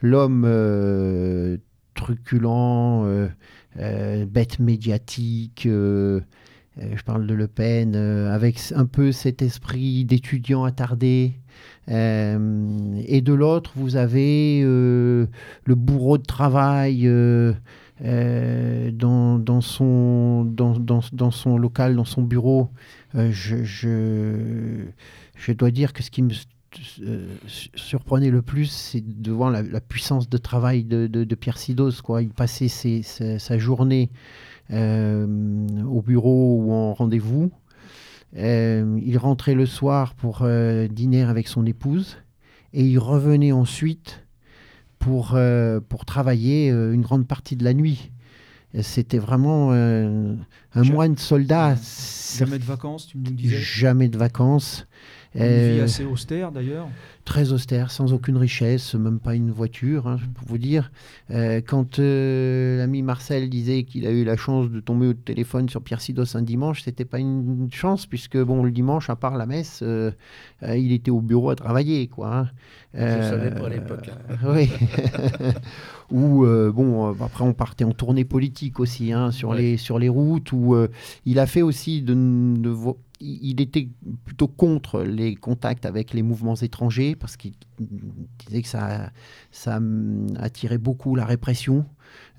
l'homme euh, truculent, euh, euh, bête médiatique, euh, euh, je parle de Le Pen, euh, avec un peu cet esprit d'étudiant attardé. Euh, et de l'autre, vous avez euh, le bourreau de travail euh, euh, dans son local, dans son bureau. Euh, je, dois dire que ce qui me euh, su- surprenait le plus, c'est de voir la, la puissance de travail de, Pierre Sidos. Il passait sa- journée euh, au bureau ou en rendez-vous. Il rentrait le soir pour dîner avec son épouse et il revenait ensuite pour, travailler une grande partie de la nuit. C'était vraiment euh, un Ja- moine soldat. Jamais de vacances, tu nous disais Jamais de vacances. Une vie Euh, assez austère d'ailleurs. très austère, sans aucune richesse, même pas une voiture, hein, pour vous dire. Euh, quand l'ami Marcel disait qu'il a eu la chance de tomber au téléphone sur Pierre Sidos un dimanche, c'était pas une chance, puisque bon, le dimanche, à part la messe, il était au bureau à travailler, quoi. hein. Je savais pas à l'époque, euh, oui. Ou euh, bon, euh, après on partait en tournée politique aussi hein, sur Ouais. les sur les routes. Où euh, il a fait aussi de, il était plutôt contre les contacts avec les mouvements étrangers parce qu'il disait que ça ça hum, attirait beaucoup la répression,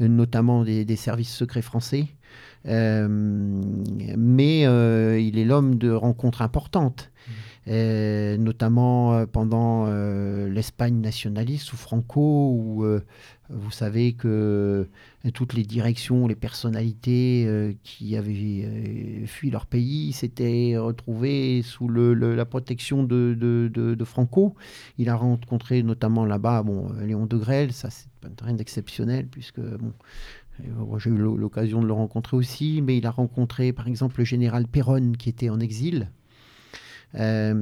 euh, notamment des, des services secrets français. Euh, mais euh, il est l'homme de rencontres importantes. Euh, notamment euh, pendant euh, l'Espagne nationaliste sous Franco, où vous savez que toutes les directions, les personnalités qui avaient fui leur pays s'étaient retrouvées sous la protection de, Franco. Il a rencontré notamment là-bas bon, Léon de Grelle, ça c'est rien d'exceptionnel, puisque bon, j'ai eu l'o- l'occasion de le rencontrer aussi, mais il a rencontré par exemple le général Perron qui était en exil à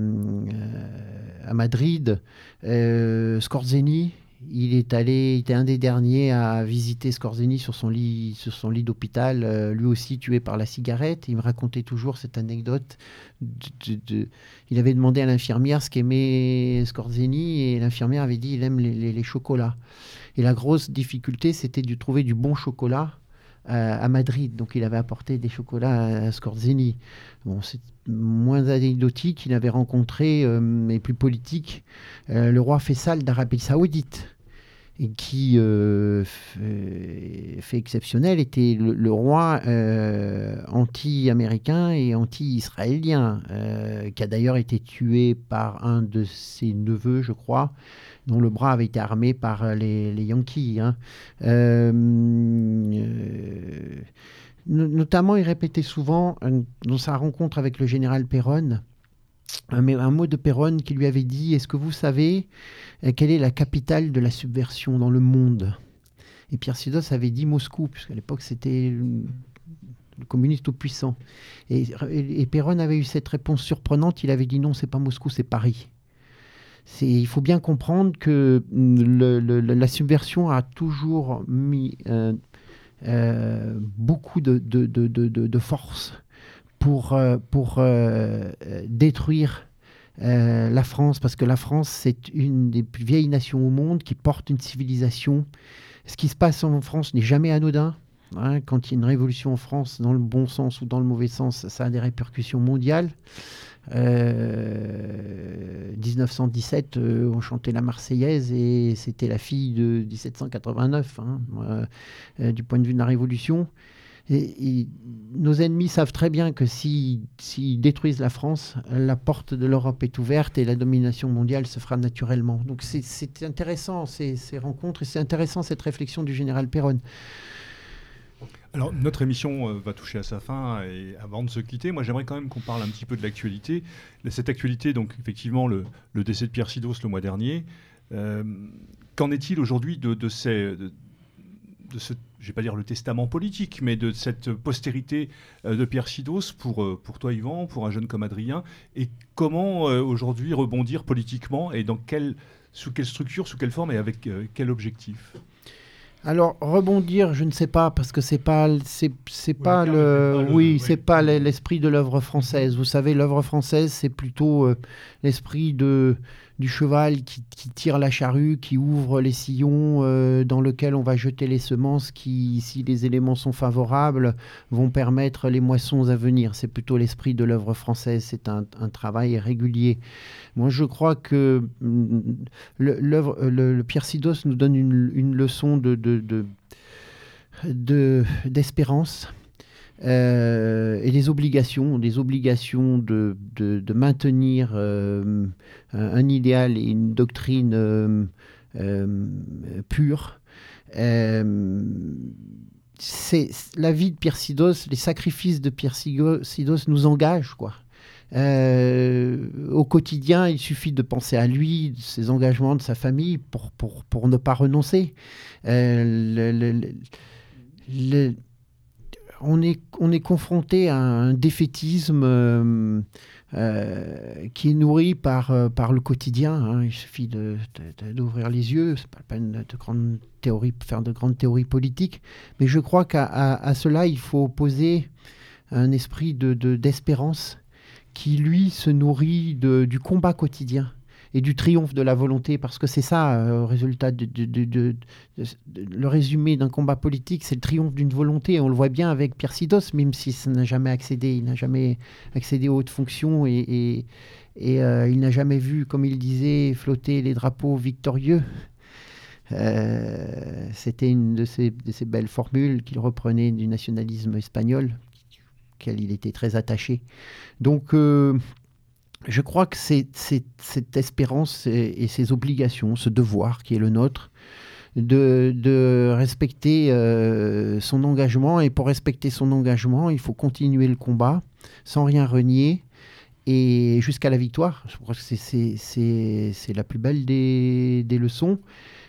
Madrid. Euh, Scorzeni, il est allé, il était un des derniers à visiter Scorzeni sur son lit, sur son lit d'hôpital, euh, lui aussi tué par la cigarette. Il me racontait toujours cette anecdote. il avait demandé à l'infirmière ce qu'aimait Scorzeni et l'infirmière avait dit il aime les chocolats. Et la grosse difficulté, c'était de trouver du bon chocolat à, Madrid. Donc il avait apporté des chocolats à, Scorzini. Bon, c'est moins anecdotique. Il avait rencontré, mais plus politique, le roi Faisal d'Arabie Saoudite qui euh, fait exceptionnel était le, roi euh, anti-américain et anti-israélien, euh, qui a d'ailleurs été tué par un de ses neveux, je crois, dont le bras avait été armé par les, Yankees. Hein. notamment, il répétait souvent dans sa rencontre avec le général Perron, un, mot de Perron qui lui avait dit Est-ce que vous savez euh, quelle est la capitale de la subversion dans le monde? Et Pierre Sidos avait dit Moscou, puisqu'à l'époque c'était le communiste tout puissant. Et, et, avait eu cette réponse surprenante il avait dit non, c'est pas Moscou, c'est Paris. Il faut bien comprendre que la subversion a toujours mis euh, euh, beaucoup de, de force pour, euh, euh, détruire euh, la France, parce que la France, c'est une des plus vieilles nations au monde qui porte une civilisation. Ce qui se passe en France n'est jamais anodin. Hein. quand il y a une révolution en France, dans le bon sens ou dans le mauvais sens, ça a des répercussions mondiales. 1917, on chantait la Marseillaise et c'était la fille de 1789, hein, du point de vue de la Révolution. Et, nos ennemis savent très bien que s'ils détruisent la France, la porte de l'Europe est ouverte et la domination mondiale se fera naturellement. Donc c'est intéressant ces, rencontres et c'est intéressant cette réflexion du général Perron. Alors, notre émission euh, va toucher à sa fin et avant de se quitter, moi j'aimerais quand même qu'on parle un petit peu de l'actualité. Cette actualité, donc effectivement, le, décès de Pierre Sidos le mois dernier. Euh, qu'en est-il aujourd'hui de, de ce, je vais pas dire le testament politique, mais de cette postérité euh, de Pierre Sidos pour, euh, pour toi, Yvan, pour un jeune comme Adrien, et comment euh, aujourd'hui rebondir politiquement et dans quelle, sous quelle structure, sous quelle forme et avec quel objectif? Alors rebondir, je ne sais pas parce que c'est pas c'est, pas le, oui c'est pas l'esprit de l'œuvre française. Vous savez l'œuvre française c'est plutôt l'esprit de du cheval qui, tire la charrue, qui ouvre les sillons euh, dans lequel on va jeter les semences qui, si les éléments sont favorables, vont permettre les moissons à venir. C'est plutôt l'esprit de l'œuvre française, c'est un, travail régulier. Moi, je crois que mm, le, le, Pierre Sidos nous donne une, leçon de, d'espérance. Euh, et les obligations, des obligations de, de, maintenir euh, un, idéal et une doctrine euh, pure. c'est la vie de Pierre Sidos, les sacrifices de Pierre Sidos nous engagent, quoi. au quotidien, il suffit de penser à lui, de ses engagements, de sa famille, pour, pour, pour ne pas renoncer. On est, on est confronté à un défaitisme euh, euh, qui est nourri par, euh, le quotidien. Hein. Il suffit d'ouvrir les yeux, c'est pas la peine de grande théorie, faire de grandes théories politiques, mais je crois qu'à cela, il faut opposer un esprit d'espérance de, qui, lui, se nourrit du combat quotidien et du triomphe de la volonté, parce que c'est ça, euh, résultat, le résumé d'un combat politique, c'est le triomphe d'une volonté. On le voit bien avec Pierre Sidos, même si n'a jamais accédé, il n'a jamais accédé aux hautes fonctions et, et, euh, il n'a jamais vu, comme il disait, flotter les drapeaux victorieux. Euh, c'était une de ces, de ces, belles formules qu'il reprenait du nationalisme espagnol, auquel il était très attaché. Donc, je crois que c'est cette espérance et, ces obligations, ce devoir qui est le nôtre, de, respecter euh, son engagement. Et pour respecter son engagement, il faut continuer le combat sans rien renier et jusqu'à la victoire. Je crois que c'est la plus belle des, leçons,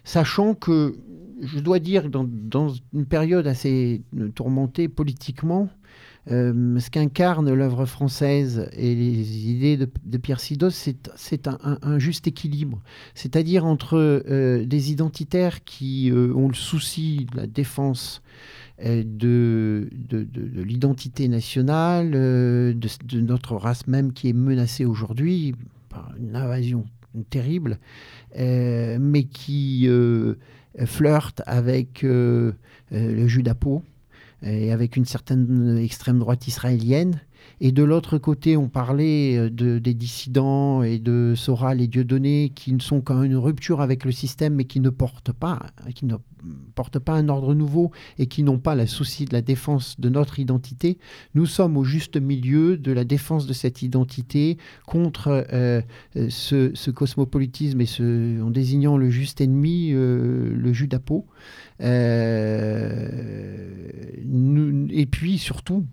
sachant que, je dois dire, dans, dans une période assez tourmentée politiquement, euh, ce qu'incarne l'œuvre française et les idées de, Pierre Sidos, c'est un, juste équilibre. C'est-à-dire entre euh, des identitaires qui euh, ont le souci de la défense de, de, l'identité nationale, de, notre race même qui est menacée aujourd'hui par une invasion terrible, mais qui flirte avec le Judapo et avec une certaine extrême droite israélienne. Et de l'autre côté, on parlait euh, de, des dissidents et de Soral et Dieudonné qui ne sont qu'en une rupture avec le système, mais qui ne portent pas, qui ne portent pas un ordre nouveau et qui n'ont pas le souci de la défense de notre identité. Nous sommes au juste milieu de la défense de cette identité contre euh, ce, ce, cosmopolitisme et en désignant le juste ennemi, euh, le judapo. Euh, et puis surtout,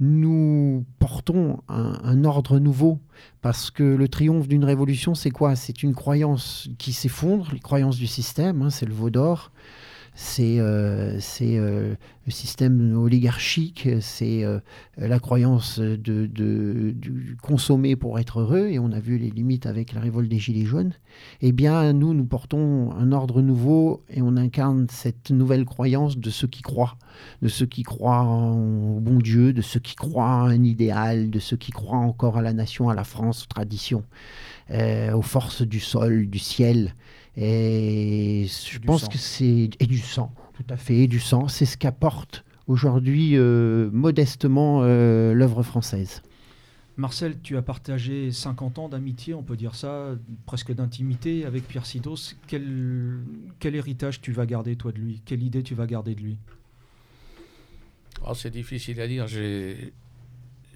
nous portons un, ordre nouveau parce que le triomphe d'une révolution, c'est quoi? C'est une croyance qui s'effondre, les croyances du système, hein, c'est le veau d'or c'est euh, euh, le système oligarchique, c'est euh, la croyance de, de, consommer pour être heureux, et on a vu les limites avec la révolte des Gilets jaunes. Eh bien, nous, nous portons un ordre nouveau et on incarne cette nouvelle croyance de ceux qui croient, de ceux qui croient au bon Dieu, de ceux qui croient à un idéal, de ceux qui croient encore à la nation, à la France, aux traditions, aux forces du sol, du ciel. Et je du pense sang. que c'est. Et du sang, tout à fait, et du sang. C'est ce qu'apporte aujourd'hui euh, modestement euh, l'œuvre française. Marcel, tu as partagé 50 ans d'amitié, on peut dire ça, presque d'intimité avec Pierre Sidos. Quel, quel, héritage tu vas garder, toi, de lui? Quelle idée tu vas garder de lui? Oh, C'est difficile à dire. J'ai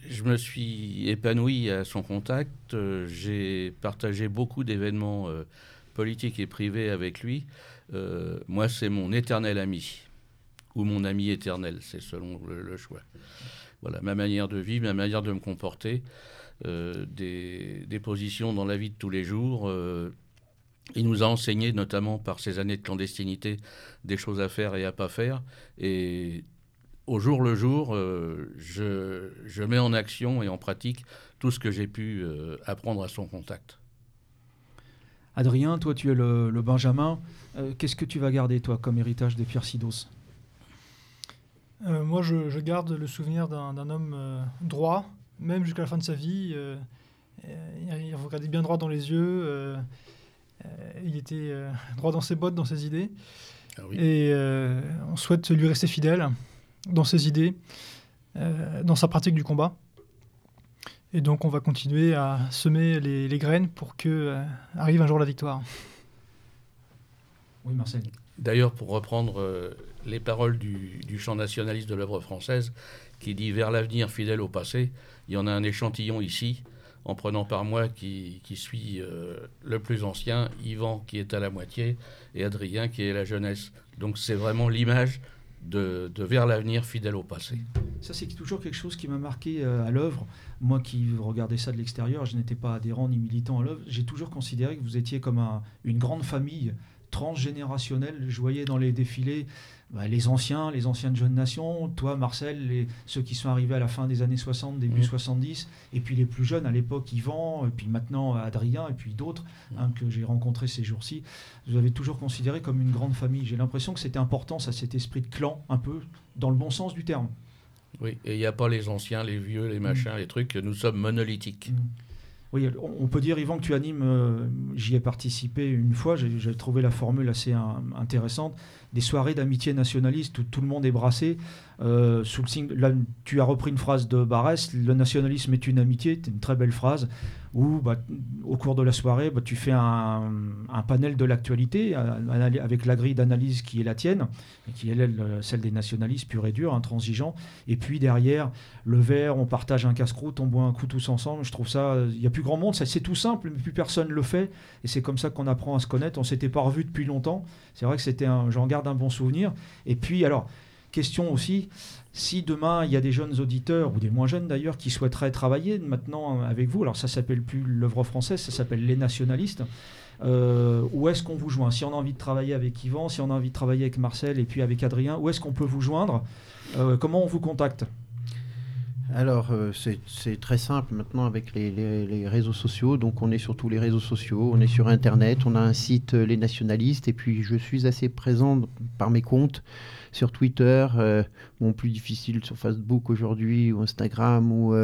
je me suis épanoui à son contact. Euh, j'ai partagé beaucoup d'événements euh, politique et privé avec lui, euh, moi, c'est mon éternel ami, ou mon ami éternel, c'est selon le, choix. Voilà, ma manière de vivre, ma manière de me comporter, euh, des, positions dans la vie de tous les jours. Euh, il nous a enseigné, notamment par ces années de clandestinité, des choses à faire et à pas faire. Et au jour le jour, je, mets en action et en pratique tout ce que j'ai pu apprendre à son contact. Adrien, toi tu es le, le Benjamin. Euh, Qu'est-ce que tu vas garder toi comme héritage de Pierre Sidos? Euh, Moi je, je, garde le souvenir d'un homme euh, droit, même jusqu'à la fin de sa vie. Euh, il regardait bien droit dans les yeux. euh, il était euh, droit dans ses bottes, dans ses idées. Ah oui. Et euh, on souhaite lui rester fidèle dans ses idées, euh, dans sa pratique du combat. Et donc on va continuer à semer les, les graines pour que euh, arrive un jour la victoire. Oui, Marcel. D'ailleurs, pour reprendre euh, les paroles du, du chant nationaliste de l'œuvre française, qui dit Vers l'avenir, fidèle au passé, il y en a un échantillon ici, en prenant par moi qui, qui suis euh, le plus ancien, Yvan qui est à la moitié, et Adrien qui est la jeunesse. Donc c'est vraiment l'image de, de, vers l'avenir, fidèle au passé. Ça, c'est toujours quelque chose qui m'a marqué euh, à l'œuvre. Moi qui regardais ça de l'extérieur, je n'étais pas adhérent ni militant à l'œuvre. J'ai toujours considéré que vous étiez comme un, une grande famille transgénérationnelle. Je voyais dans les défilés bah, les anciens, les anciennes jeunes nations, toi Marcel, les, ceux qui sont arrivés à la fin des années 60, début mmh. 70, et puis les plus jeunes à l'époque, Yvan, et puis maintenant Adrien, et puis d'autres mmh. hein, que j'ai rencontrés ces jours-ci. Vous avez toujours considéré comme une grande famille. J'ai l'impression que c'était important, ça, cet esprit de clan, un peu, dans le bon sens du terme. Oui, et il n'y a pas les anciens, les vieux, les machins, mmh. les trucs, nous sommes monolithiques. Oui, on peut dire, Yvan, que tu animes, euh, j'y ai participé une fois, j'ai trouvé la formule assez un, intéressante, des soirées d'amitié nationaliste où tout le monde est brassé. Euh, sous le signe, là, tu as repris une phrase de Barès, le nationalisme est une amitié, c'est une très belle phrase, où bah, au cours de la soirée, bah, tu fais un, panel de l'actualité avec la grille d'analyse qui est la tienne, qui est elle, celle des nationalistes purs et durs, intransigeants, et puis derrière, le verre, on partage un casse-croûte, on boit un coup tous ensemble, je trouve ça, il n'y a plus grand monde, c'est tout simple, mais plus personne le fait, et c'est comme ça qu'on apprend à se connaître, on s'était pas revu depuis longtemps, c'est vrai que c'était j'en garde un bon souvenir, et puis alors, question aussi, si demain il y a des jeunes auditeurs, ou des moins jeunes d'ailleurs, qui souhaiteraient travailler maintenant avec vous, alors ça s'appelle plus l'œuvre française, ça s'appelle les nationalistes, euh, où est-ce qu'on vous joint? Si on a envie de travailler avec Yvan, si on a envie de travailler avec Marcel et puis avec Adrien, où est-ce qu'on peut vous joindre? Euh, Comment on vous contacte? Alors, euh, c'est très simple maintenant avec les, réseaux sociaux. Donc, on est sur tous les réseaux sociaux, on est sur Internet, on a un site euh, Les Nationalistes, et puis je suis assez présent par mes comptes sur Twitter, euh, bon, plus difficile sur Facebook aujourd'hui, ou Instagram, ou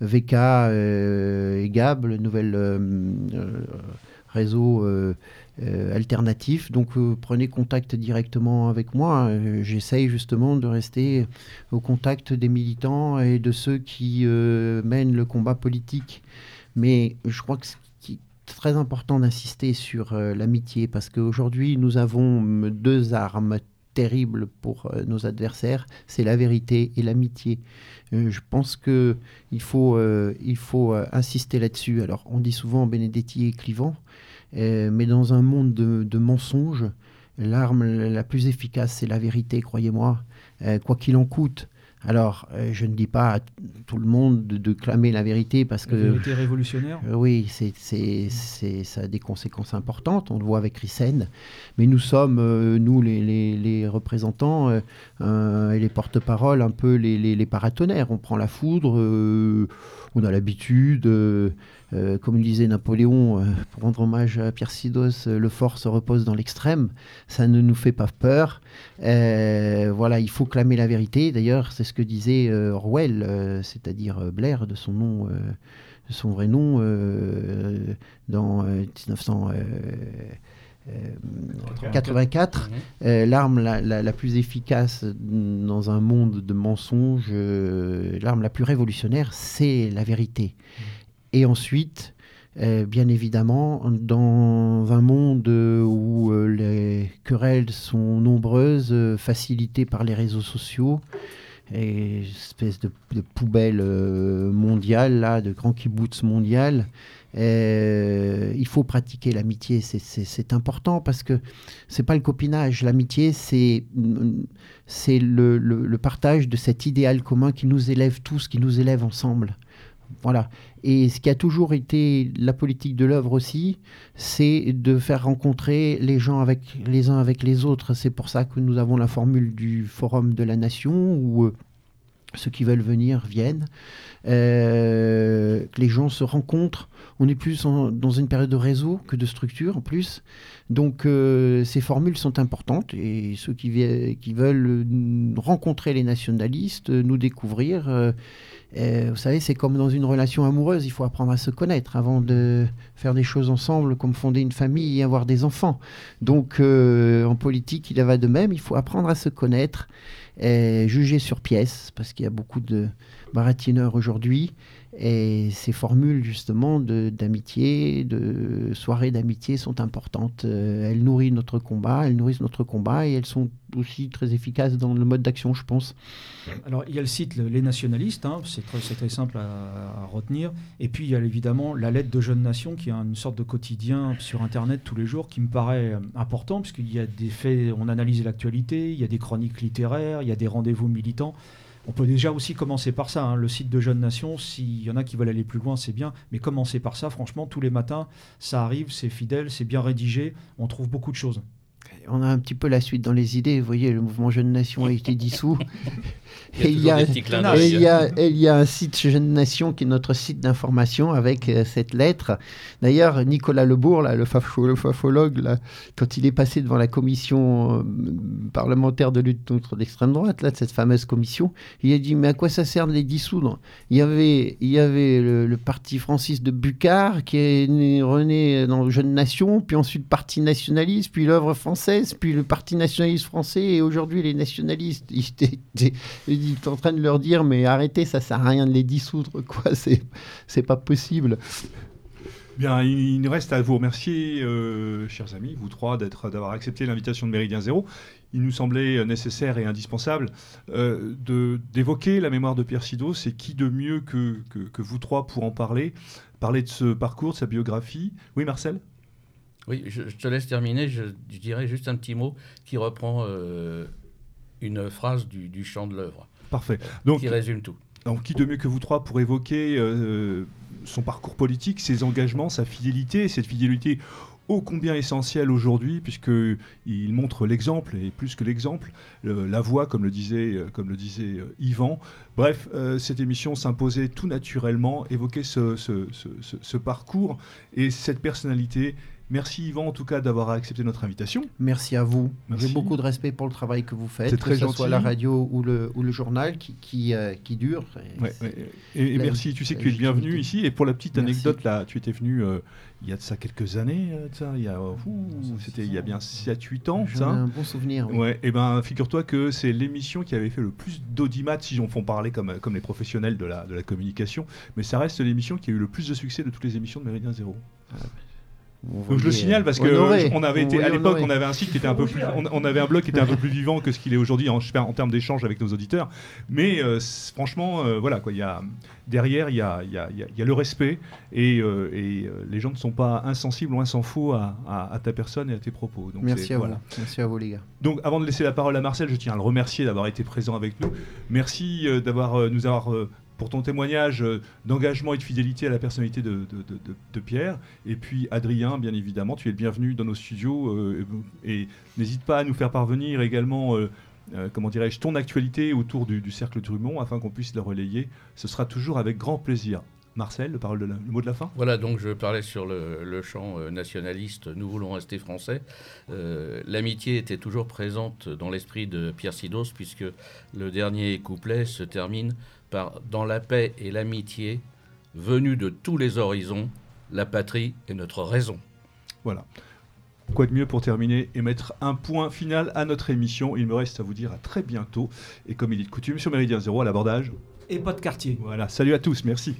VK et Gab, le nouvel réseaux alternatifs. Donc prenez contact directement avec moi. J'essaye justement de rester au contact des militants et de ceux qui mènent le combat politique. Mais je crois que très important d'insister sur euh, l'amitié parce qu'aujourd'hui, nous avons deux armes terribles pour euh, nos adversaires, c'est la vérité et l'amitié. Euh, je pense qu'il faut, il faut insister là-dessus. Alors, on dit souvent Benedetti et Clivant, mais dans un monde de, de mensonges, l'arme la plus efficace, c'est la vérité, croyez-moi, quoi qu'il en coûte. Alors, euh, je ne dis pas à tout le monde de, clamer la vérité parce que... La vérité révolutionnaire euh, Oui, c'est, ça a des conséquences importantes, on le voit avec Rissen. Mais nous sommes, euh, nous les, représentants et les porte-paroles, un peu les, les, paratonnerres. On prend la foudre, on a l'habitude... Euh, comme le disait Napoléon, euh, pour rendre hommage à Pierre Sidos, euh, le fort se repose dans l'extrême. Ça ne nous fait pas peur. voilà, il faut clamer la vérité. D'ailleurs, c'est ce que disait Orwell, c'est-à-dire Blair, de son nom, de son vrai nom, dans 1984. l'arme la, plus efficace dans un monde de mensonges, l'arme la plus révolutionnaire, c'est la vérité. Et ensuite, euh, bien évidemment, dans un monde où euh, les querelles sont nombreuses, euh, facilitées par les réseaux sociaux, et espèce de, poubelle mondiale, là, de grand kibbutz mondial, il faut pratiquer l'amitié. C'est important parce que c'est pas le copinage. L'amitié, c'est c'est le, le, partage de cet idéal commun qui nous élève tous, qui nous élève ensemble. Voilà. Et ce qui a toujours été la politique de l'œuvre aussi, c'est de faire rencontrer les gens avec les uns avec les autres. C'est pour ça que nous avons la formule du Forum de la Nation où euh, ceux qui veulent venir viennent, euh, les gens se rencontrent. On est plus dans une période de réseau que de structure en plus. Donc euh, ces formules sont importantes et ceux qui veulent rencontrer les nationalistes, nous découvrir, vous savez, c'est comme dans une relation amoureuse, il faut apprendre à se connaître avant de faire des choses ensemble, comme fonder une famille et avoir des enfants. Donc, euh, en politique, il va de même, il faut apprendre à se connaître, et juger sur pièce, parce qu'il y a beaucoup de baratineurs aujourd'hui. Et ces formules justement d'amitié, de, soirées d'amitié sont importantes. Euh, elles nourrissent notre combat, elles nourrissent notre combat et elles sont aussi très efficaces dans le mode d'action, je pense. Alors il y a le site Les Nationalistes, hein, c'est très, très, simple à, retenir. Et puis il y a évidemment la lettre de Jeunes Nations qui est une sorte de quotidien sur Internet tous les jours qui me paraît euh, important puisqu'il y a des faits, on analyse l'actualité, il y a des chroniques littéraires, il y a des rendez-vous militants. On peut déjà aussi commencer par ça. Hein. Le site de Jeunes Nations, s'il y en a qui veulent aller plus loin, c'est bien. Mais commencer par ça, franchement, tous les matins, ça arrive, c'est fidèle, c'est bien rédigé. On trouve beaucoup de choses on a un petit peu la suite dans les idées. Vous voyez, le mouvement Jeune Nation a été dissous. il y, a, il, y a, un site Jeune Nation qui est notre site d'information avec euh, cette lettre. D'ailleurs, Nicolas Lebourg, là, le, fafologue, là, quand il est passé devant la commission euh, parlementaire de lutte contre l'extrême droite, là, de cette fameuse commission, il a dit Mais à quoi ça sert de les dissoudre? Il y avait, il y avait le, parti Francis de Bucard qui est né, rené dans Jeune Nation, puis ensuite Parti nationaliste, puis l'œuvre française, puis le Parti nationaliste français, et aujourd'hui les nationalistes. Il est en train de leur dire mais arrêtez, ça sert à rien de les dissoudre, quoi. C'est, pas possible. Bien, il nous reste à vous remercier, euh, chers amis, vous trois, d'avoir accepté l'invitation de Méridien Zéro. Il nous semblait nécessaire et indispensable euh, d'évoquer la mémoire de Pierre Sido. C'est qui de mieux que, que, vous trois pour en parler Parler de ce parcours, de sa biographie? Oui, Marcel? Oui, je, te laisse terminer. Je, dirais juste un petit mot qui reprend euh, une phrase du, du chant de l'œuvre. Parfait. Donc, qui résume tout. Donc, qui de mieux que vous trois pour évoquer euh, son parcours politique, ses engagements, sa fidélité, cette fidélité ô combien essentiel aujourd'hui, puisqu'il montre l'exemple, et plus que l'exemple, la voix, comme le disait, euh, comme le disait euh, Yvan. Bref, cette émission s'imposait tout naturellement, évoquer ce, ce, parcours et cette personnalité Merci Yvan en tout cas d'avoir accepté notre invitation. Merci à vous. J'ai beaucoup de respect pour le travail que vous faites, que ce soit la radio ou le, ou le journal qui, qui, euh, qui dure. Et, merci, tu sais que tu es le bienvenu ici. Et pour la petite anecdote, là, tu étais venu euh, il y a de ça quelques années, euh, ça, il y a, c'était il y a bien 7-8 ans. Ai un bon souvenir. Ouais, et ben figure-toi que c'est l'émission qui avait fait le plus d'audimat, si on font parler comme, comme les professionnels de la, de la communication, mais ça reste l'émission qui a eu le plus de succès de toutes les émissions de Méridien Zéro. Ah, donc je le signale parce que on avait été à l'époque, on avait un site qui était un peu plus, on, avait un blog qui était un peu plus vivant que ce qu'il est aujourd'hui en, en, termes d'échange avec nos auditeurs. Mais euh, franchement, euh, voilà quoi, il y a derrière, il y a, y, a, y a, le respect et, euh, et les gens ne sont pas insensibles ou s'en fout à, à, ta personne et à tes propos. Donc Merci à vous. Merci à vous les gars. Donc avant de laisser la parole à Marcel, je tiens à le remercier d'avoir été présent avec nous. Merci d'avoir nous avoir pour ton témoignage euh, d'engagement et de fidélité à la personnalité de, Pierre. Et puis Adrien, bien évidemment, tu es le bienvenu dans nos studios euh, et n'hésite pas à nous faire parvenir également, euh, comment dirais-je, ton actualité autour du, cercle Drummond afin qu'on puisse la relayer. Ce sera toujours avec grand plaisir. Marcel, le, le mot de la fin? Voilà, donc je parlais sur le, champ nationaliste, nous voulons rester français. L'amitié était toujours présente dans l'esprit de Pierre Sidos, puisque le dernier couplet se termine par Dans la paix et l'amitié, venus de tous les horizons, la patrie est notre raison. Voilà. Quoi de mieux pour terminer et mettre un point final à notre émission? Il me reste à vous dire à très bientôt. Et comme il est de coutume, sur Méridien Zéro, à l'abordage. Et pas de quartier. Voilà, salut à tous, merci.